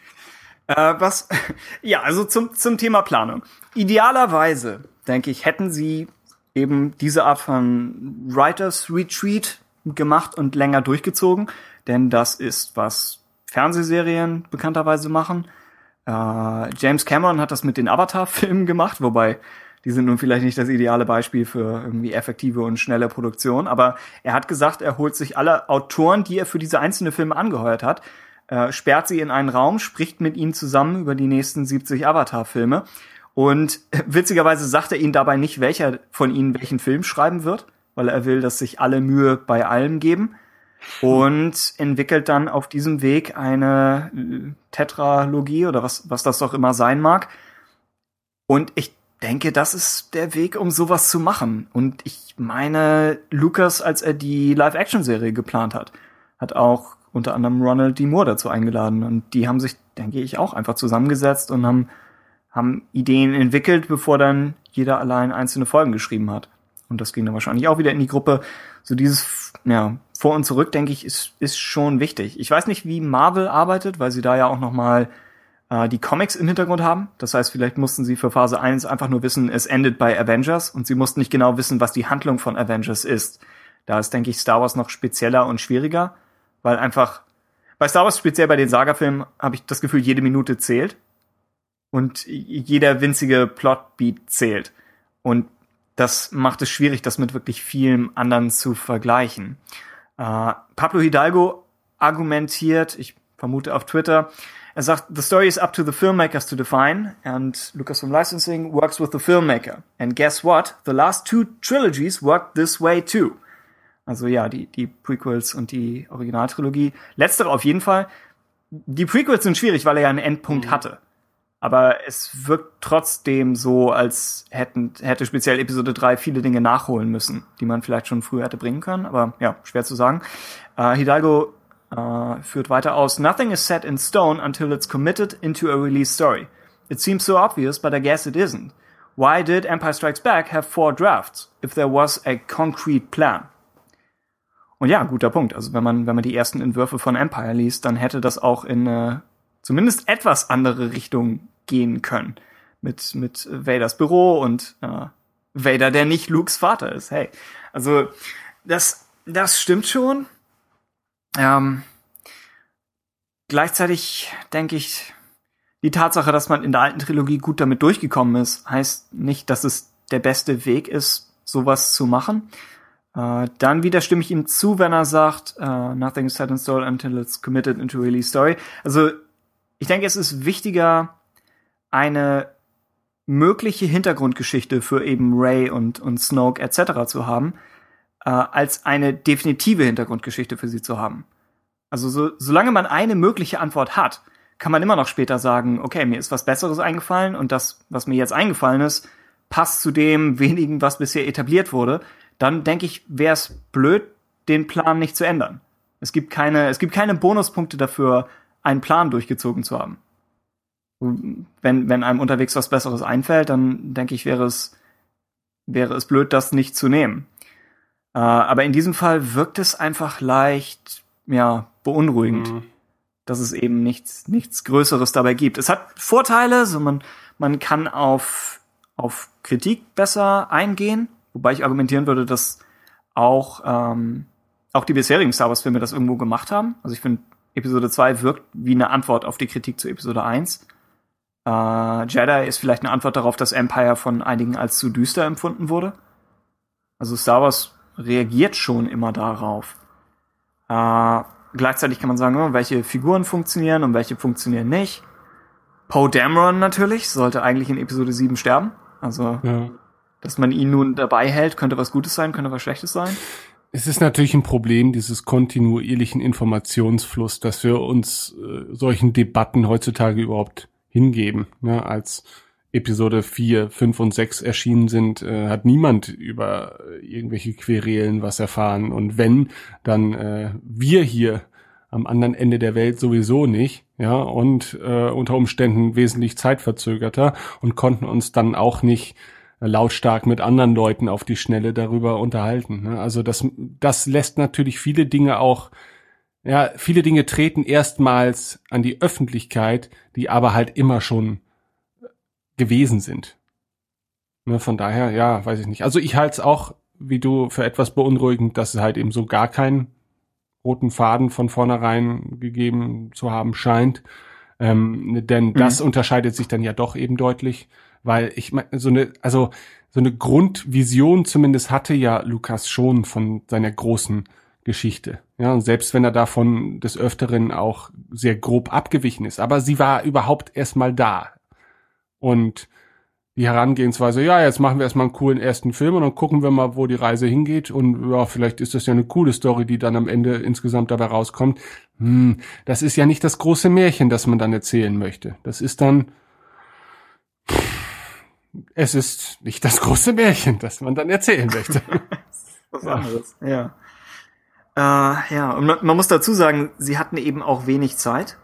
Äh, was, ja, also zum, zum Thema Planung. Idealerweise, denke ich, hätten sie eben diese Art von Writers Retreat gemacht und länger durchgezogen denn das ist, was Fernsehserien bekannterweise machen. Äh, James Cameron hat das mit den Avatar-Filmen gemacht, wobei die sind nun vielleicht nicht das ideale Beispiel für irgendwie effektive und schnelle Produktion, aber er hat gesagt, er holt sich alle Autoren, die er für diese einzelnen Filme angeheuert hat, äh, sperrt sie in einen Raum, spricht mit ihnen zusammen über die nächsten 70 Avatar-Filme und witzigerweise sagt er ihnen dabei nicht, welcher von ihnen welchen Film schreiben wird, weil er will, dass sich alle Mühe bei allem geben und entwickelt dann auf diesem Weg eine äh, Tetralogie oder was, was das doch immer sein mag. Und ich denke, das ist der Weg, um sowas zu machen. Und ich meine, Lucas, als er die Live-Action-Serie geplant hat, hat auch unter anderem Ronald D. Moore dazu eingeladen. Und die haben sich, denke ich, auch einfach zusammengesetzt und haben, haben Ideen entwickelt, bevor dann jeder allein einzelne Folgen geschrieben hat. Und das ging dann wahrscheinlich auch wieder in die Gruppe. So dieses, ja, vor und zurück, denke ich, ist, ist schon wichtig. Ich weiß nicht, wie Marvel arbeitet, weil sie da ja auch noch mal äh, die Comics im Hintergrund haben. Das heißt, vielleicht mussten sie für Phase 1 einfach nur wissen, es endet bei Avengers und sie mussten nicht genau wissen, was die Handlung von Avengers ist. Da ist, denke ich, Star Wars noch spezieller und schwieriger, weil einfach bei Star Wars, speziell bei den Saga-Filmen, habe ich das Gefühl, jede Minute zählt und jeder winzige Plotbeat zählt. Und das macht es schwierig, das mit wirklich vielem anderen zu vergleichen. Uh, Pablo Hidalgo argumentiert, ich vermute auf Twitter, er sagt, the story is up to the filmmakers to define, and Lucasfilm Licensing works with the filmmaker. And guess what? The last two trilogies worked this way too. Also ja, die, die Prequels und die Originaltrilogie. Letztere auf jeden Fall. Die Prequels sind schwierig, weil er ja einen Endpunkt mhm. hatte. Aber es wirkt trotzdem so, als hätten, hätte speziell Episode 3 viele Dinge nachholen müssen, die man vielleicht schon früher hätte bringen können. Aber ja, schwer zu sagen. Uh, Hidalgo uh, führt weiter aus, Nothing is set in stone until it's committed into a release story. It seems so obvious, but I guess it isn't. Why did Empire Strikes Back have four drafts, if there was a concrete plan? Und ja, guter Punkt. Also wenn man, wenn man die ersten Entwürfe von Empire liest, dann hätte das auch in eine zumindest etwas andere Richtung gehen können. Mit, mit Vaders Büro und äh, Vader, der nicht Lukes Vater ist. Hey. Also, das, das stimmt schon. Ähm, gleichzeitig denke ich, die Tatsache, dass man in der alten Trilogie gut damit durchgekommen ist, heißt nicht, dass es der beste Weg ist, sowas zu machen. Äh, dann wieder stimme ich ihm zu, wenn er sagt, uh, nothing is set in stone until it's committed into a release story. Also ich denke, es ist wichtiger, eine mögliche Hintergrundgeschichte für eben Ray und, und Snoke etc. zu haben, äh, als eine definitive Hintergrundgeschichte für sie zu haben. Also so, solange man eine mögliche Antwort hat, kann man immer noch später sagen, okay, mir ist was Besseres eingefallen und das, was mir jetzt eingefallen ist, passt zu dem wenigen, was bisher etabliert wurde. Dann denke ich, wäre es blöd, den Plan nicht zu ändern. Es gibt keine, es gibt keine Bonuspunkte dafür, einen Plan durchgezogen zu haben wenn, wenn einem unterwegs was Besseres einfällt, dann denke ich, wäre es, wäre es blöd, das nicht zu nehmen. Äh, aber in diesem Fall wirkt es einfach leicht, ja, beunruhigend, mhm. dass es eben nichts, nichts Größeres dabei gibt. Es hat Vorteile, so man, man kann auf, auf Kritik besser eingehen, wobei ich argumentieren würde, dass auch, ähm, auch die bisherigen Star Wars Filme das irgendwo gemacht haben. Also ich finde, Episode 2 wirkt wie eine Antwort auf die Kritik zu Episode 1. Äh, Jedi ist vielleicht eine Antwort darauf, dass Empire von einigen als zu düster empfunden wurde. Also Star Wars reagiert schon immer darauf. Äh, gleichzeitig kann man sagen, oh, welche Figuren funktionieren und welche funktionieren nicht. Poe Dameron natürlich sollte eigentlich in Episode 7 sterben. Also, ja. dass man ihn nun dabei hält, könnte was Gutes sein, könnte was Schlechtes sein. Es ist natürlich ein Problem dieses kontinuierlichen Informationsfluss, dass wir uns äh, solchen Debatten heutzutage überhaupt hingeben. Ne? Als Episode 4, 5 und 6 erschienen sind, äh, hat niemand über irgendwelche Querelen was erfahren. Und wenn, dann äh, wir hier am anderen Ende der Welt sowieso nicht, ja, und äh, unter Umständen wesentlich zeitverzögerter und konnten uns dann auch nicht lautstark mit anderen Leuten auf die Schnelle darüber unterhalten. Ne? Also das, das lässt natürlich viele Dinge auch, ja, viele Dinge treten erstmals an die Öffentlichkeit, die aber halt immer schon gewesen sind. Ne, von daher, ja, weiß ich nicht. Also ich halte es auch, wie du, für etwas beunruhigend, dass es halt eben so gar keinen roten Faden von vornherein gegeben zu haben scheint. Ähm, denn mhm. das unterscheidet sich dann ja doch eben deutlich weil ich meine, so eine, also so eine Grundvision zumindest hatte ja Lukas schon von seiner großen Geschichte. Ja, und selbst wenn er davon des Öfteren auch sehr grob abgewichen ist, aber sie war überhaupt erstmal da. Und die Herangehensweise, ja, jetzt machen wir erstmal einen coolen ersten Film und dann gucken wir mal, wo die Reise hingeht und ja, vielleicht ist das ja eine coole Story, die dann am Ende insgesamt dabei rauskommt. Hm, das ist ja nicht das große Märchen, das man dann erzählen möchte. Das ist dann, es ist nicht das große Märchen, das man dann erzählen möchte. Was anderes, ja. Äh, ja, und man, man, muss dazu sagen, sie hatten eben auch wenig Zeit,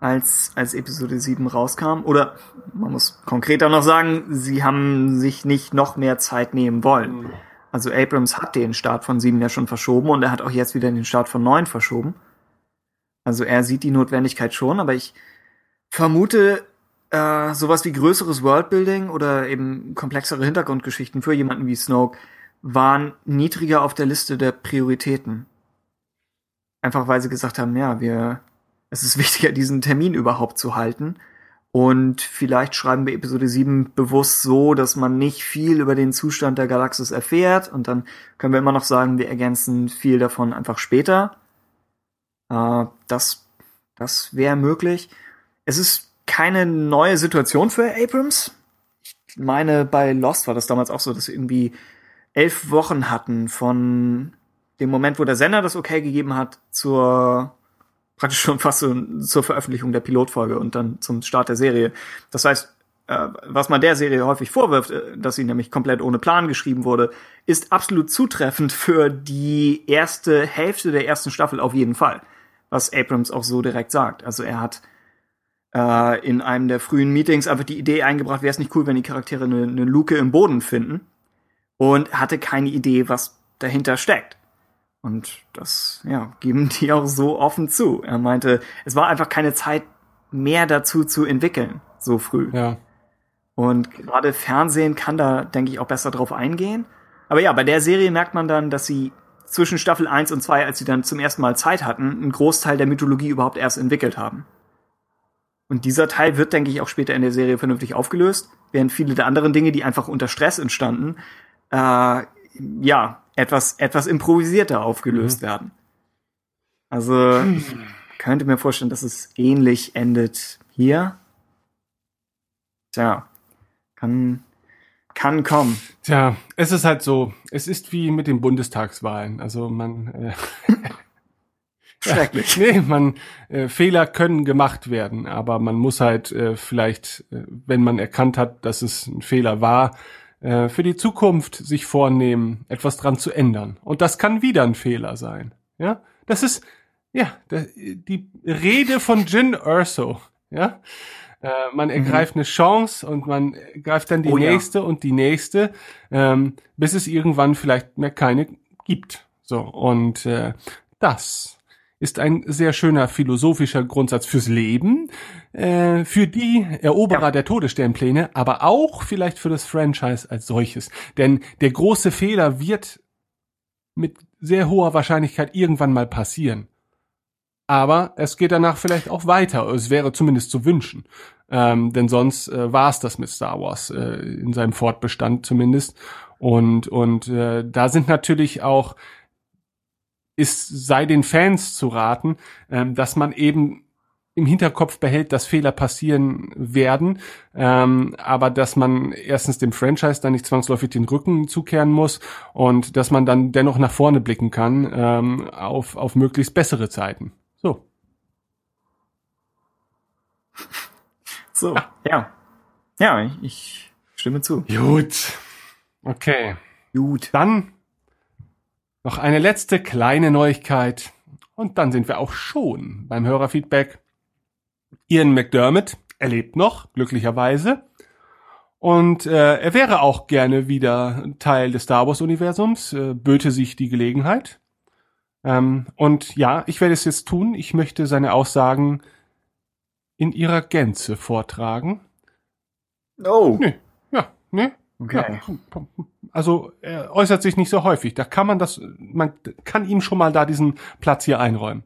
als, als Episode 7 rauskam. Oder man muss konkreter noch sagen, sie haben sich nicht noch mehr Zeit nehmen wollen. Mhm. Also Abrams hat den Start von 7 ja schon verschoben und er hat auch jetzt wieder den Start von 9 verschoben. Also er sieht die Notwendigkeit schon, aber ich vermute, äh, sowas wie größeres Worldbuilding oder eben komplexere Hintergrundgeschichten für jemanden wie Snoke waren niedriger auf der Liste der Prioritäten. Einfach weil sie gesagt haben, ja, wir, es ist wichtiger, diesen Termin überhaupt zu halten. Und vielleicht schreiben wir Episode 7 bewusst so, dass man nicht viel über den Zustand der Galaxis erfährt. Und dann können wir immer noch sagen, wir ergänzen viel davon einfach später. Äh, das, das wäre möglich. Es ist keine neue Situation für Abrams. Ich meine, bei Lost war das damals auch so, dass sie irgendwie elf Wochen hatten von dem Moment, wo der Sender das okay gegeben hat, zur praktisch schon fast so, zur Veröffentlichung der Pilotfolge und dann zum Start der Serie. Das heißt, äh, was man der Serie häufig vorwirft, äh, dass sie nämlich komplett ohne Plan geschrieben wurde, ist absolut zutreffend für die erste Hälfte der ersten Staffel auf jeden Fall. Was Abrams auch so direkt sagt. Also er hat äh, in einem der frühen Meetings einfach die Idee eingebracht, wäre es nicht cool, wenn die Charaktere eine, eine Luke im Boden finden. Und hatte keine Idee, was dahinter steckt. Und das, ja, geben die auch so offen zu. Er meinte, es war einfach keine Zeit mehr dazu zu entwickeln, so früh. Ja. Und gerade Fernsehen kann da, denke ich, auch besser drauf eingehen. Aber ja, bei der Serie merkt man dann, dass sie zwischen Staffel 1 und 2, als sie dann zum ersten Mal Zeit hatten, einen Großteil der Mythologie überhaupt erst entwickelt haben. Und dieser Teil wird, denke ich, auch später in der Serie vernünftig aufgelöst, während viele der anderen Dinge, die einfach unter Stress entstanden, äh, ja, etwas, etwas improvisierter aufgelöst mhm. werden. Also, könnte mir vorstellen, dass es ähnlich endet hier. Tja, kann, kann kommen. Tja, es ist halt so, es ist wie mit den Bundestagswahlen. Also man, äh, Schrecklich. Ja, nee, man, äh, Fehler können gemacht werden, aber man muss halt äh, vielleicht, äh, wenn man erkannt hat, dass es ein Fehler war, äh, für die Zukunft sich vornehmen, etwas dran zu ändern. Und das kann wieder ein Fehler sein. Ja, das ist, ja, die Rede von Jin Urso. Ja, äh, man mhm. ergreift mhm. eine Chance und man greift dann die oh, nächste ja. und die nächste, ähm, bis es irgendwann vielleicht mehr keine gibt. So und äh, das ist ein sehr schöner philosophischer Grundsatz fürs Leben, äh, für die Eroberer ja. der Todessternpläne, aber auch vielleicht für das Franchise als solches. Denn der große Fehler wird mit sehr hoher Wahrscheinlichkeit irgendwann mal passieren. Aber es geht danach vielleicht auch weiter. Es wäre zumindest zu wünschen. Ähm, denn sonst äh, war es das mit Star Wars, äh, in seinem Fortbestand zumindest. Und, und äh, da sind natürlich auch ist, sei den Fans zu raten, ähm, dass man eben im Hinterkopf behält, dass Fehler passieren werden, ähm, aber dass man erstens dem Franchise dann nicht zwangsläufig den Rücken zukehren muss und dass man dann dennoch nach vorne blicken kann ähm, auf, auf möglichst bessere Zeiten. So. So, ja. Ja, ich stimme zu. Gut. Okay. Gut. Dann noch eine letzte kleine Neuigkeit. Und dann sind wir auch schon beim Hörerfeedback. Ian McDermott, er lebt noch, glücklicherweise. Und äh, er wäre auch gerne wieder Teil des Star Wars-Universums, äh, böte sich die Gelegenheit. Ähm, und ja, ich werde es jetzt tun. Ich möchte seine Aussagen in ihrer Gänze vortragen. Oh. Nee, ja, nee. Okay. Ja, also er äußert sich nicht so häufig. Da kann man das, man kann ihm schon mal da diesen Platz hier einräumen.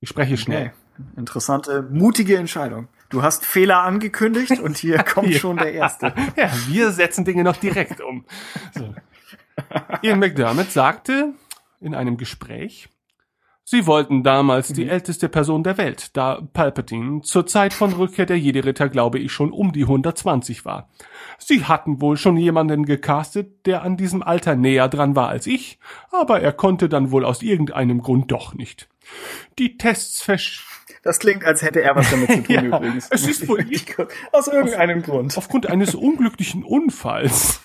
Ich spreche schnell. Okay. Interessante, mutige Entscheidung. Du hast Fehler angekündigt und hier kommt Ja. schon der erste. Ja, wir setzen Dinge noch direkt um. So. Ian McDermott sagte in einem Gespräch, Sie wollten damals die älteste Person der Welt, da Palpatine zur Zeit von Rückkehr der Jedi-Ritter, glaube ich, schon um die 120 war. Sie hatten wohl schon jemanden gecastet, der an diesem Alter näher dran war als ich, aber er konnte dann wohl aus irgendeinem Grund doch nicht. Die Tests versch Das klingt, als hätte er was damit zu tun Ja, übrigens. es ist wohl- Aus irgendeinem Grund. aufgrund eines unglücklichen Unfalls.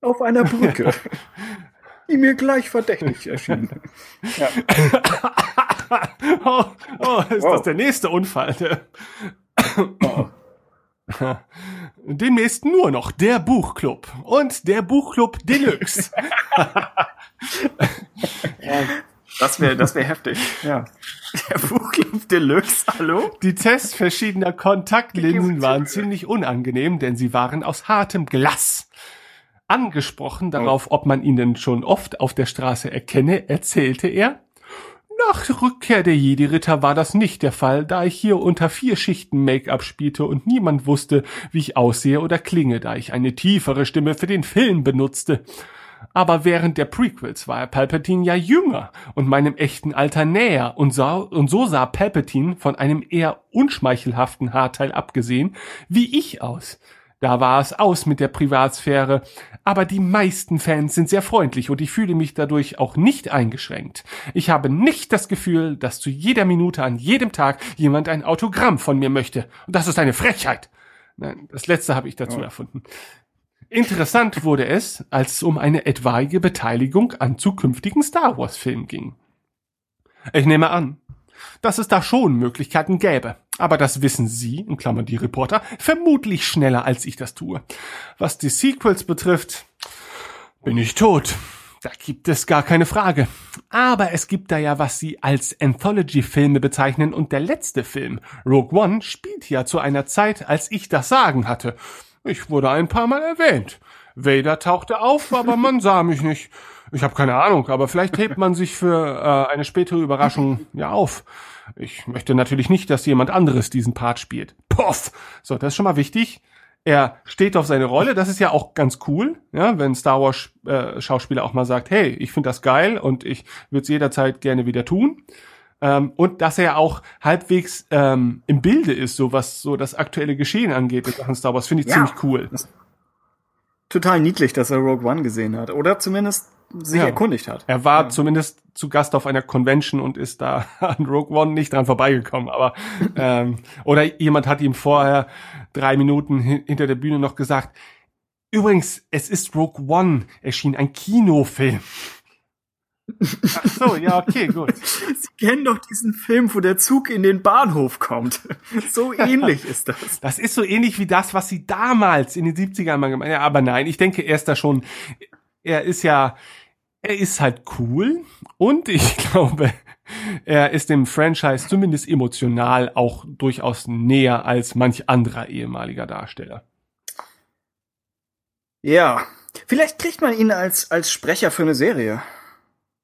Auf einer Brücke. Die mir gleich verdächtig erschien. Ja. Oh, oh ist Wow. das der nächste Unfall? Der- Demnächst nur noch der Buchclub und der Buchclub Deluxe. Das wäre das wär heftig. Ja. Der Buchclub Deluxe, hallo? Die Tests verschiedener Kontaktlinsen waren ziemlich unangenehm, denn sie waren aus hartem Glas. Angesprochen darauf, ob man ihnen schon oft auf der Straße erkenne, erzählte er, nach Rückkehr der Jedi-Ritter war das nicht der Fall, da ich hier unter vier Schichten Make-up spielte und niemand wusste, wie ich aussehe oder klinge, da ich eine tiefere Stimme für den Film benutzte. Aber während der Prequels war Palpatine ja jünger und meinem echten Alter näher und, sah, und so sah Palpatine von einem eher unschmeichelhaften Haarteil abgesehen wie ich aus. Da war es aus mit der Privatsphäre, aber die meisten Fans sind sehr freundlich und ich fühle mich dadurch auch nicht eingeschränkt. Ich habe nicht das Gefühl, dass zu jeder Minute an jedem Tag jemand ein Autogramm von mir möchte. Und das ist eine Frechheit. Nein, das letzte habe ich dazu erfunden. Interessant wurde es, als es um eine etwaige Beteiligung an zukünftigen Star Wars Filmen ging. Ich nehme an, dass es da schon Möglichkeiten gäbe. Aber das wissen Sie, in Klammern die Reporter, vermutlich schneller als ich das tue. Was die Sequels betrifft, bin ich tot. Da gibt es gar keine Frage. Aber es gibt da ja, was Sie als Anthology-Filme bezeichnen und der letzte Film, Rogue One, spielt ja zu einer Zeit, als ich das Sagen hatte. Ich wurde ein paar Mal erwähnt. Vader tauchte auf, aber man sah mich nicht. Ich habe keine Ahnung, aber vielleicht hebt man sich für äh, eine spätere Überraschung ja auf. Ich möchte natürlich nicht, dass jemand anderes diesen Part spielt. Poff! So, das ist schon mal wichtig. Er steht auf seine Rolle, das ist ja auch ganz cool, ja, wenn Star Wars äh, Schauspieler auch mal sagt, hey, ich finde das geil und ich würde es jederzeit gerne wieder tun. Ähm, und dass er auch halbwegs ähm, im Bilde ist, so was so das aktuelle Geschehen angeht in Sachen Star Wars, finde ich Ja. ziemlich cool. Total niedlich, dass er Rogue One gesehen hat. Oder zumindest sich Ja. erkundigt hat. Er war zumindest zu Gast auf einer Convention und ist da an Rogue One nicht dran vorbeigekommen. Aber ähm, oder jemand hat ihm vorher drei Minuten hin hinter der Bühne noch gesagt: Übrigens, es ist Rogue One erschien ein Kinofilm. Ach so, ja, okay, gut. Sie kennen doch diesen Film, wo der Zug in den Bahnhof kommt. So ähnlich ist das. Das ist so ähnlich wie das, was sie damals in den 70ern mal gemacht haben. Ja, aber nein, ich denke, er ist da schon, er ist ja, er ist halt cool und ich glaube, er ist dem Franchise zumindest emotional auch durchaus näher als manch anderer ehemaliger Darsteller. Ja. Vielleicht kriegt man ihn als, als Sprecher für eine Serie.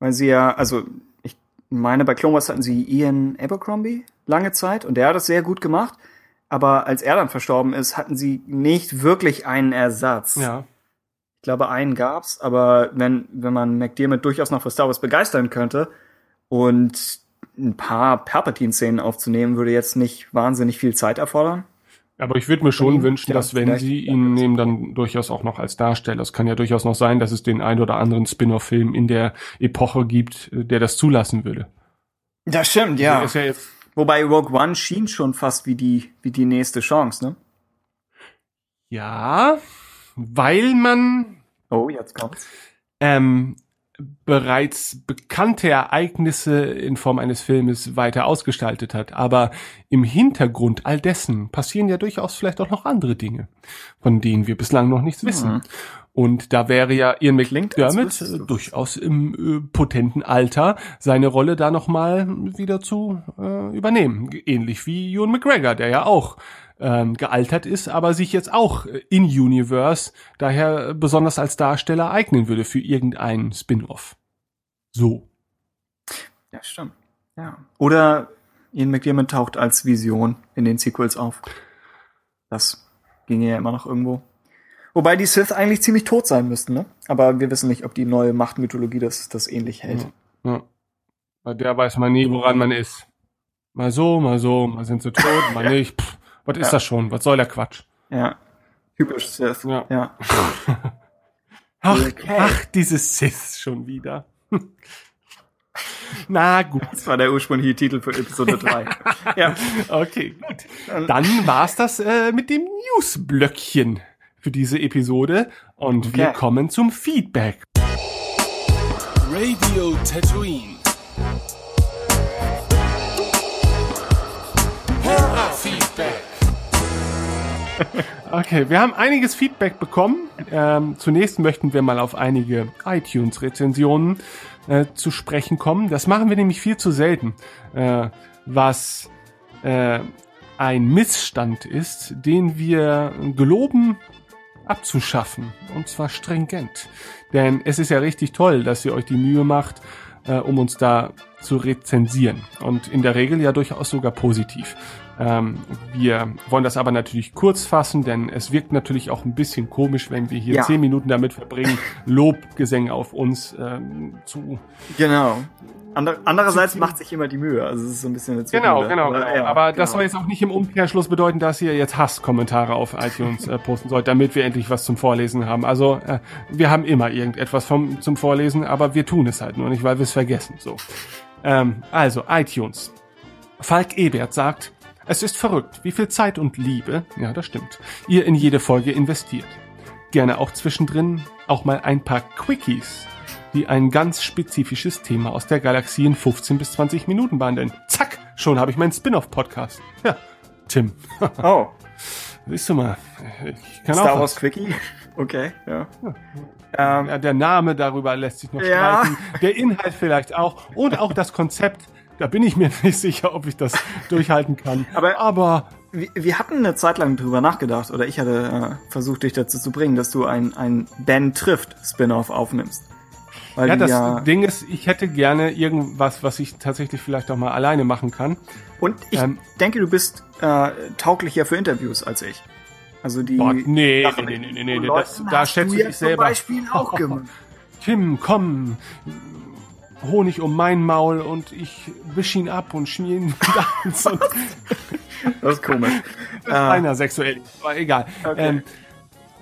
Weil sie ja, also, ich meine, bei Clone Wars hatten sie Ian Abercrombie lange Zeit und der hat das sehr gut gemacht. Aber als er dann verstorben ist, hatten sie nicht wirklich einen Ersatz. Ja. Ich glaube, einen gab's, aber wenn, wenn man McDermott durchaus noch für Star Wars begeistern könnte und ein paar Palpatine-Szenen aufzunehmen, würde jetzt nicht wahnsinnig viel Zeit erfordern. Aber ich würde mir schon wünschen, Ja, dass wenn sie ihn nehmen, dann durchaus auch noch als Darsteller. Es kann ja durchaus noch sein, dass es den ein oder anderen Spin-off-Film in der Epoche gibt, äh, der das zulassen würde. Das stimmt, ja. Ist ja Wobei Rogue One schien schon fast wie die, wie die nächste Chance, ne? Ja, weil man Oh, jetzt kommt's. ähm, bereits bekannte Ereignisse in Form eines Filmes weiter ausgestaltet hat. Aber im Hintergrund all dessen passieren ja durchaus vielleicht auch noch andere Dinge, von denen wir bislang noch nichts wissen. Und da wäre ja Ian McDermott wüsstest äh, durchaus im äh, potenten Alter, seine Rolle da nochmal wieder zu äh, übernehmen. Ähnlich wie Ewan McGregor, der ja auch ähm, gealtert ist, aber sich jetzt auch äh, in Universe daher äh, besonders als Darsteller eignen würde für irgendeinen Spin-off. So. Ja, stimmt. Ja. Oder Ian McDiarmid taucht als Vision in den Sequels auf. Das ginge ja immer noch irgendwo. Wobei die Sith eigentlich ziemlich tot sein müssten, ne? Aber wir wissen nicht, ob die neue Machtmythologie das, das ähnlich hält. Ja. Bei der weiß man nie, woran man ist. Mal so, mal so, mal sind sie tot, mal nicht. Pff, was ist Ja. das schon? Was soll der Quatsch? Ja. Typisch Sith. Ja. ja. Ach, Okay. ach, dieses Sith schon wieder. Na gut. Das war der ursprüngliche Titel für Episode 3. ja. Okay, gut. Dann war's das äh, mit dem Newsblöckchen für diese Episode und wir Okay. kommen zum Feedback. Radio Tatooine. Okay, wir haben einiges Feedback bekommen. Ähm, zunächst möchten wir mal auf einige iTunes-Rezensionen äh, zu sprechen kommen. Das machen wir nämlich viel zu selten, äh, was äh, ein Missstand ist, den wir geloben abzuschaffen. Und zwar stringent. Denn es ist ja richtig toll, dass ihr euch die Mühe macht, äh, um uns da zu rezensieren. Und in der Regel ja durchaus sogar positiv. Ähm, wir wollen das aber natürlich kurz fassen, denn es wirkt natürlich auch ein bisschen komisch, wenn wir hier Ja. zehn Minuten damit verbringen, Lobgesänge auf uns ähm, zu Genau. Ander andererseits macht sich immer die Mühe. Also es ist so ein bisschen eine Genau, genau, Aber, genau. ja, Aber das genau. soll jetzt auch nicht im Umkehrschluss bedeuten, dass ihr jetzt Hasskommentare auf iTunes äh, posten sollt, damit wir endlich was zum Vorlesen haben. Also äh, wir haben immer irgendetwas vom, zum Vorlesen, aber wir tun es halt nur nicht, weil wir es vergessen. So. Ähm, also iTunes. Falk Ebert sagt, es ist verrückt, wie viel Zeit und Liebe, ja das stimmt, ihr in jede Folge investiert. Gerne auch zwischendrin auch mal ein paar Quickies, die ein ganz spezifisches Thema aus der Galaxie in 15 bis 20 Minuten behandeln. Zack, schon habe ich meinen Spin-off-Podcast. Ja, Tim. Oh, Siehst du mal, ich kann Star auch Wars was. Quickie. Okay, ja. Ähm, Ja, der Name darüber lässt sich noch Ja. streiten. Der Inhalt vielleicht auch. Und auch das Konzept. Da bin ich mir nicht sicher, ob ich das durchhalten kann. Aber- Aber wir, wir hatten eine Zeit lang drüber nachgedacht, oder ich hatte äh, versucht, dich dazu zu bringen, dass du ein, ein Ben trifft Spin-off aufnimmst. Weil ja, das ja, Ding ist, ich hätte gerne irgendwas, was ich tatsächlich vielleicht auch mal alleine machen kann. und ich ähm, denke, du bist äh, tauglicher für Interviews als ich. Also die Boah, nee, Sachen nee, nee, nee, nee, nee, das, da schätze ich selber. Zum Beispiel auch gemacht. Tim, komm. Honig um mein Maul und ich wisch ihn ab und schmier ihn und Das ist komisch. einer sexuell. Aber egal. Ähm,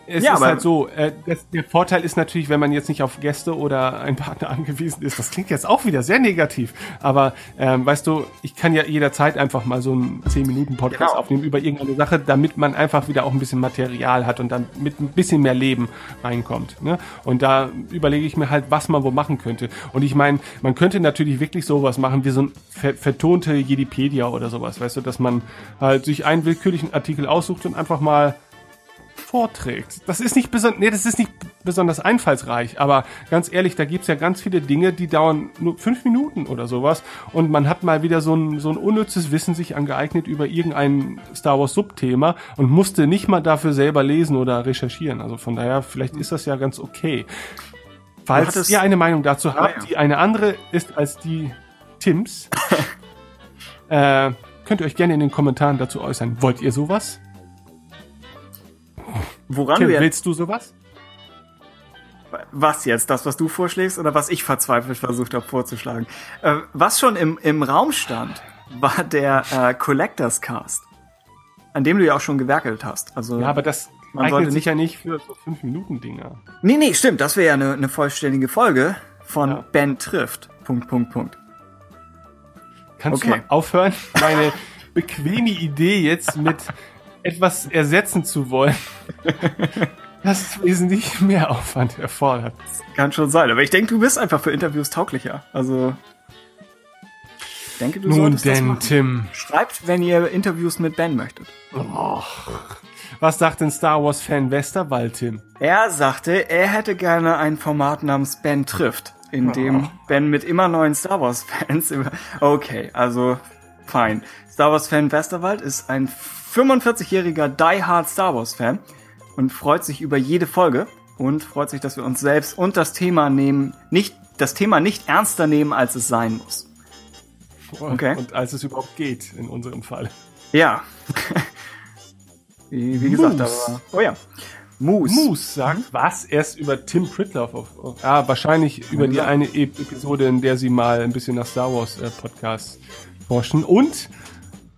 es Ja, ist halt so, äh, das, der Vorteil ist natürlich, wenn man jetzt nicht auf Gäste oder einen Partner angewiesen ist, das klingt jetzt auch wieder sehr negativ, aber ähm, weißt du, ich kann ja jederzeit einfach mal so einen 10-Minuten-Podcast Genau. aufnehmen über irgendeine Sache, damit man einfach wieder auch ein bisschen Material hat und dann mit ein bisschen mehr Leben reinkommt. Ne? Und da überlege ich mir halt, was man wo machen könnte. Und ich meine, man könnte natürlich wirklich sowas machen wie so ein ver vertonte Jedipedia oder sowas, weißt du, dass man halt sich einen willkürlichen Artikel aussucht und einfach mal vorträgt. Das ist nicht besonders, nee, das ist nicht besonders einfallsreich, aber ganz ehrlich, da gibt's ja ganz viele Dinge, die dauern nur fünf Minuten oder sowas und man hat mal wieder so ein, so ein unnützes Wissen sich angeeignet über irgendein Star Wars Subthema und musste nicht mal dafür selber lesen oder recherchieren. Also von daher, vielleicht ist das ja ganz okay. Falls hattest- ihr eine Meinung dazu habt, ja. die eine andere ist als die Tims, äh, könnt ihr euch gerne in den Kommentaren dazu äußern. Wollt ihr sowas? Woran Tim, wir willst du sowas? Was jetzt? Das, was du vorschlägst oder was ich verzweifelt versucht habe vorzuschlagen? Äh, was schon im, im Raum stand, war der äh, Collectors Cast, an dem du ja auch schon gewerkelt hast. Also, Ja, aber das Man sollte nicht- ja nicht für so 5-Minuten-Dinger. nee, nee, stimmt. Das wäre ja eine, eine vollständige Folge von Ja. Ben trifft. Punkt, Punkt, Punkt. Kannst Okay. du mal aufhören, meine bequeme Idee jetzt mit etwas ersetzen zu wollen? Das ist wesentlich mehr Aufwand erfordert. Kann schon sein, aber ich denke, du bist einfach für Interviews tauglicher. Also ich denke, du Nun das denn. Tim. Schreibt, wenn ihr Interviews mit Ben möchtet. Was sagt denn Star Wars-Fan Westerwald, Tim? Er sagte, er hätte gerne ein Format namens Ben trifft, in dem Ben mit immer neuen Star Wars Fans. Okay, also fein. Star Wars Fan Westerwald ist ein 45-jähriger Die Hard Star Wars Fan und freut sich über jede Folge und freut sich, dass wir uns selbst und das Thema nehmen, nicht das Thema nicht ernster nehmen, als es sein muss. Okay. Und als es überhaupt geht, in unserem Fall. Ja. wie, wie gesagt, aber oh ja. Moose. Moose sagt, was? Erst über Tim Pritloff. Auf, auf, ah, wahrscheinlich über die eine E- Episode, in der sie mal ein bisschen nach Star Wars äh, Podcasts forschen. Und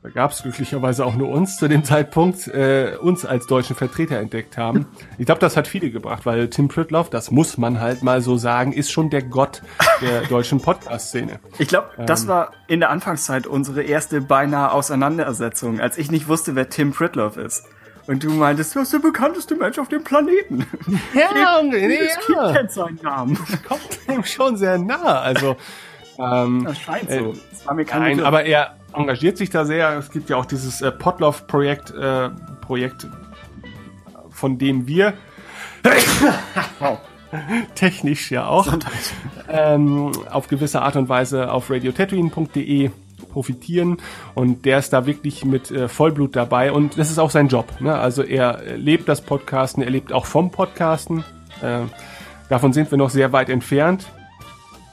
da gab es glücklicherweise auch nur uns zu dem Zeitpunkt, äh, uns als deutschen Vertreter entdeckt haben. Ich glaube, das hat viele gebracht, weil Tim Pritloff, das muss man halt mal so sagen, ist schon der Gott der deutschen Podcast-Szene. Ich glaube, Ähm. das war in der Anfangszeit unsere erste beinahe Auseinandersetzung, als ich nicht wusste, wer Tim Pritloff ist. Und du meintest, du bist der bekannteste Mensch auf dem Planeten. Ja, Jedes Kind kennt seinen Namen. kommt dem schon sehr nah. Also, ähm, Das scheint Äh, so. Das war mir kein Nein, aber er engagiert sich da sehr. Es gibt ja auch dieses äh, Potloff-Projekt, äh, Projekt, von dem wir technisch ja auch ähm, auf gewisse Art und Weise auf radiotatooine.de profitieren und der ist da wirklich mit äh, Vollblut dabei und das ist auch sein Job. Ne? Also er äh, lebt das Podcasten, er lebt auch vom Podcasten. Äh, davon sind wir noch sehr weit entfernt.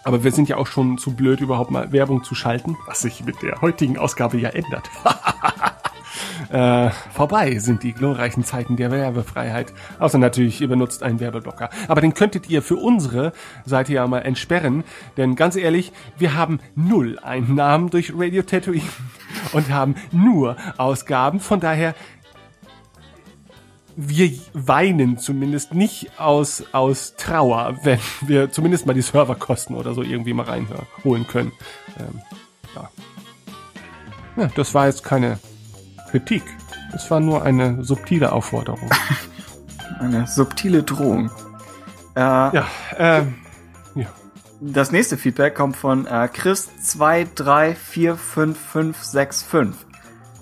Aber wir sind ja auch schon zu blöd, überhaupt mal Werbung zu schalten, was sich mit der heutigen Ausgabe ja ändert. äh, vorbei sind die glorreichen Zeiten der Werbefreiheit. Außer natürlich, ihr benutzt einen Werbeblocker. Aber den könntet ihr für unsere Seite ja mal entsperren. Denn ganz ehrlich, wir haben null Einnahmen durch Radio Tatooine und haben nur Ausgaben. Von daher wir weinen zumindest nicht aus, aus Trauer, wenn wir zumindest mal die Serverkosten oder so irgendwie mal reinholen können. Ähm, ja. ja, das war jetzt keine Kritik. Es war nur eine subtile Aufforderung. Eine subtile Drohung. Äh, ja, ähm, ja. Das nächste Feedback kommt von äh, Chris2345565.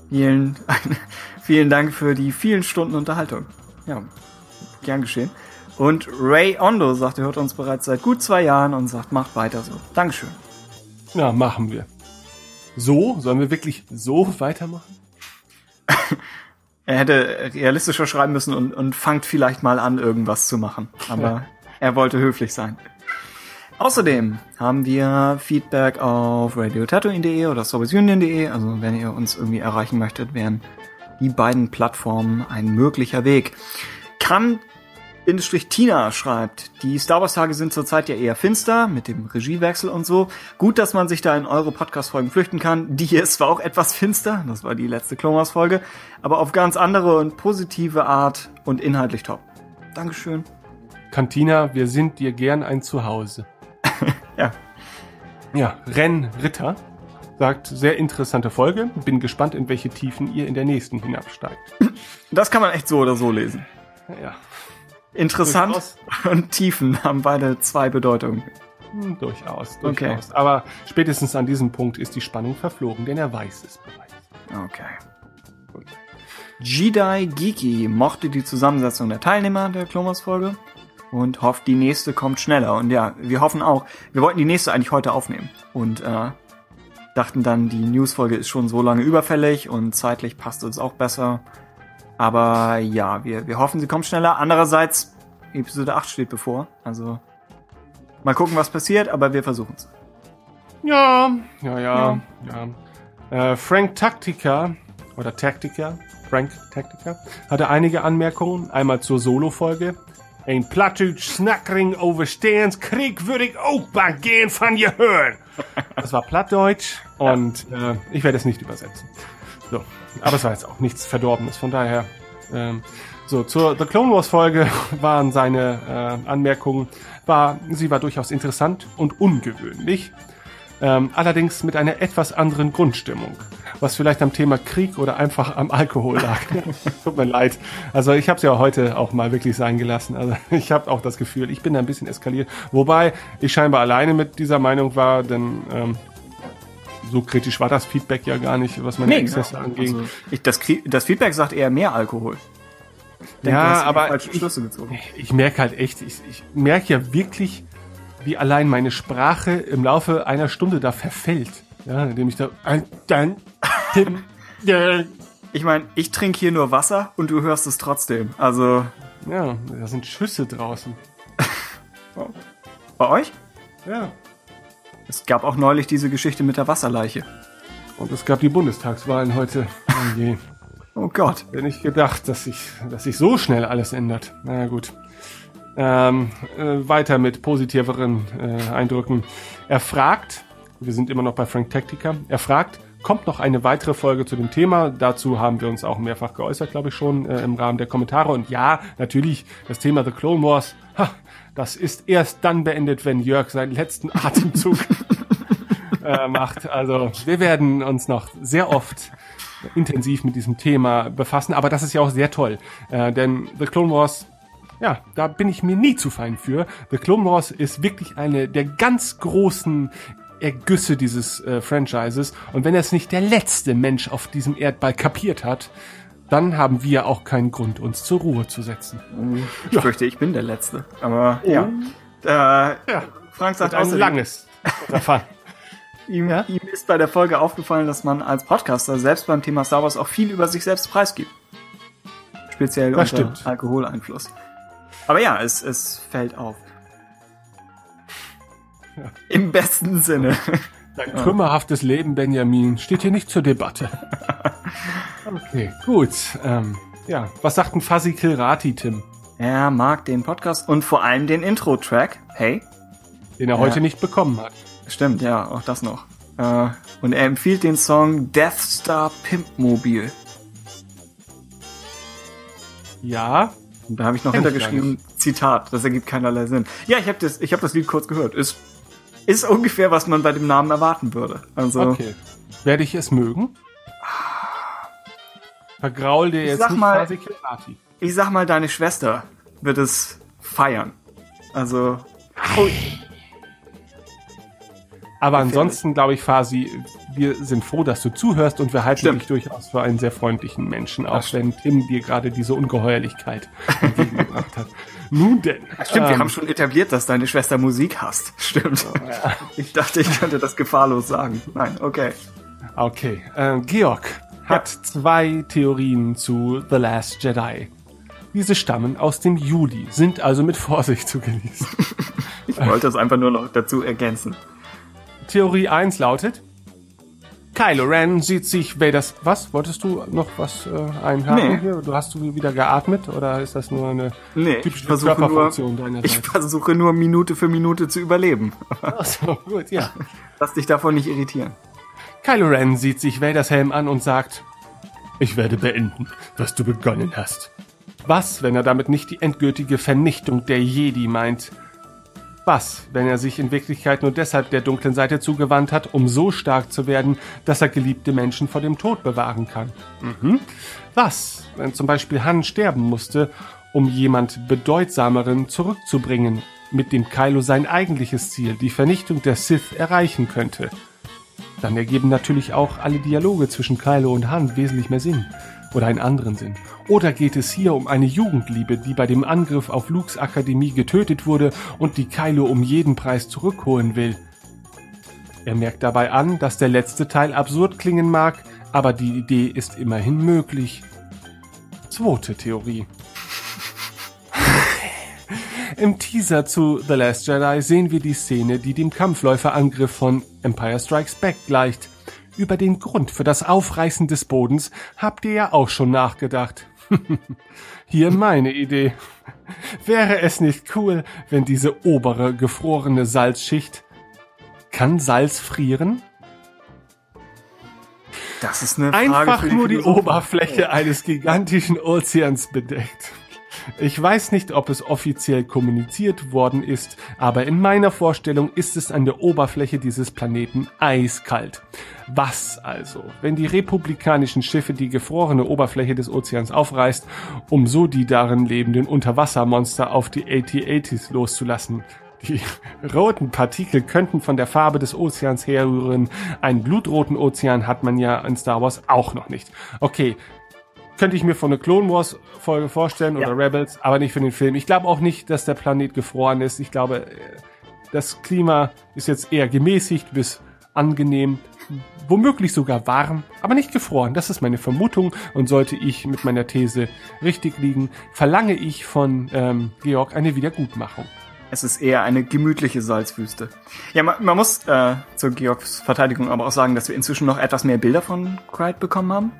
Vielen, vielen Dank für die vielen Stunden Unterhaltung. Ja, gern geschehen. Und Ray Ondo sagt, er hört uns bereits seit gut zwei Jahren und sagt, macht weiter so. Dankeschön. ja, machen wir. So? Sollen wir wirklich so weitermachen? Er hätte realistischer schreiben müssen und, und fangt vielleicht mal an, irgendwas zu machen. Aber er wollte höflich sein. Außerdem haben wir Feedback auf radiotatooine.de oder sobersunion.de. Also wenn ihr uns irgendwie erreichen möchtet, wären die beiden Plattformen ein möglicher Weg. Kann Tina schreibt, die Star Wars Tage sind zurzeit ja eher finster mit dem Regiewechsel und so. Gut, dass man sich da in eure Podcast-Folgen flüchten kann. Die hier ist zwar auch etwas finster, das war die letzte Clone Wars Folge, aber auf ganz andere und positive Art und inhaltlich top. Dankeschön. Cantina, wir sind dir gern ein Zuhause. Ja. Ja, Renn Ritter sagt, sehr interessante Folge. Bin gespannt, in welche Tiefen ihr in der nächsten hinabsteigt. Das kann man echt so oder so lesen. Ja, Interessant Durchaus. und Tiefen haben beide zwei Bedeutungen. hm, durchaus, Okay. durchaus. Aber spätestens an diesem Punkt ist die Spannung verflogen, denn er weiß es bereits. Okay. Gut. Jedi Geeky mochte die Zusammensetzung der Teilnehmer der Clone Folge und hofft, die nächste kommt schneller. Und ja, wir hoffen auch, wir wollten die nächste eigentlich heute aufnehmen und äh, dachten dann, die News-Folge ist schon so lange überfällig und zeitlich passt es auch besser. Aber ja, wir, wir hoffen, sie kommt schneller. Andererseits, Episode 8 steht bevor. Also mal gucken, was passiert, aber wir versuchen es. Ja, ja, ja, ja. Äh, Frank Taktika oder Taktika, Frank Taktika, hatte einige Anmerkungen. Einmal zur Solo-Folge. Ein Plattdeutsch Snackring oversteens Krieg würde ich auch mal gern von dir hören. Das war Plattdeutsch und äh, ich werde es nicht übersetzen. So, aber es war jetzt auch nichts Verdorbenes, von daher. Ähm, so, zur The Clone Wars Folge waren seine äh, Anmerkungen, war, sie war durchaus interessant und ungewöhnlich ähm, allerdings mit einer etwas anderen Grundstimmung. was vielleicht am Thema Krieg oder einfach am Alkohol lag. Tut mir leid. Also ich habe es ja heute auch mal wirklich sein gelassen. Also ich habe auch das Gefühl, ich bin da ein bisschen eskaliert. Wobei ich scheinbar alleine mit dieser Meinung war, denn ähm, so kritisch war das Feedback ja gar nicht, was meine Exzesse ja, anging. also ich, das, das Feedback sagt eher mehr Alkohol. Ich denke, ja, aber ich, Schlüsse gezogen. ich merke halt echt, ich, ich merke ja wirklich, wie allein meine Sprache im Laufe einer Stunde da verfällt. Ja, indem ich da dann, Ich meine, ich trinke hier nur Wasser und du hörst es trotzdem. Also ja, da sind Schüsse draußen. bei euch? Ja. Es gab auch neulich diese Geschichte mit der Wasserleiche. Und es gab die Bundestagswahlen heute. Oh je. Oh Gott. Hätte nicht gedacht, dass sich, dass sich so schnell alles ändert. Na gut. Ähm, äh, weiter mit positiveren äh, Eindrücken. Er fragt, wir sind immer noch bei Frank Tactica, er fragt, kommt noch eine weitere Folge zu dem Thema? Dazu haben wir uns auch mehrfach geäußert, glaube ich schon, äh, im Rahmen der Kommentare. Und ja, natürlich, das Thema The Clone Wars, ha, das ist erst dann beendet, wenn Jörg seinen letzten Atemzug äh, macht. Also wir werden uns noch sehr oft intensiv mit diesem Thema befassen, aber das ist ja auch sehr toll, äh, denn The Clone Wars, ja, da bin ich mir nie zu fein für. The Clone Wars ist wirklich eine der ganz großen Ergüsse dieses äh, Franchises und wenn es nicht der letzte Mensch auf diesem Erdball kapiert hat, dann haben wir auch keinen Grund, uns zur Ruhe zu setzen. Ich fürchte, ich bin der Letzte. Aber ja. Äh, Ja, Frank sagt ein außerdem, langes Verfahren. ihm, ihm ist bei der Folge aufgefallen, dass man als Podcaster selbst beim Thema Star Wars auch viel über sich selbst preisgibt. Speziell Das unter stimmt. Alkoholeinfluss. Aber ja, es, es fällt auf. Im besten Sinne. Dein kümmerhaftes Leben, Benjamin, steht hier nicht zur Debatte. Okay, gut. Ähm, ja, was sagt ein Fuzzy Kilrati, Tim? Er mag den Podcast und vor allem den Intro-Track. Hey, Den er heute nicht bekommen hat. stimmt, ja, auch das noch. Äh, und er empfiehlt den Song Death Star Pimp Mobile. Ja, Und da habe ich noch hintergeschrieben, Zitat, das ergibt keinerlei Sinn. Ja, ich habe das, ich hab das Lied kurz gehört. Ist, ist ungefähr, was man bei dem Namen erwarten würde. Also, okay. Werde ich es mögen? Vergraul dir jetzt sag nicht mal- Kilrati. ich sag mal, deine Schwester wird es feiern. Also, Aber ansonsten glaube ich, Fasi, wir sind froh, dass du zuhörst und wir halten Stimmt. dich durchaus für einen sehr freundlichen Menschen, auch Das wenn Tim dir gerade diese Ungeheuerlichkeit entgegengebracht hat. Nun denn. stimmt, wir ähm, haben schon etabliert, dass deine Schwester Musik hasst. Stimmt. Ich dachte, ich könnte das gefahrlos sagen. Nein, okay. Okay, äh, Georg hat zwei Theorien zu The Last Jedi. Diese stammen aus dem Juli, sind also mit Vorsicht zu genießen. Ich wollte es einfach nur noch dazu ergänzen. Theorie 1 lautet, Kylo Ren sieht sich Vaders... Was? Wolltest du noch was äh, einhaken Nee. hier? Du hast du wieder geatmet oder ist das nur eine Nee, ich typische versuche nur, Körperfunktion ich deinerseits? versuche nur Minute für Minute zu überleben. Achso, gut, ja. Lass dich davon nicht irritieren. Kylo Ren sieht sich Vaders Helm an und sagt, ich werde beenden, was du begonnen hast. Was, wenn er damit nicht die endgültige Vernichtung der Jedi meint? Was, wenn er sich in Wirklichkeit nur deshalb der dunklen Seite zugewandt hat, um so stark zu werden, dass er geliebte Menschen vor dem Tod bewahren kann? Mhm. Was, wenn zum Beispiel Han sterben musste, um jemand Bedeutsameren zurückzubringen, mit dem Kylo sein eigentliches Ziel, die Vernichtung der Sith, erreichen könnte? Dann ergeben natürlich auch alle Dialoge zwischen Kylo und Han wesentlich mehr Sinn. Oder einen anderen Sinn. Oder geht es hier um eine Jugendliebe, die bei dem Angriff auf Lukes Akademie getötet wurde und die Kylo um jeden Preis zurückholen will? Er merkt dabei an, dass der letzte Teil absurd klingen mag, aber die Idee ist immerhin möglich. Zweite Theorie. Im Teaser zu The Last Jedi sehen wir die Szene, die dem Kampfläuferangriff von Empire Strikes Back gleicht. Über den Grund für das Aufreißen des Bodens habt ihr ja auch schon nachgedacht. Hier meine Idee. Wäre es nicht cool, wenn diese obere gefrorene Salzschicht kann Salz frieren? Das ist eine Frage Einfach nur die. Oberfläche eines gigantischen Ozeans bedeckt. Ich weiß nicht, ob es offiziell kommuniziert worden ist, aber in meiner Vorstellung ist es an der Oberfläche dieses Planeten eiskalt. Was also, wenn die republikanischen Schiffe die gefrorene Oberfläche des Ozeans aufreißt, um so die darin lebenden Unterwassermonster auf die AT-80s loszulassen? Die roten Partikel könnten von der Farbe des Ozeans herrühren. Einen blutroten Ozean hat man ja in Star Wars auch noch nicht. Okay, könnte ich mir von einer Clone Wars Folge vorstellen oder Ja. Rebels, aber nicht für den Film. Ich glaube auch nicht, dass der Planet gefroren ist. Ich glaube, äh, das Klima ist jetzt eher gemäßigt bis angenehm, womöglich sogar warm, aber nicht gefroren. Das ist meine Vermutung und sollte ich mit meiner These richtig liegen, verlange ich von ähm, Georg eine Wiedergutmachung. Es ist eher eine gemütliche Salzwüste. Ja, man, man muss äh, zur Georgs Verteidigung aber auch sagen, dass wir inzwischen noch etwas mehr Bilder von Clyde bekommen haben.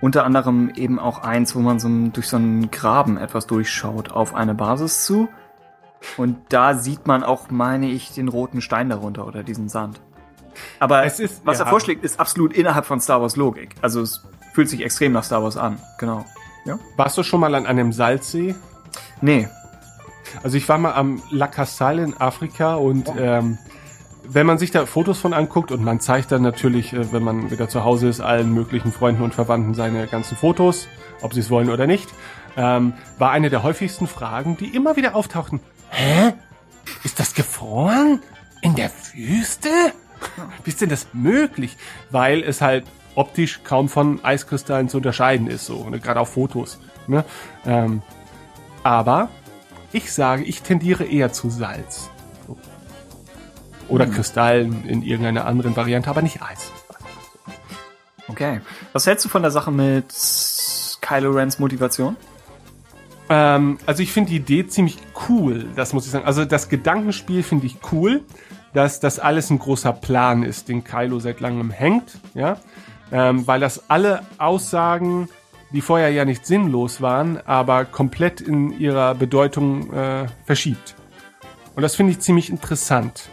Unter anderem eben auch eins, wo man so durch so einen Graben etwas durchschaut auf eine Basis zu. Und da sieht man auch, meine ich, den roten Stein darunter oder diesen Sand. Aber Es ist- was ja. er vorschlägt, ist absolut innerhalb von Star Wars Logik. Also es fühlt sich extrem nach Star Wars an. Genau. Ja? Warst du schon mal an einem Salzsee? Nee. Also ich war mal am La Casale in Afrika und ähm, wenn man sich da Fotos von anguckt und man zeigt dann natürlich, äh, wenn man wieder zu Hause ist, allen möglichen Freunden und Verwandten seine ganzen Fotos, ob sie es wollen oder nicht, ähm, war eine der häufigsten Fragen, die immer wieder auftauchten. Hä? Ist das gefroren? In der Wüste? Wie ist denn das möglich? Weil es halt optisch kaum von Eiskristallen zu unterscheiden ist, so, ne? gerade auf Fotos. Ne? Ähm, aber ich sage, ich tendiere eher zu Salz. Oder Kristallen in irgendeiner anderen Variante, aber nicht Eis. Okay. Was hältst du von der Sache mit Kylo Rens Motivation? Ähm, also ich finde die Idee ziemlich cool, das muss ich sagen. Also das Gedankenspiel finde ich cool, dass das alles ein großer Plan ist, den Kylo seit langem hängt, ja, ähm, weil das alle Aussagen, die vorher ja nicht sinnlos waren, aber komplett in ihrer Bedeutung äh, verschiebt. Und das finde ich ziemlich interessant.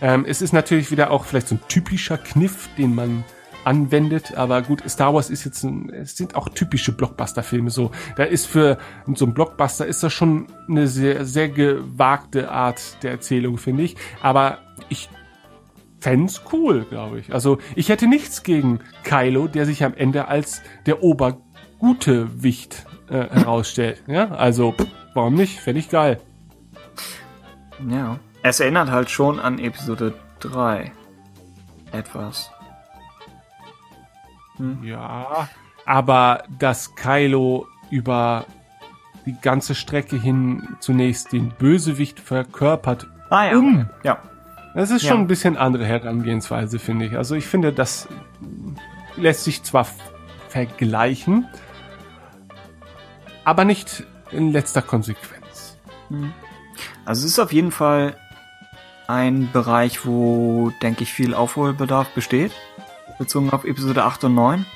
Ähm, es ist natürlich wieder auch vielleicht so ein typischer Kniff, den man anwendet, aber gut, Star Wars ist jetzt ein, es sind auch typische Blockbuster-Filme so. Da ist für so ein Blockbuster ist das schon eine sehr, sehr gewagte Art der Erzählung, finde ich. Aber ich fänd's cool, glaube ich. Also ich hätte nichts gegen Kylo, der sich am Ende als der obergute Wicht äh, herausstellt. Ja, also warum nicht? Fände ich geil. Ja. Es erinnert halt schon an Episode 3. Etwas. Ja, aber dass Kylo über die ganze Strecke hin zunächst den Bösewicht verkörpert, Ah ja. Um. Ja. das ist Ja. schon ein bisschen andere Herangehensweise, finde ich. Also ich finde, das lässt sich zwar vergleichen, aber nicht in letzter Konsequenz. Also es ist auf jeden Fall ein Bereich, wo, denke ich, viel Aufholbedarf besteht. Bezogen auf Episode 8 und 9.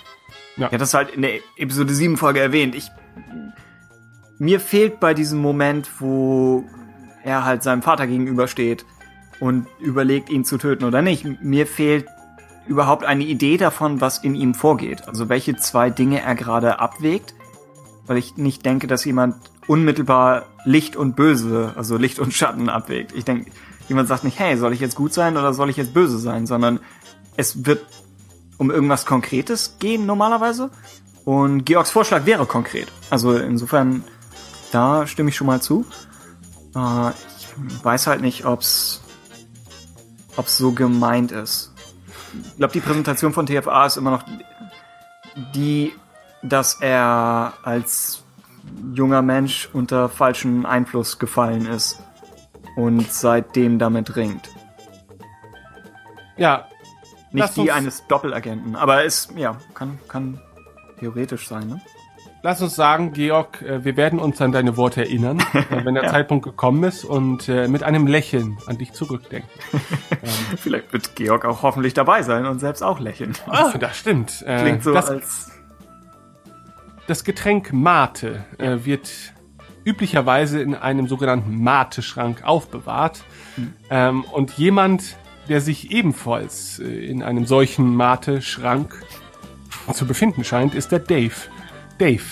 Ja. Ich das halt in der Episode 7 Folge erwähnt. Ich, mir fehlt bei diesem Moment, wo er halt seinem Vater gegenübersteht und überlegt, ihn zu töten oder nicht. Mir fehlt überhaupt eine Idee davon, was in ihm vorgeht. Also welche zwei Dinge er gerade abwägt. Weil ich nicht denke, dass jemand unmittelbar Licht und Böse, also Licht und Schatten abwägt. Ich denke, jemand sagt nicht, hey, soll ich jetzt gut sein oder soll ich jetzt böse sein, sondern es wird um irgendwas Konkretes gehen normalerweise. Und Georgs Vorschlag wäre konkret. Also insofern, da stimme ich schon mal zu. Äh, ich weiß halt nicht, ob's, ob's so gemeint ist. Ich glaube, die Präsentation von TFA ist immer noch die, dass er als junger Mensch unter falschen Einfluss gefallen ist und seitdem damit ringt. Ja, Nicht die eines Doppelagenten, aber es, ja, kann, kann theoretisch sein, ne? lass uns sagen, Georg, äh, wir werden uns an deine Worte erinnern, äh, wenn der Ja. Zeitpunkt gekommen ist und äh, mit einem Lächeln an dich zurückdenken. Vielleicht wird Georg auch hoffentlich dabei sein und selbst auch lächeln. Ah, das stimmt. Klingt so, das, als Das Getränk Mate wird üblicherweise in einem sogenannten Mate-Schrank aufbewahrt. Ähm, und jemand, der sich ebenfalls äh, in einem solchen Mate-Schrank zu befinden scheint, ist der Dave. Dave,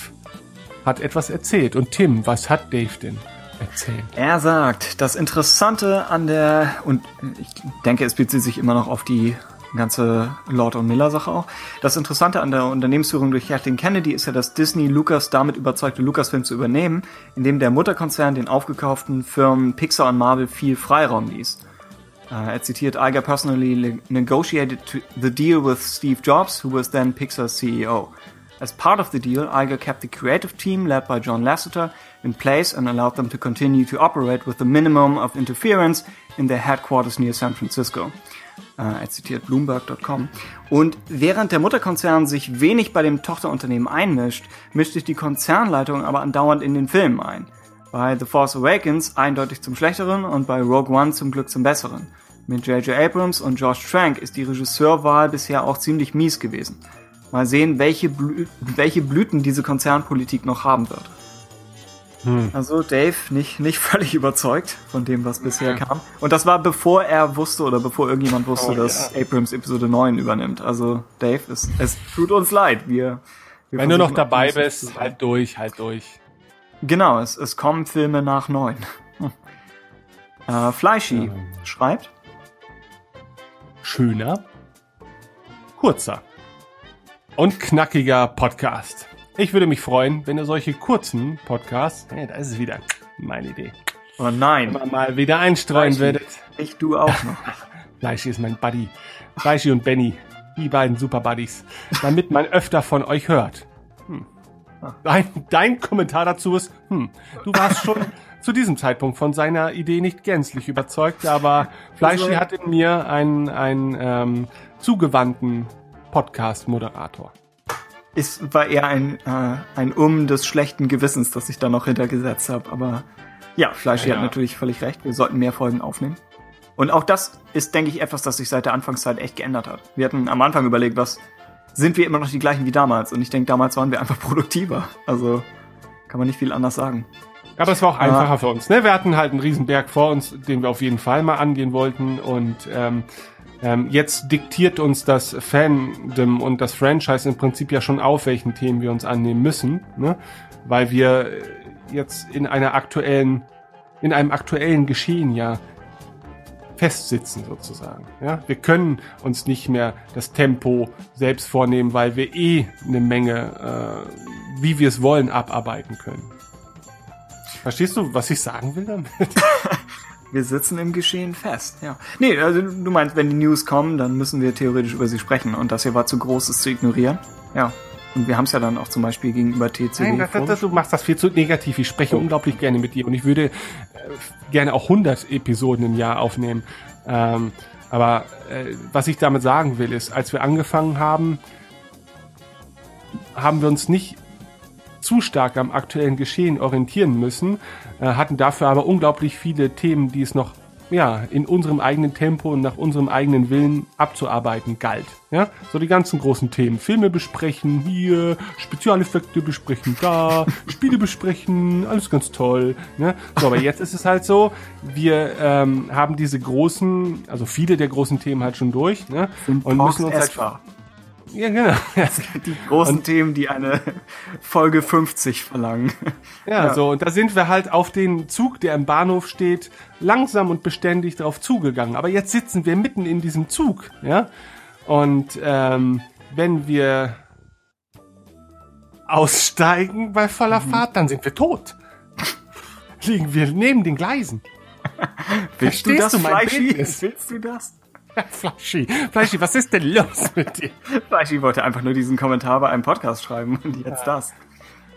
hat etwas erzählt. Und Tim, was hat Dave denn erzählt? Er sagt, das Interessante an der, und ich denke, es bezieht sich immer noch auf die ganze Lord und Miller Sache auch. Das Interessante an der Unternehmensführung durch Kathleen Kennedy ist ja, dass Disney Lucas damit überzeugte, Lucasfilm zu übernehmen, indem der Mutterkonzern den aufgekauften Firmen Pixar und Marvel viel Freiraum ließ. Uh, er zitiert, Iger personally negotiated the deal with Steve Jobs, who was then Pixar's CEO. As part of the deal, Iger kept the creative team led by John Lasseter in place and allowed them to continue to operate with the minimum of interference in their headquarters near San Francisco. Uh, er zitiert Bloomberg.com. Und während der Mutterkonzern sich wenig bei dem Tochterunternehmen einmischt, mischt sich die Konzernleitung aber andauernd in den Film ein. Bei The Force Awakens eindeutig zum Schlechteren und bei Rogue One zum Glück zum Besseren. Mit J.J. Abrams und Josh Trank ist die Regisseurwahl bisher auch ziemlich mies gewesen. Mal sehen, welche, Blü welche Blüten diese Konzernpolitik noch haben wird. Hm. Also Dave nicht, nicht völlig überzeugt von dem, was bisher kam. Und das war bevor er wusste oder bevor irgendjemand wusste, oh, dass ja. Abrams Episode 9 übernimmt. Also Dave, es, es tut uns leid. Wir, wir Wenn du noch dabei bist, halt durch, halt durch. Genau, es, es kommen Filme nach 9. Hm. Äh, Fleischi ja. schreibt schöner, kurzer und knackiger Podcast. Ich würde mich freuen, wenn ihr solche kurzen Podcasts, hey, da ist es wieder, meine Idee. Oh nein. mal wieder einstreuen Fleischi. würdet. Ich, du auch noch. Fleischi ist mein Buddy. Fleischi und Benny. Die beiden Super Buddies. Damit man öfter von euch hört. Hm. Dein, dein Kommentar dazu ist, hm, du warst schon zu diesem Zeitpunkt von seiner Idee nicht gänzlich überzeugt, aber Fleischi hat in mir einen, einen ähm, zugewandten Podcast-Moderator. Es war eher ein, äh, ein Um des schlechten Gewissens, das ich da noch hintergesetzt habe. Aber ja, Fleischi ja, ja. hat natürlich völlig recht. Wir sollten mehr Folgen aufnehmen. Und auch das ist, denke ich, etwas, das sich seit der Anfangszeit echt geändert hat. Wir hatten am Anfang überlegt, was sind wir immer noch die gleichen wie damals. Und ich denke, damals waren wir einfach produktiver. Also kann man nicht viel anders sagen. Aber es war auch einfacher ja. für uns. Ne? Wir hatten halt einen Riesenberg vor uns, den wir auf jeden Fall mal angehen wollten. Und ähm, ähm, jetzt diktiert uns das Fandom und das Franchise im Prinzip ja schon auf, welchen Themen wir uns annehmen müssen. Ne? Weil wir jetzt in einer aktuellen, in einem aktuellen Geschehen ja festsitzen sozusagen. Ja, wir können uns nicht mehr das Tempo selbst vornehmen, weil wir eh eine Menge, äh, wie wir es wollen, abarbeiten können. Verstehst du, was ich sagen will damit? wir sitzen im Geschehen fest, ja. Nee, also du meinst, wenn die News kommen, dann müssen wir theoretisch über sie sprechen und das hier war zu groß, es zu ignorieren. Ja. Und wir haben es ja dann auch zum Beispiel gegenüber TCW. Nein, das, das, du machst das viel zu negativ. Ich spreche oh. unglaublich gerne mit dir und ich würde äh, gerne auch 100 Episoden im Jahr aufnehmen. Ähm, aber äh, was ich damit sagen will, ist, als wir angefangen haben, haben wir uns nicht zu stark am aktuellen Geschehen orientieren müssen, äh, hatten dafür aber unglaublich viele Themen, die es noch ja, in unserem eigenen Tempo und nach unserem eigenen Willen abzuarbeiten galt. Ja, so die ganzen großen Themen. Filme besprechen hier, Spezialeffekte besprechen da, Spiele besprechen, alles ganz toll. Ne? So, aber jetzt ist es halt so, wir ähm, haben diese großen, also viele der großen Themen halt schon durch, ne? Und müssen uns halt ja, genau. Die großen und, Themen, die eine Folge 50 verlangen. Ja, ja, so, und da sind wir halt auf den Zug, der im Bahnhof steht, langsam und beständig drauf zugegangen. Aber jetzt sitzen wir mitten in diesem Zug, ja. Und ähm, wenn wir aussteigen bei voller mhm. Fahrt, dann sind wir tot. Liegen wir neben den Gleisen. Willst Verstehst du das, du mein? Willst du das? Flaschi, Flaschi, was ist denn los mit dir? Flaschi wollte einfach nur diesen Kommentar bei einem Podcast schreiben und jetzt das.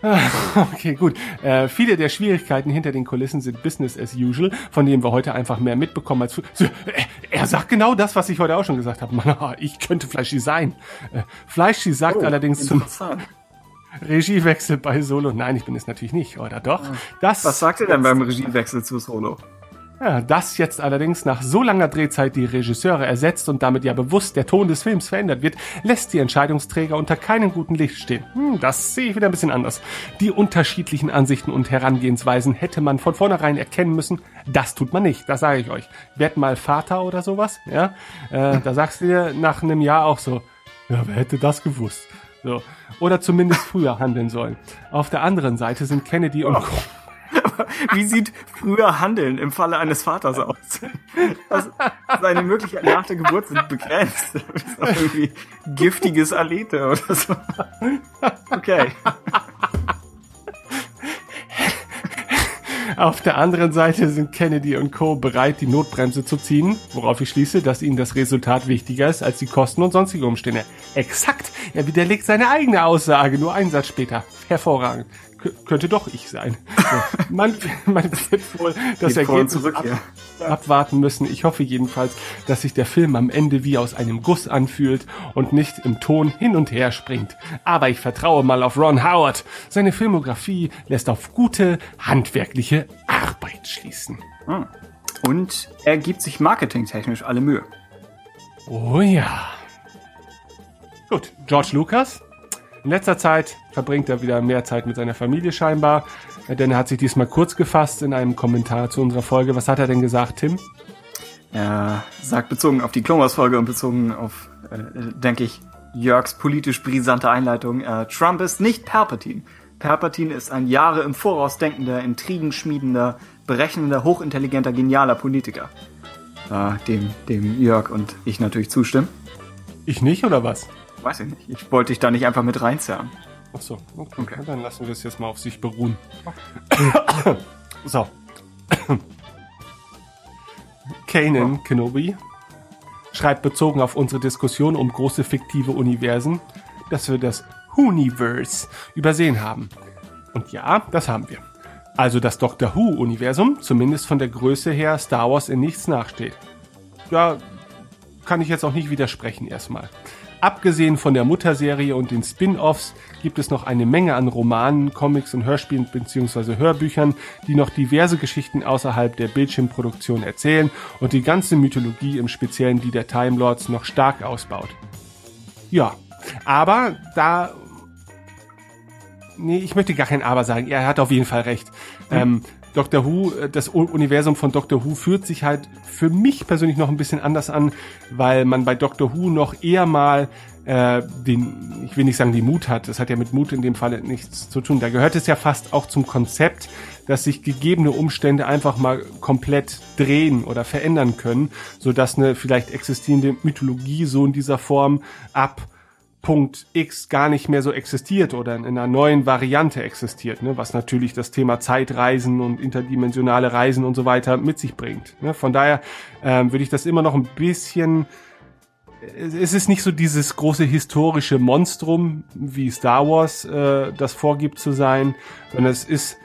Okay, gut. Äh, viele der Schwierigkeiten hinter den Kulissen sind Business as usual, von denen wir heute einfach mehr mitbekommen als. Äh, er sagt genau das, was ich heute auch schon gesagt habe. Mann, ich könnte Flaschi sein. Äh, Flaschi sagt oh, allerdings zum Regiewechsel bei Solo. Nein, ich bin es natürlich nicht, oder doch? Ah. Das was sagt er denn beim Regiewechsel zu Solo? Ja, das jetzt allerdings nach so langer Drehzeit die Regisseure ersetzt und damit ja bewusst der Ton des Films verändert wird, lässt die Entscheidungsträger unter keinem guten Licht stehen. Hm, das sehe ich wieder ein bisschen anders. Die unterschiedlichen Ansichten und Herangehensweisen hätte man von vornherein erkennen müssen. Das tut man nicht, das sage ich euch. Werd mal Vater oder sowas, ja? Äh, da sagst du dir nach einem Jahr auch so, ja, wer hätte das gewusst? So. Oder zumindest früher handeln sollen. Auf der anderen Seite sind Kennedy und Co. Wie sieht früher Handeln im Falle eines Vaters aus? Also, seine Möglichkeiten nach der Geburt sind begrenzt. Das ist auch irgendwie giftiges Alete oder so. Okay. Auf der anderen Seite sind Kennedy und Co. bereit, die Notbremse zu ziehen, worauf ich schließe, dass ihnen das Resultat wichtiger ist als die Kosten und sonstige Umstände. Exakt! Er widerlegt seine eigene Aussage, nur einen Satz später. Hervorragend. Könnte doch ich sein. Man, man wird wohl das Geht Ergebnis zurück ab, hier. abwarten müssen. Ich hoffe jedenfalls, dass sich der Film am Ende wie aus einem Guss anfühlt und nicht im Ton hin und her springt. Aber ich vertraue mal auf Ron Howard. Seine Filmografie lässt auf gute handwerkliche Arbeit schließen. Und er gibt sich marketingtechnisch alle Mühe. Oh ja. Gut, George Lucas. In letzter Zeit verbringt er wieder mehr Zeit mit seiner Familie scheinbar, denn er hat sich diesmal kurz gefasst in einem Kommentar zu unserer Folge. Was hat er denn gesagt, Tim? Er sagt bezogen auf die Clone Wars Folge und bezogen auf, äh, denke ich, Jörgs politisch brisante Einleitung, äh, Trump ist nicht Palpatine. Palpatine ist ein Jahre im Voraus denkender, Intrigen schmiedender, berechnender, hochintelligenter, genialer Politiker. Äh, dem, dem Jörg und ich natürlich zustimmen. Ich nicht oder was? Weiß ich nicht. Ich wollte dich da nicht einfach mit reinzerren. Ach so, okay. okay. Dann lassen wir es jetzt mal auf sich beruhen. so. Kanan Kenobi schreibt bezogen auf unsere Diskussion um große fiktive Universen, dass wir das Hooniverse übersehen haben. Und ja, das haben wir. Also das Doctor Who-Universum, zumindest von der Größe her, Star Wars in nichts nachsteht. Ja, kann ich jetzt auch nicht widersprechen erstmal. Abgesehen von der Mutterserie und den Spin-offs gibt es noch eine Menge an Romanen, Comics und Hörspielen bzw. Hörbüchern, die noch diverse Geschichten außerhalb der Bildschirmproduktion erzählen und die ganze Mythologie im Speziellen die der Time Lords noch stark ausbaut. Ja, aber da nee, ich möchte gar kein Aber sagen. Er hat auf jeden Fall recht. Ähm, Doctor Who, äh, das Universum von Doctor Who fühlt sich halt für mich persönlich noch ein bisschen anders an, weil man bei Doctor Who noch eher mal äh, den, ich will nicht sagen, die Mut hat. Das hat ja mit Mut in dem Fall nichts zu tun. Da gehört es ja fast auch zum Konzept, dass sich gegebene Umstände einfach mal komplett drehen oder verändern können, so dass eine vielleicht existierende Mythologie so in dieser Form ab Punkt X gar nicht mehr so existiert oder in einer neuen Variante existiert, ne? was natürlich das Thema Zeitreisen und interdimensionale Reisen und so weiter mit sich bringt. Ne? Von daher ähm, würde ich das immer noch ein bisschen es ist nicht so dieses große historische Monstrum, wie Star Wars äh, das vorgibt zu sein, sondern es ist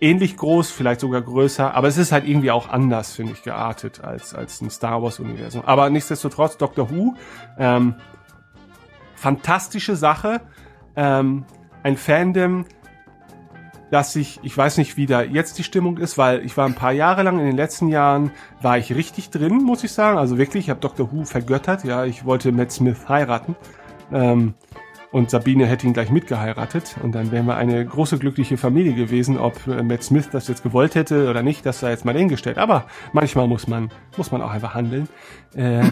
ähnlich groß, vielleicht sogar größer, aber es ist halt irgendwie auch anders, finde ich, geartet als, als ein Star Wars-Universum. Aber nichtsdestotrotz, Doctor Who, ähm, fantastische Sache. Ähm, ein Fandom, dass sich, ich weiß nicht, wie da jetzt die Stimmung ist, weil ich war ein paar Jahre lang, in den letzten Jahren war ich richtig drin, muss ich sagen. Also wirklich, ich habe Dr. Who vergöttert. Ja, ich wollte Matt Smith heiraten. Ähm, und Sabine hätte ihn gleich mitgeheiratet und dann wären wir eine große glückliche Familie gewesen. Ob äh, Matt Smith das jetzt gewollt hätte oder nicht, das sei jetzt mal dahingestellt. Aber manchmal muss man muss man auch einfach handeln. Äh,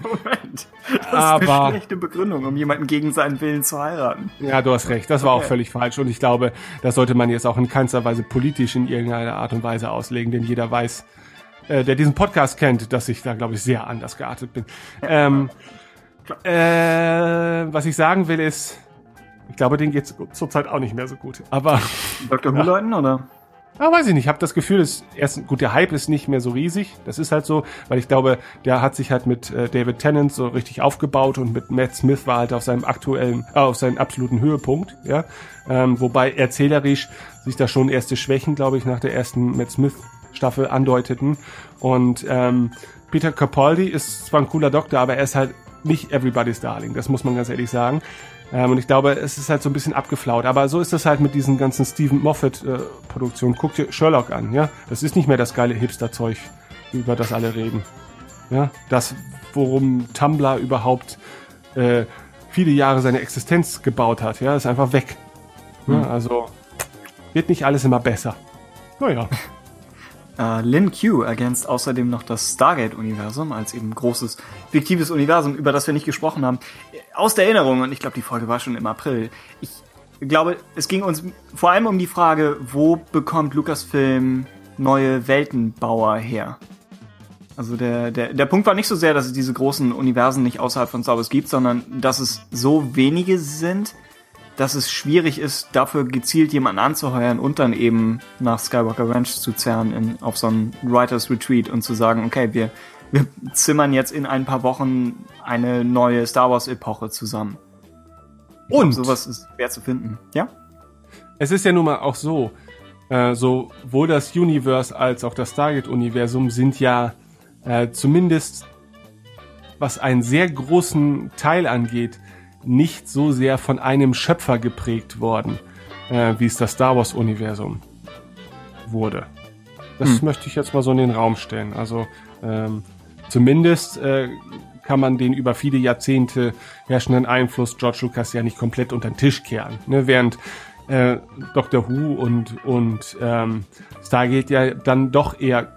Moment. Das Aber- ist eine schlechte Begründung, um jemanden gegen seinen Willen zu heiraten. Ja, du hast recht. Das war auch Okay. völlig falsch. Und ich glaube, das sollte man jetzt auch in keinster Weise politisch in irgendeiner Art und Weise auslegen, denn jeder weiß, äh, der diesen Podcast kennt, dass ich da, glaube ich, sehr anders geartet bin. Ähm, äh, was ich sagen will ist, ich glaube, denen geht's zurzeit auch nicht mehr so gut. Aber, Dr. Who-Leuten, oder? Ah, weiß ich nicht. Ich habe das Gefühl, dass erst gut, der Hype ist nicht mehr so riesig. Das ist halt so, weil ich glaube, der hat sich halt mit äh, David Tennant so richtig aufgebaut und mit Matt Smith war halt auf seinem aktuellen, äh, auf seinem absoluten Höhepunkt. Ja, ähm, wobei erzählerisch sich da schon erste Schwächen, glaube ich, nach der ersten Matt Smith Staffel andeuteten. Und ähm, Peter Capaldi ist zwar ein cooler Doktor, aber er ist halt nicht everybody's darling. Das muss man ganz ehrlich sagen. Ähm, und ich glaube, es ist halt so ein bisschen abgeflaut. Aber so ist das halt mit diesen ganzen Stephen Moffat-Produktionen. Guck dir Sherlock an, ja. Das ist nicht mehr das geile Hipster-Zeug, über das alle reden. Ja, das, worum Tumblr überhaupt äh, viele Jahre seine Existenz gebaut hat, ja, ist einfach weg. Ja, also wird nicht alles immer besser. Naja. Äh, Lin Q ergänzt außerdem noch das Stargate-Universum als eben großes fiktives Universum, über das wir nicht gesprochen haben. Aus der Erinnerung, und ich glaube, die Folge war schon im April. Ich glaube, es ging uns vor allem um die Frage, wo bekommt Lucasfilm neue Weltenbauer her? Also der, der, der Punkt war nicht so sehr, dass es diese großen Universen nicht außerhalb von Star Wars gibt, sondern dass es so wenige sind, dass es schwierig ist, dafür gezielt jemanden anzuheuern und dann eben nach Skywalker Ranch zu zerren in, auf so einen Writers Retreat und zu sagen, okay, wir, wir zimmern jetzt in ein paar Wochen eine neue Star Wars Epoche zusammen. Und Glaub, sowas ist schwer zu finden. Ja? es ist ja nun mal auch so, äh, sowohl das Universe als auch das Stargate-Universum sind ja äh, zumindest, was einen sehr großen Teil angeht, nicht so sehr von einem Schöpfer geprägt worden, äh, wie es das Star Wars-Universum wurde. Das möchte ich jetzt mal so in den Raum stellen. Also ähm, zumindest äh, kann man den über viele Jahrzehnte herrschenden Einfluss George Lucas ja nicht komplett unter den Tisch kehren. Ne? Während äh, Doctor Who und, und ähm, Stargate ja dann doch eher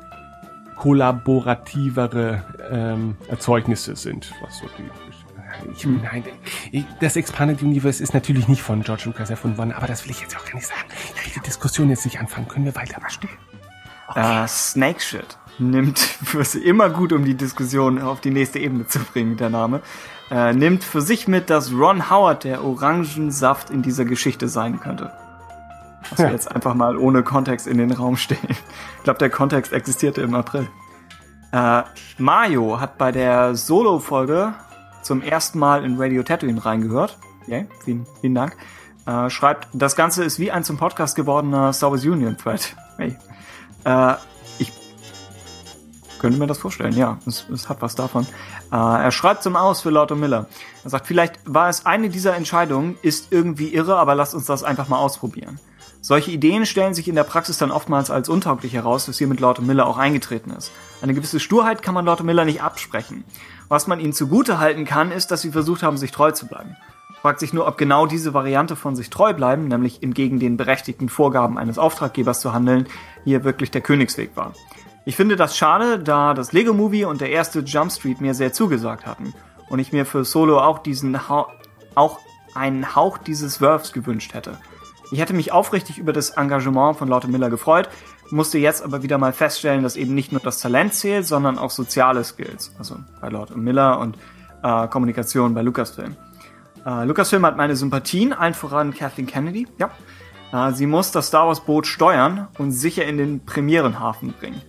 kollaborativere ähm, Erzeugnisse sind, was so die ich, nein, ich- das Expanded Universe ist natürlich nicht von George Lucas erfunden worden, aber das will ich jetzt auch gar nicht sagen. Ich will die Diskussion jetzt nicht anfangen. Können wir weiter bestimmen? Äh, Snake Shit nimmt für sie immer gut, um die Diskussion auf die nächste Ebene zu bringen, der Name, äh, nimmt für sich mit, dass Ron Howard der Orangensaft in dieser Geschichte sein könnte. Was wir jetzt einfach mal ohne Kontext in den Raum stellen. Ich glaube, der Kontext existierte im April. Äh, Mario hat bei der Solo-Folge zum ersten Mal in Radio Tatooine reingehört. Okay, vielen, vielen Dank. Äh, schreibt, das Ganze ist wie ein zum Podcast gewordener Star Wars Union Thread. Hey. Äh, ich könnte mir das vorstellen, ja. Es, es hat was davon. Äh, er schreibt zum Aus für Lord Miller. Er sagt, vielleicht war es eine dieser Entscheidungen, ist irgendwie irre, aber lasst uns das einfach mal ausprobieren. Solche Ideen stellen sich in der Praxis dann oftmals als untauglich heraus, was hier mit Lord Miller auch eingetreten ist. Eine gewisse Sturheit kann man Lord Miller nicht absprechen. Was man ihnen zugute halten kann, ist, dass sie versucht haben, sich treu zu bleiben. Fragt sich nur, ob genau diese Variante von sich treu bleiben, nämlich entgegen den berechtigten Vorgaben eines Auftraggebers zu handeln, hier wirklich der Königsweg war. Ich finde das schade, da das Lego Movie und der erste Jump Street mir sehr zugesagt hatten und ich mir für Solo auch diesen Hau auch einen Hauch dieses Wurfs gewünscht hätte. Ich hätte mich aufrichtig über das Engagement von Lotte Miller gefreut, musste jetzt aber wieder mal feststellen, dass eben nicht nur das Talent zählt, sondern auch soziale Skills. Also bei Lord Miller und äh, Kommunikation bei Lucasfilm. Äh, Lucasfilm hat meine Sympathien, allen voran Kathleen Kennedy. Ja. Äh, sie muss das Star Wars Boot steuern und sicher in den Premierenhafen bringen.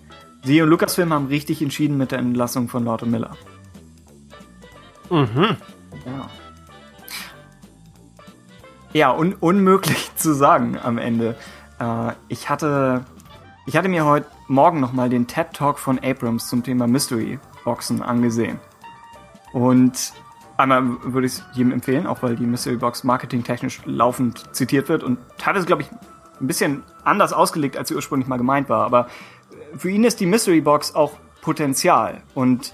Sie und Lucasfilm haben richtig entschieden mit der Entlassung von Lord Miller. Mhm. Ja. Ja, un unmöglich zu sagen am Ende. Äh, ich hatte, ich hatte mir heute Morgen noch mal den TED Talk von Abrams zum Thema Mystery Boxen angesehen. Und einmal würde ich es jedem empfehlen, auch weil die Mystery Box marketingtechnisch laufend zitiert wird und teilweise, glaube ich, ein bisschen anders ausgelegt, als sie ursprünglich mal gemeint war. Aber für ihn ist die Mystery Box auch Potenzial und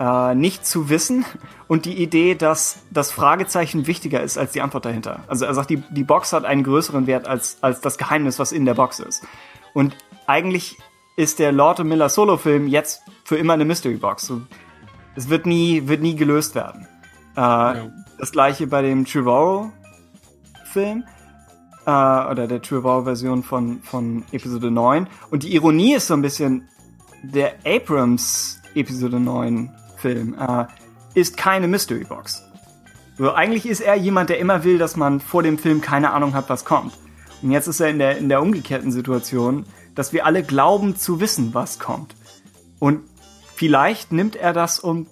äh, nicht zu wissen und die Idee, dass das Fragezeichen wichtiger ist als die Antwort dahinter. Also er sagt, die, die Box hat einen größeren Wert als, als das Geheimnis, was in der Box ist. Und eigentlich ist der Lord Miller Solo-Film jetzt für immer eine Mystery Box. So, es wird nie, wird nie gelöst werden. Äh, Das gleiche bei dem Trevorrow-Film äh, oder der Trevorrow-Version von, von Episode 9. Und die Ironie ist so ein bisschen, der Abrams Episode 9 Film äh, ist keine Mystery Box. So, eigentlich ist er jemand, der immer will, dass man vor dem Film keine Ahnung hat, was kommt. Und jetzt ist er in der, in der umgekehrten Situation, dass wir alle glauben zu wissen, was kommt. Und vielleicht nimmt er das, um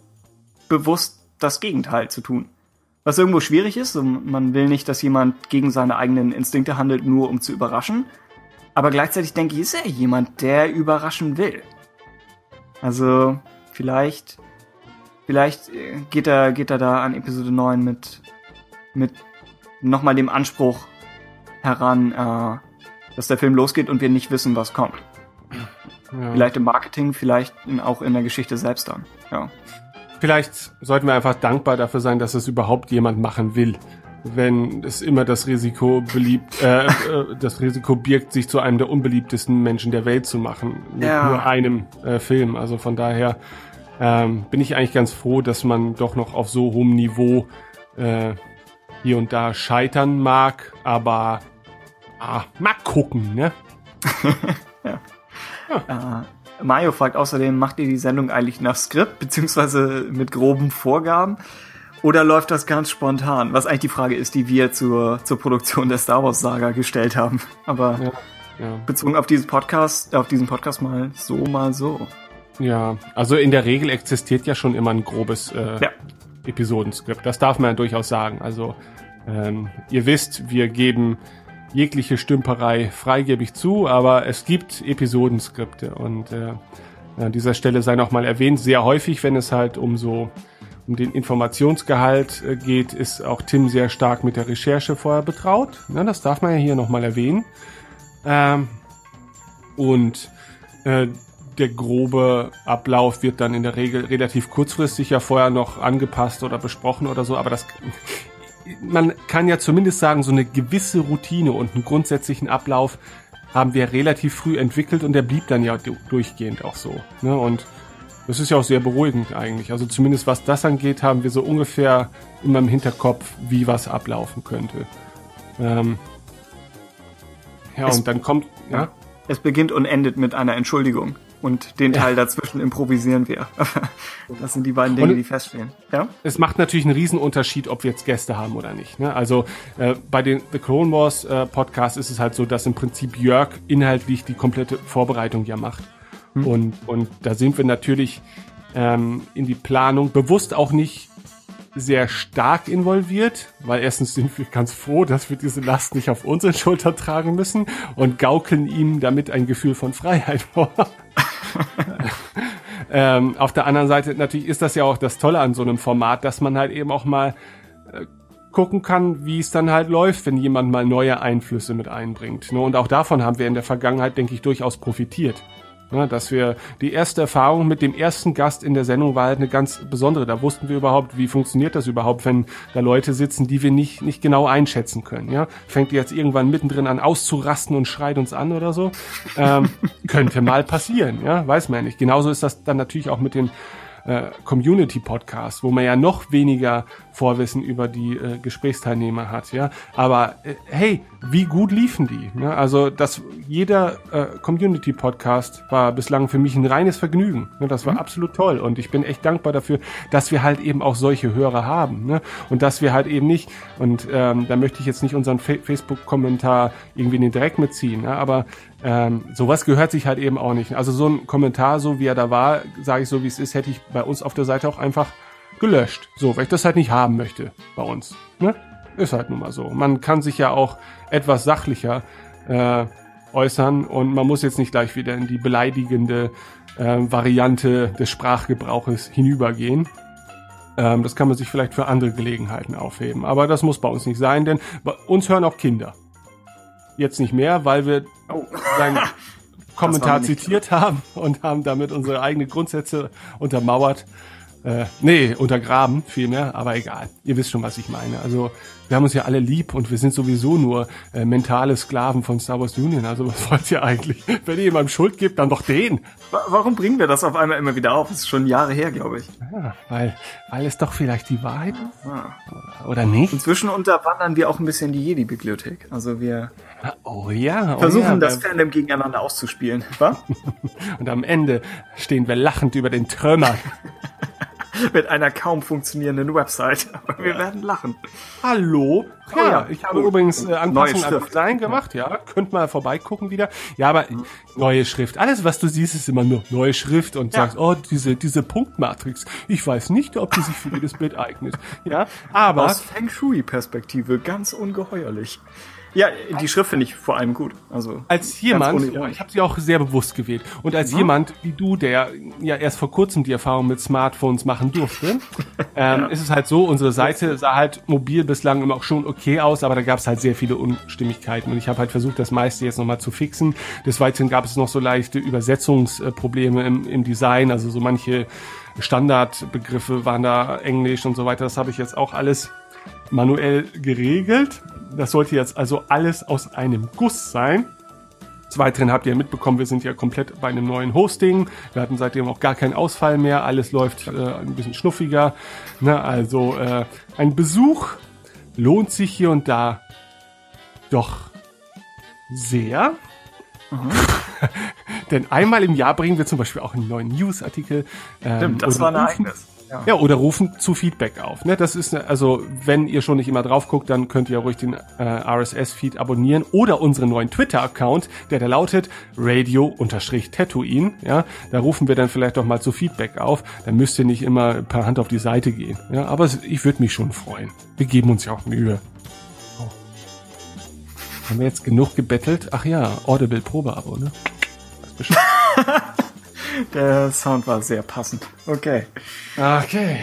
bewusst das Gegenteil zu tun. Was irgendwo schwierig ist, und man will nicht, dass jemand gegen seine eigenen Instinkte handelt, nur um zu überraschen. Aber gleichzeitig denke ich, ist er jemand, der überraschen will. Also, vielleicht, vielleicht äh, geht er, geht er da an Episode 9 mit, mit nochmal dem Anspruch heran, äh, dass der Film losgeht und wir nicht wissen, was kommt. Vielleicht im Marketing, vielleicht auch in der Geschichte selbst dann. Ja. Vielleicht sollten wir einfach dankbar dafür sein, dass es überhaupt jemand machen will. wenn es immer das Risiko beliebt, äh, äh, das Risiko birgt, sich zu einem der unbeliebtesten Menschen der Welt zu machen. Mit Ja. nur einem äh, Film. Also von daher ähm, bin ich eigentlich ganz froh, dass man doch noch auf so hohem Niveau äh, hier und da scheitern mag, aber ah, mal gucken, ne? Äh, Mario fragt außerdem, macht ihr die Sendung eigentlich nach Skript, beziehungsweise mit groben Vorgaben? Oder läuft das ganz spontan? Was eigentlich die Frage ist, die wir zur, zur Produktion der Star Wars Saga gestellt haben. Aber Ja, ja. bezogen auf diesen Podcast, auf diesen Podcast mal so, mal so. Ja, also in der Regel existiert ja schon immer ein grobes äh, Ja. Episodenskript. Das darf man ja durchaus sagen. Also ähm, ihr wisst, wir geben jegliche Stümperei freigebig zu, aber es gibt Episodenskripte und äh, an dieser Stelle sei noch mal erwähnt, sehr häufig, wenn es halt um so um den Informationsgehalt äh, geht, ist auch Tim sehr stark mit der Recherche vorher betraut. Ja, das darf man ja hier nochmal erwähnen. Ähm, und äh, der grobe Ablauf wird dann in der Regel relativ kurzfristig ja vorher noch angepasst oder besprochen oder so, aber das man kann ja zumindest sagen, so eine gewisse Routine und einen grundsätzlichen Ablauf haben wir relativ früh entwickelt und der blieb dann ja du- durchgehend auch so. Ne? Und das ist ja auch sehr beruhigend eigentlich. Also zumindest was das angeht, haben wir so ungefähr immer im Hinterkopf, wie was ablaufen könnte. Ähm ja, Es- und dann kommt, ja, Es beginnt und endet mit einer Entschuldigung. Und den Teil dazwischen improvisieren wir. das sind die beiden Dinge, Und- die feststehen. Ja? es macht natürlich einen Riesenunterschied, ob wir jetzt Gäste haben oder nicht. Ne? Also äh, bei den The Clone Wars äh, Podcast ist es halt so, dass im Prinzip Jörg inhaltlich die komplette Vorbereitung ja macht. Und, und da sind wir natürlich ähm, in die Planung bewusst auch nicht sehr stark involviert, weil erstens sind wir ganz froh, dass wir diese Last nicht auf unsere Schulter tragen müssen und gaukeln ihm damit ein Gefühl von Freiheit vor. ähm, auf der anderen Seite natürlich ist das ja auch das Tolle an so einem Format, dass man halt eben auch mal äh, gucken kann, wie es dann halt läuft, wenn jemand mal neue Einflüsse mit einbringt. Ne? Und auch davon haben wir in der Vergangenheit, denke ich, durchaus profitiert. Ne? Dass wir die erste Erfahrung mit dem ersten Gast in der Sendung war halt eine ganz besondere. Da wussten wir überhaupt, wie funktioniert das überhaupt, wenn da Leute sitzen, die wir nicht, nicht genau einschätzen können. Ja? Fängt die jetzt irgendwann mittendrin an auszurasten und schreit uns an oder so? Ähm, könnte mal passieren, ja, weiß man ja nicht. Genauso ist das dann natürlich auch mit den äh, Community-Podcast, wo man ja noch weniger Vorwissen über die äh, Gesprächsteilnehmer hat, ja. Aber äh, hey, wie gut liefen die? Ne? Also das jeder äh, Community-Podcast war bislang für mich ein reines Vergnügen. Ne? Das war absolut toll und ich bin echt dankbar dafür, dass wir halt eben auch solche Hörer haben. Ne? Und dass wir halt eben nicht, und ähm, da möchte ich jetzt nicht unseren Fa Facebook-Kommentar irgendwie in den Dreck mitziehen, ne? aber ähm, sowas gehört sich halt eben auch nicht. Also so ein Kommentar, so wie er da war, sage ich so wie es ist, hätte ich bei uns auf der Seite auch einfach gelöscht. So, weil ich das halt nicht haben möchte bei uns. Ne? Ist halt nun mal so. Man kann sich ja auch etwas sachlicher äh, äußern und man muss jetzt nicht gleich wieder in die beleidigende äh, Variante des Sprachgebrauches hinübergehen. Ähm, das kann man sich vielleicht für andere Gelegenheiten aufheben. Aber das muss bei uns nicht sein, denn bei uns hören auch Kinder. Jetzt nicht mehr, weil wir seinen Kommentar zitiert haben und haben damit unsere eigenen Grundsätze untermauert. Äh, nee, untergraben vielmehr, aber egal. Ihr wisst schon, was ich meine. Also wir haben uns ja alle lieb und wir sind sowieso nur äh, mentale Sklaven von Star Wars Union. Also was wollt ihr eigentlich? Wenn ihr jemandem Schuld gibt, dann doch den. Wa- Warum bringen wir das auf einmal immer wieder auf? Das ist schon Jahre her, glaube ich. Ja, weil, weil es doch vielleicht die Wahrheit ist. Ah. Oder nicht? Inzwischen unterwandern wir auch ein bisschen die Jedi-Bibliothek. Also wir Oh ja. Oh versuchen ja, das Fandom gegeneinander auszuspielen. wa? Und am Ende stehen wir lachend über den Trümmern. Mit einer kaum funktionierenden Website. Aber wir werden lachen. Hallo? Oh Ja, ja, ich habe cool. übrigens äh, Anpassungen an. Design gemacht, ja. Könnt mal vorbeigucken wieder. Ja, aber neue Schrift. Alles, was du siehst, ist immer nur neue Schrift und Ja. sagst, oh, diese, diese Punktmatrix. Ich weiß nicht, ob die sich für jedes Bild eignet. Ja, aber Aus Feng Shui-Perspektive ganz ungeheuerlich. Ja, die Schrift finde ich vor allem gut. Also als jemand, ja, Ironie. ich habe sie auch sehr bewusst gewählt, und als Mhm. jemand wie du, der ja erst vor kurzem die Erfahrung mit Smartphones machen durfte, ähm, ist es halt so, unsere Seite sah halt mobil bislang immer auch schon okay aus, aber da gab es halt sehr viele Unstimmigkeiten und ich habe halt versucht, das meiste jetzt nochmal zu fixen. Des Weiteren gab es noch so leichte Übersetzungsprobleme im, im Design, also so manche Standardbegriffe waren da Englisch und so weiter, das habe ich jetzt auch alles manuell geregelt. Das sollte jetzt also alles aus einem Guss sein. Des Weiteren habt ihr mitbekommen, wir sind ja komplett bei einem neuen Hosting. Wir hatten seitdem auch gar keinen Ausfall mehr. Alles läuft äh, ein bisschen schnuffiger. Ne? Also äh, ein Besuch lohnt sich hier und da doch sehr. Denn einmal im Jahr bringen wir zum Beispiel auch einen neuen Newsartikel. Ähm, Stimmt, das war ein Ereignis. Ja. ja, oder rufen zu Feedback auf. Ne? Das ist, ne- also, wenn ihr schon nicht immer drauf guckt, dann könnt ihr ruhig den äh, RSS-Feed abonnieren oder unseren neuen Twitter-Account, der da lautet radio-tatooine. Ja, da rufen wir dann vielleicht doch mal zu Feedback auf. Dann müsst ihr nicht immer per Hand auf die Seite gehen. Ja, aber ich würde mich schon freuen. Wir geben uns ja auch Mühe. Oh. Haben wir jetzt genug gebettelt? Ach ja, Audible Probeabo, ne? Weiß Bescheid. Der Sound war sehr passend. Okay. Okay.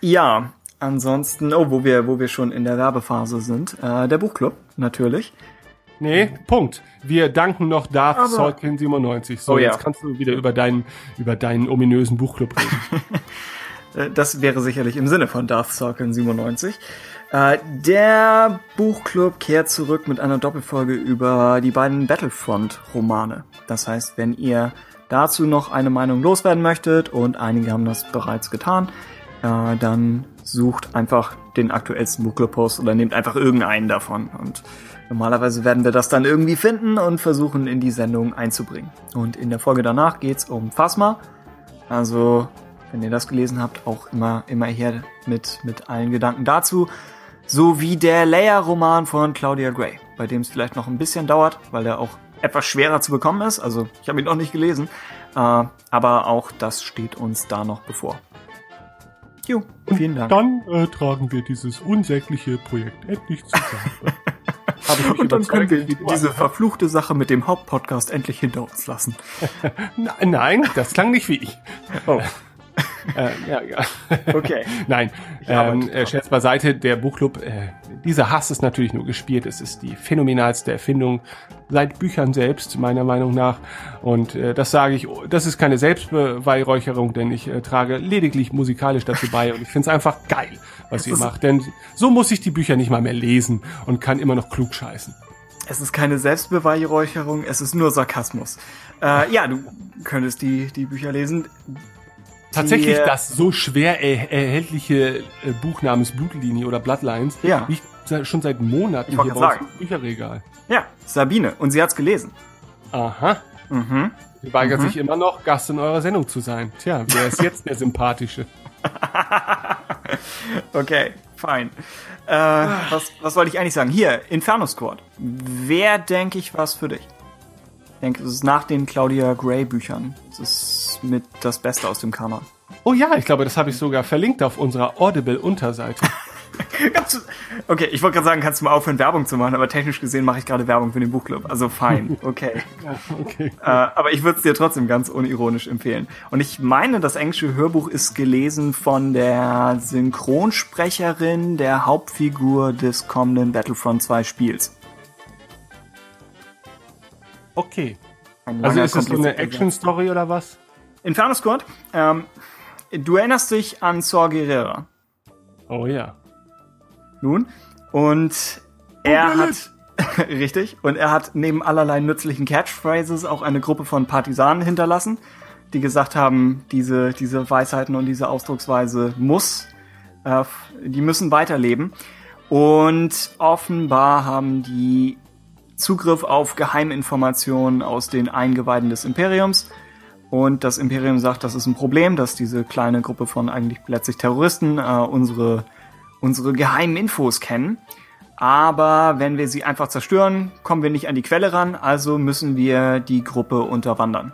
Ja, ansonsten, oh, wo wir, wo wir schon in der Werbephase sind, äh, der Buchclub, natürlich. Nee, Punkt. Wir danken noch Darth Aber- Salkin 97. So, Oh ja. jetzt kannst du wieder über deinen, über deinen ominösen Buchclub reden. Äh, Das wäre sicherlich im Sinne von Darth Sarkin 97. Äh, der Buchclub kehrt zurück mit einer Doppelfolge über die beiden Battlefront-Romane. Das heißt, wenn ihr dazu noch eine Meinung loswerden möchtet, und einige haben das bereits getan, äh, dann sucht einfach den aktuellsten Buchclub-Post oder nehmt einfach irgendeinen davon. Und normalerweise werden wir das dann irgendwie finden und versuchen in die Sendung einzubringen. Und in der Folge danach geht's um Phasma. Also, wenn ihr das gelesen habt, auch immer, immer her mit, mit allen Gedanken dazu. So wie der Leia-Roman von Claudia Gray, bei dem es vielleicht noch ein bisschen dauert, weil der auch etwas schwerer zu bekommen ist. Also, ich habe ihn noch nicht gelesen. Äh, aber auch das steht uns da noch bevor. Jo, vielen Dank. Dann äh, tragen wir dieses unsägliche Projekt endlich zusammen. Und dann können wir du diese verfluchte Sache mit dem Hauptpodcast endlich hinter uns lassen. Nein, das klang nicht wie ich. Oh, Äh, ja, ja. okay. Nein, ähm, äh, Scherz beiseite, der Buchclub, äh, dieser Hass ist natürlich nur gespielt. Es ist die phänomenalste Erfindung seit Büchern selbst, meiner Meinung nach. Und äh, das sage ich, das ist keine Selbstbeweihräucherung, denn ich äh, trage lediglich musikalisch dazu bei und ich finde es einfach geil, was ihr macht. Denn so muss ich die Bücher nicht mal mehr lesen und kann immer noch klug scheißen. Es ist keine Selbstbeweihräucherung, es ist nur Sarkasmus. Äh, ja, du könntest die, die Bücher lesen. Tatsächlich Die, äh, das so schwer er erhältliche äh, Buch namens Blutlinie oder Bloodlines Ja. liegt schon seit Monaten Ich hier bei im Bücherregal. Ja, Sabine. Und sie hat's gelesen. Aha. Mhm. Sie weigert sich immer noch, Gast in eurer Sendung zu sein. Tja, wer ist jetzt der Sympathische? Okay, fein. Äh, was, was wollte ich eigentlich sagen? Hier, Inferno Squad. Wer, denke ich, was für dich? Ich denke, es ist nach den Claudia Gray Büchern. Es ist mit das Beste aus dem Kanon. Oh ja, ich glaube, das habe ich sogar verlinkt auf unserer Audible-Unterseite. Okay, ich wollte gerade sagen, kannst du mal aufhören, Werbung zu machen, aber technisch gesehen mache ich gerade Werbung für den Buchclub. Also fein, okay. Okay. Äh, aber ich würde es dir trotzdem ganz unironisch empfehlen. Und ich meine, das englische Hörbuch ist gelesen von der Synchronsprecherin der Hauptfigur des kommenden Battlefront 2 Spiels. Okay. Also ist es so eine Action-Story oder was? Inferno Squad, ähm, du erinnerst dich an Saw Gerrera. Oh ja. Nun, und er hat, richtig, und er hat neben allerlei nützlichen Catchphrases auch eine Gruppe von Partisanen hinterlassen, die gesagt haben, diese, diese Weisheiten und diese Ausdrucksweise muss, äh, die müssen weiterleben. Und offenbar haben die Zugriff auf Geheiminformationen aus den Eingeweiden des Imperiums. Und das Imperium sagt, das ist ein Problem, dass diese kleine Gruppe von eigentlich letztlich Terroristen äh, unsere, unsere geheimen Infos kennen. Aber wenn wir sie einfach zerstören, kommen wir nicht an die Quelle ran, also müssen wir die Gruppe unterwandern.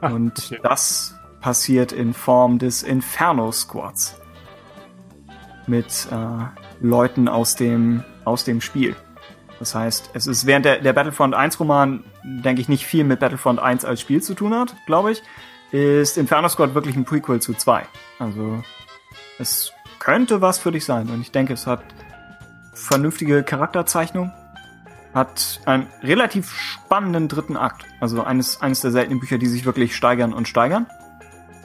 Ah, Und okay. das passiert in Form des Inferno Squads. Mit äh, Leuten aus dem, aus dem Spiel. Das heißt, es ist während der, der Battlefront 1 Roman, denke ich, nicht viel mit Battlefront 1 als Spiel zu tun hat, glaube ich, ist Inferno Squad wirklich ein Prequel zu 2. Also, es könnte was für dich sein. Und ich denke, es hat vernünftige Charakterzeichnung, hat einen relativ spannenden dritten Akt. Also eines, eines der seltenen Bücher, die sich wirklich steigern und steigern.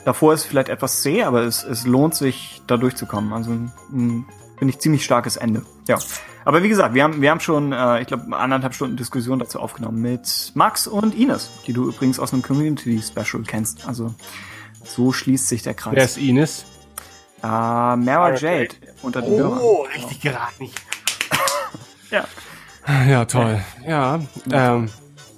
Davor ist vielleicht etwas zäh, aber es, es lohnt sich, da durchzukommen. Also ein, finde ich ziemlich starkes Ende. Ja. Aber wie gesagt, wir haben, wir haben schon, äh, ich glaube, anderthalb Stunden Diskussion dazu aufgenommen mit Max und Ines, die du übrigens aus einem Community-Special kennst. Also so schließt sich der Kreis. Wer ist Ines? Äh, Mara Jade unter den. Oh, richtig geraten. Ja. Ja, toll. Ja, ähm,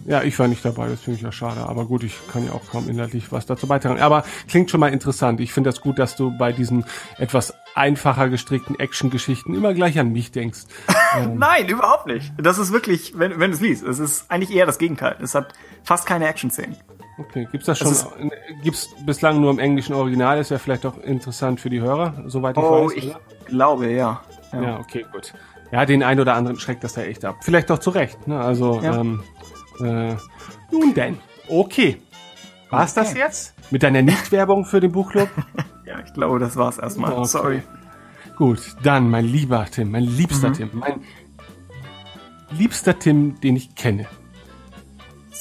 ja, ich war nicht dabei, das finde ich ja schade. Aber gut, ich kann ja auch kaum inhaltlich was dazu beitragen. Aber klingt schon mal interessant. Ich finde das gut, dass du bei diesen etwas einfacher gestrickten Action-Geschichten immer gleich an mich denkst. Ähm, Nein, überhaupt nicht. Das ist wirklich, wenn, wenn du es liest, es ist eigentlich eher das Gegenteil. Es hat fast keine Action-Szenen. Okay, gibt's das schon? Das gibt's bislang nur im englischen Original? Ist ja vielleicht auch interessant für die Hörer, soweit ich Oh, weiß. ich oder? glaube, ja. ja. Ja, okay, gut. Ja, den einen oder anderen schreckt das ja echt ab. Vielleicht auch zu Recht. Ne? Also, Ja. ähm, äh, nun denn. Okay. War's das Okay. jetzt? Mit deiner Nicht-Werbung für den Buchclub? Ja, ich glaube, das war's erstmal. Okay. Sorry. Gut, dann mein lieber Tim, mein liebster Mhm. Tim, mein liebster Tim, den ich kenne.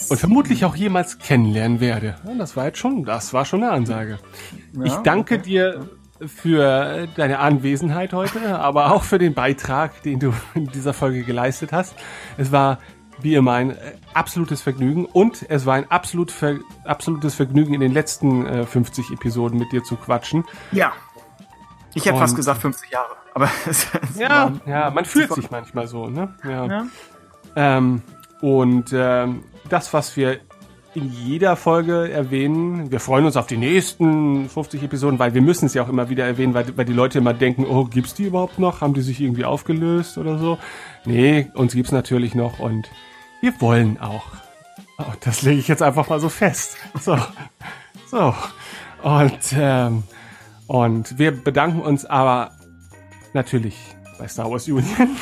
Und vermutlich auch jemals kennenlernen werde. Ja, das war jetzt schon, das war schon eine Ansage. ich danke dir für deine Anwesenheit heute, aber auch für den Beitrag, den du in dieser Folge geleistet hast. Es war wie immer ein äh, absolutes Vergnügen und es war ein absolut ver absolutes Vergnügen in den letzten äh, 50 Episoden mit dir zu quatschen. Ja. Ich hätte fast gesagt 50 Jahre. Aber es, es Ja, waren- ja, man fühlt sich manchmal so, ne? Ja. Ja. Ähm, und ähm, das, was wir in jeder Folge erwähnen, wir freuen uns auf die nächsten 50 Episoden, weil wir müssen es ja auch immer wieder erwähnen, weil, weil die Leute immer denken, oh, gibt's die überhaupt noch? Haben die sich irgendwie aufgelöst oder so? Nee, uns gibt's natürlich noch und wir wollen auch. Oh, das lege ich jetzt einfach mal so fest. So. So. Und, ähm, und wir bedanken uns aber natürlich bei Star Wars Union,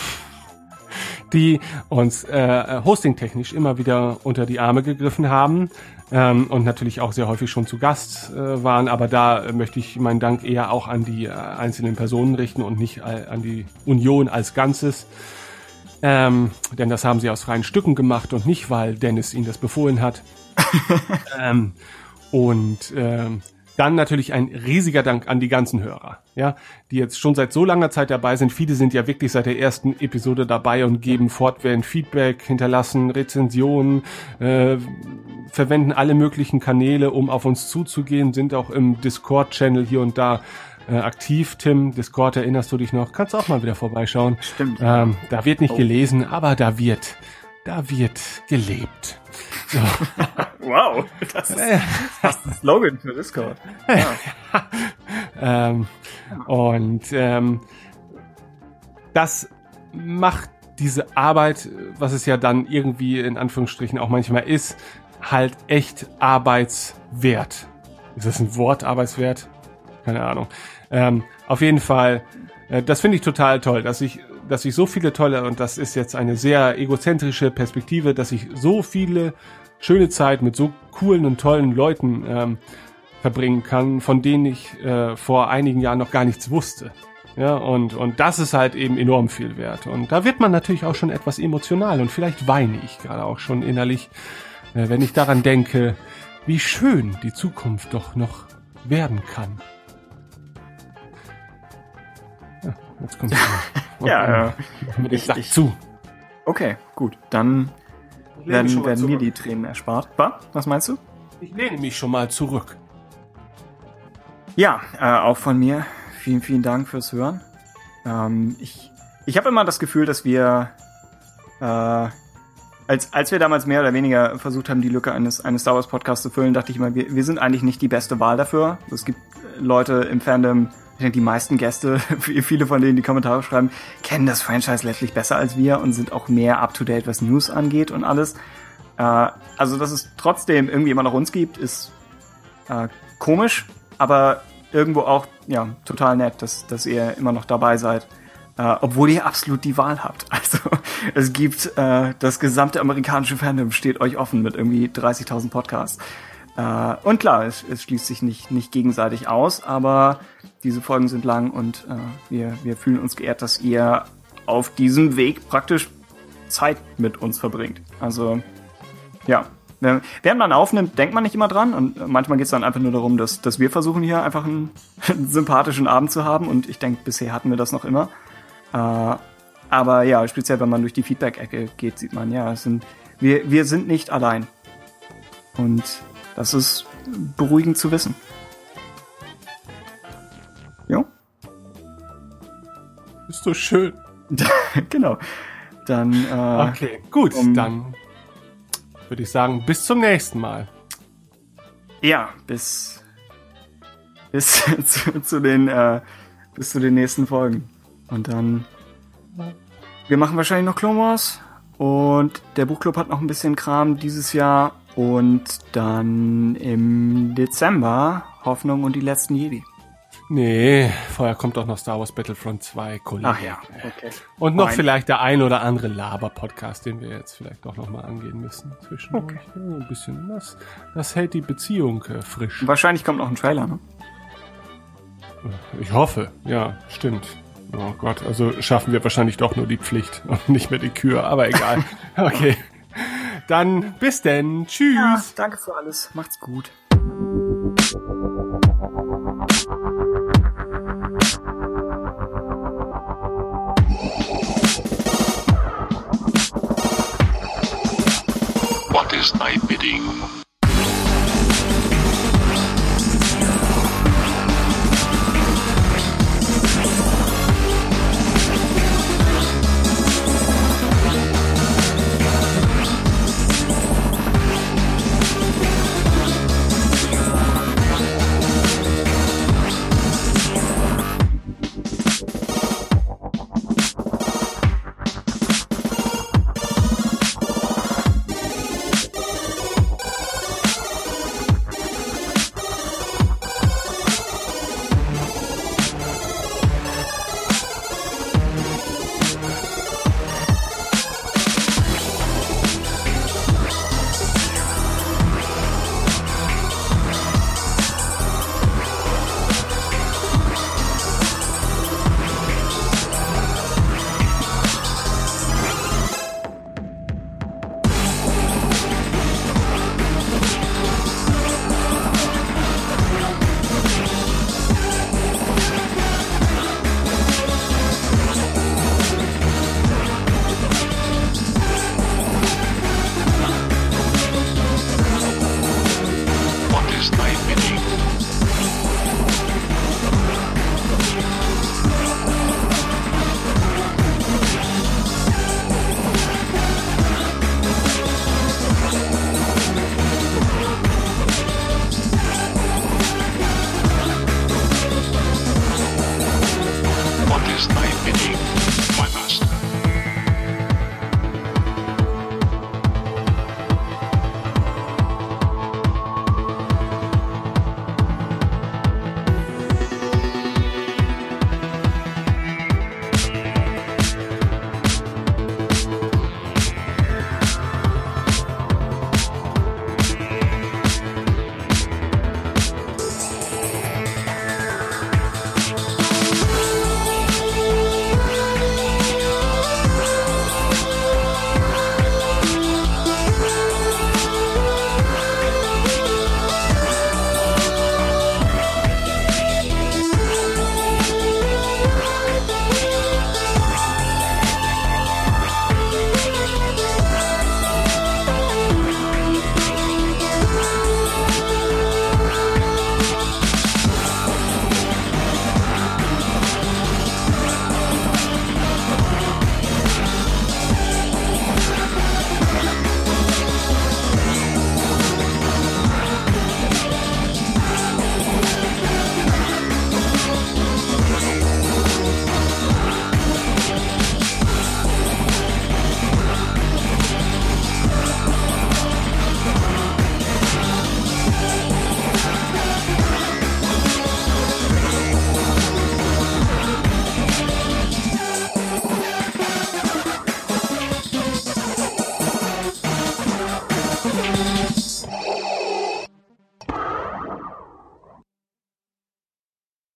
die uns äh, hostingtechnisch immer wieder unter die Arme gegriffen haben ähm, und natürlich auch sehr häufig schon zu Gast äh, waren. Aber da äh, möchte ich meinen Dank eher auch an die äh, einzelnen Personen richten und nicht äh, an die Union als Ganzes. Ähm, denn das haben sie aus freien Stücken gemacht und nicht, weil Dennis ihnen das befohlen hat. ähm, und ähm, dann natürlich ein riesiger Dank an die ganzen Hörer, ja, die jetzt schon seit so langer Zeit dabei sind. Viele sind ja wirklich seit der ersten Episode dabei und geben fortwährend Feedback, hinterlassen Rezensionen, äh, verwenden alle möglichen Kanäle, um auf uns zuzugehen, sind auch im Discord-Channel hier und da äh, aktiv. Tim, Discord, erinnerst du dich noch? Kannst auch mal wieder vorbeischauen. Stimmt. Ähm, da wird nicht Oh. gelesen, aber da wird, da wird gelebt. So. Wow, das ist fast ein Slogan für Discord. ähm, und ähm, das macht diese Arbeit, was es ja dann irgendwie in Anführungsstrichen auch manchmal ist, halt echt arbeitswert. Ist das ein Wort, arbeitswert? Keine Ahnung. Ähm, auf jeden Fall, äh, das finde ich total toll, dass ich, dass ich so viele tolle, und das ist jetzt eine sehr egozentrische Perspektive, dass ich so viele schöne Zeit mit so coolen und tollen Leuten ähm, verbringen kann, von denen ich äh, vor einigen Jahren noch gar nichts wusste. Ja, und, und das ist halt eben enorm viel wert. Und da wird man natürlich auch schon etwas emotional und vielleicht weine ich gerade auch schon innerlich, äh, wenn ich daran denke, wie schön die Zukunft doch noch werden kann. Ja, jetzt kommt Ja, ja. mit dem Ich- ich- zu. Okay, gut. Dann werden, werden mir die Tränen erspart. Was? Was meinst du? Ich lehne mich schon mal zurück. Ja, äh, auch von mir vielen, vielen Dank fürs Hören. Ähm, ich ich habe immer das Gefühl, dass wir, äh, als, als wir damals mehr oder weniger versucht haben, die Lücke eines, eines Star Wars Podcasts zu füllen, dachte ich mal, wir, wir sind eigentlich nicht die beste Wahl dafür. Es gibt äh, Leute im Fandom, ich denke, die meisten Gäste, viele von denen, die Kommentare schreiben, kennen das Franchise letztlich besser als wir und sind auch mehr up-to-date, was News angeht und alles. Äh, also, dass es trotzdem irgendwie immer noch uns gibt, ist äh, komisch, aber irgendwo auch ja total nett, dass, dass ihr immer noch dabei seid, äh, obwohl ihr absolut die Wahl habt. Also es gibt äh, das gesamte amerikanische Fandom steht euch offen mit irgendwie 30.000 Podcasts. Äh, und klar, es, es schließt sich nicht nicht gegenseitig aus, aber diese Folgen sind lang und äh, wir wir fühlen uns geehrt, dass ihr auf diesem Weg praktisch Zeit mit uns verbringt. Also ja. Während man aufnimmt, denkt man nicht immer dran und manchmal geht es dann einfach nur darum, dass, dass wir versuchen hier einfach einen, einen sympathischen Abend zu haben und ich denke, bisher hatten wir das noch immer. Äh, aber ja, speziell wenn man durch die Feedback-Ecke geht, sieht man, ja, sind, wir, wir sind nicht allein. Und das ist beruhigend zu wissen. Jo, Ist so schön. genau. Dann, äh, Okay, gut, um- dann würde ich sagen, bis zum nächsten Mal. ja, bis, bis zu, zu den, äh, bis zu den nächsten Folgen. Und dann, wir machen wahrscheinlich noch Clone Wars und der Buchclub hat noch ein bisschen Kram dieses Jahr und dann im Dezember Hoffnung und die letzten Jedi. Nee, vorher kommt doch noch Star Wars Battlefront 2, Kollege. Ach ja, okay. Und noch Fein. vielleicht der ein oder andere Laber-Podcast, den wir jetzt vielleicht doch noch mal angehen müssen zwischendurch. Ja, ein bisschen. Das, das hält die Beziehung äh, frisch. Wahrscheinlich kommt noch ein Trailer, ne? Ich hoffe. Ja, stimmt. Oh Gott, also schaffen wir wahrscheinlich doch nur die Pflicht und nicht mehr die Kür, aber egal. Okay. Dann bis denn. Tschüss. danke für alles. Macht's gut. What is thy bidding?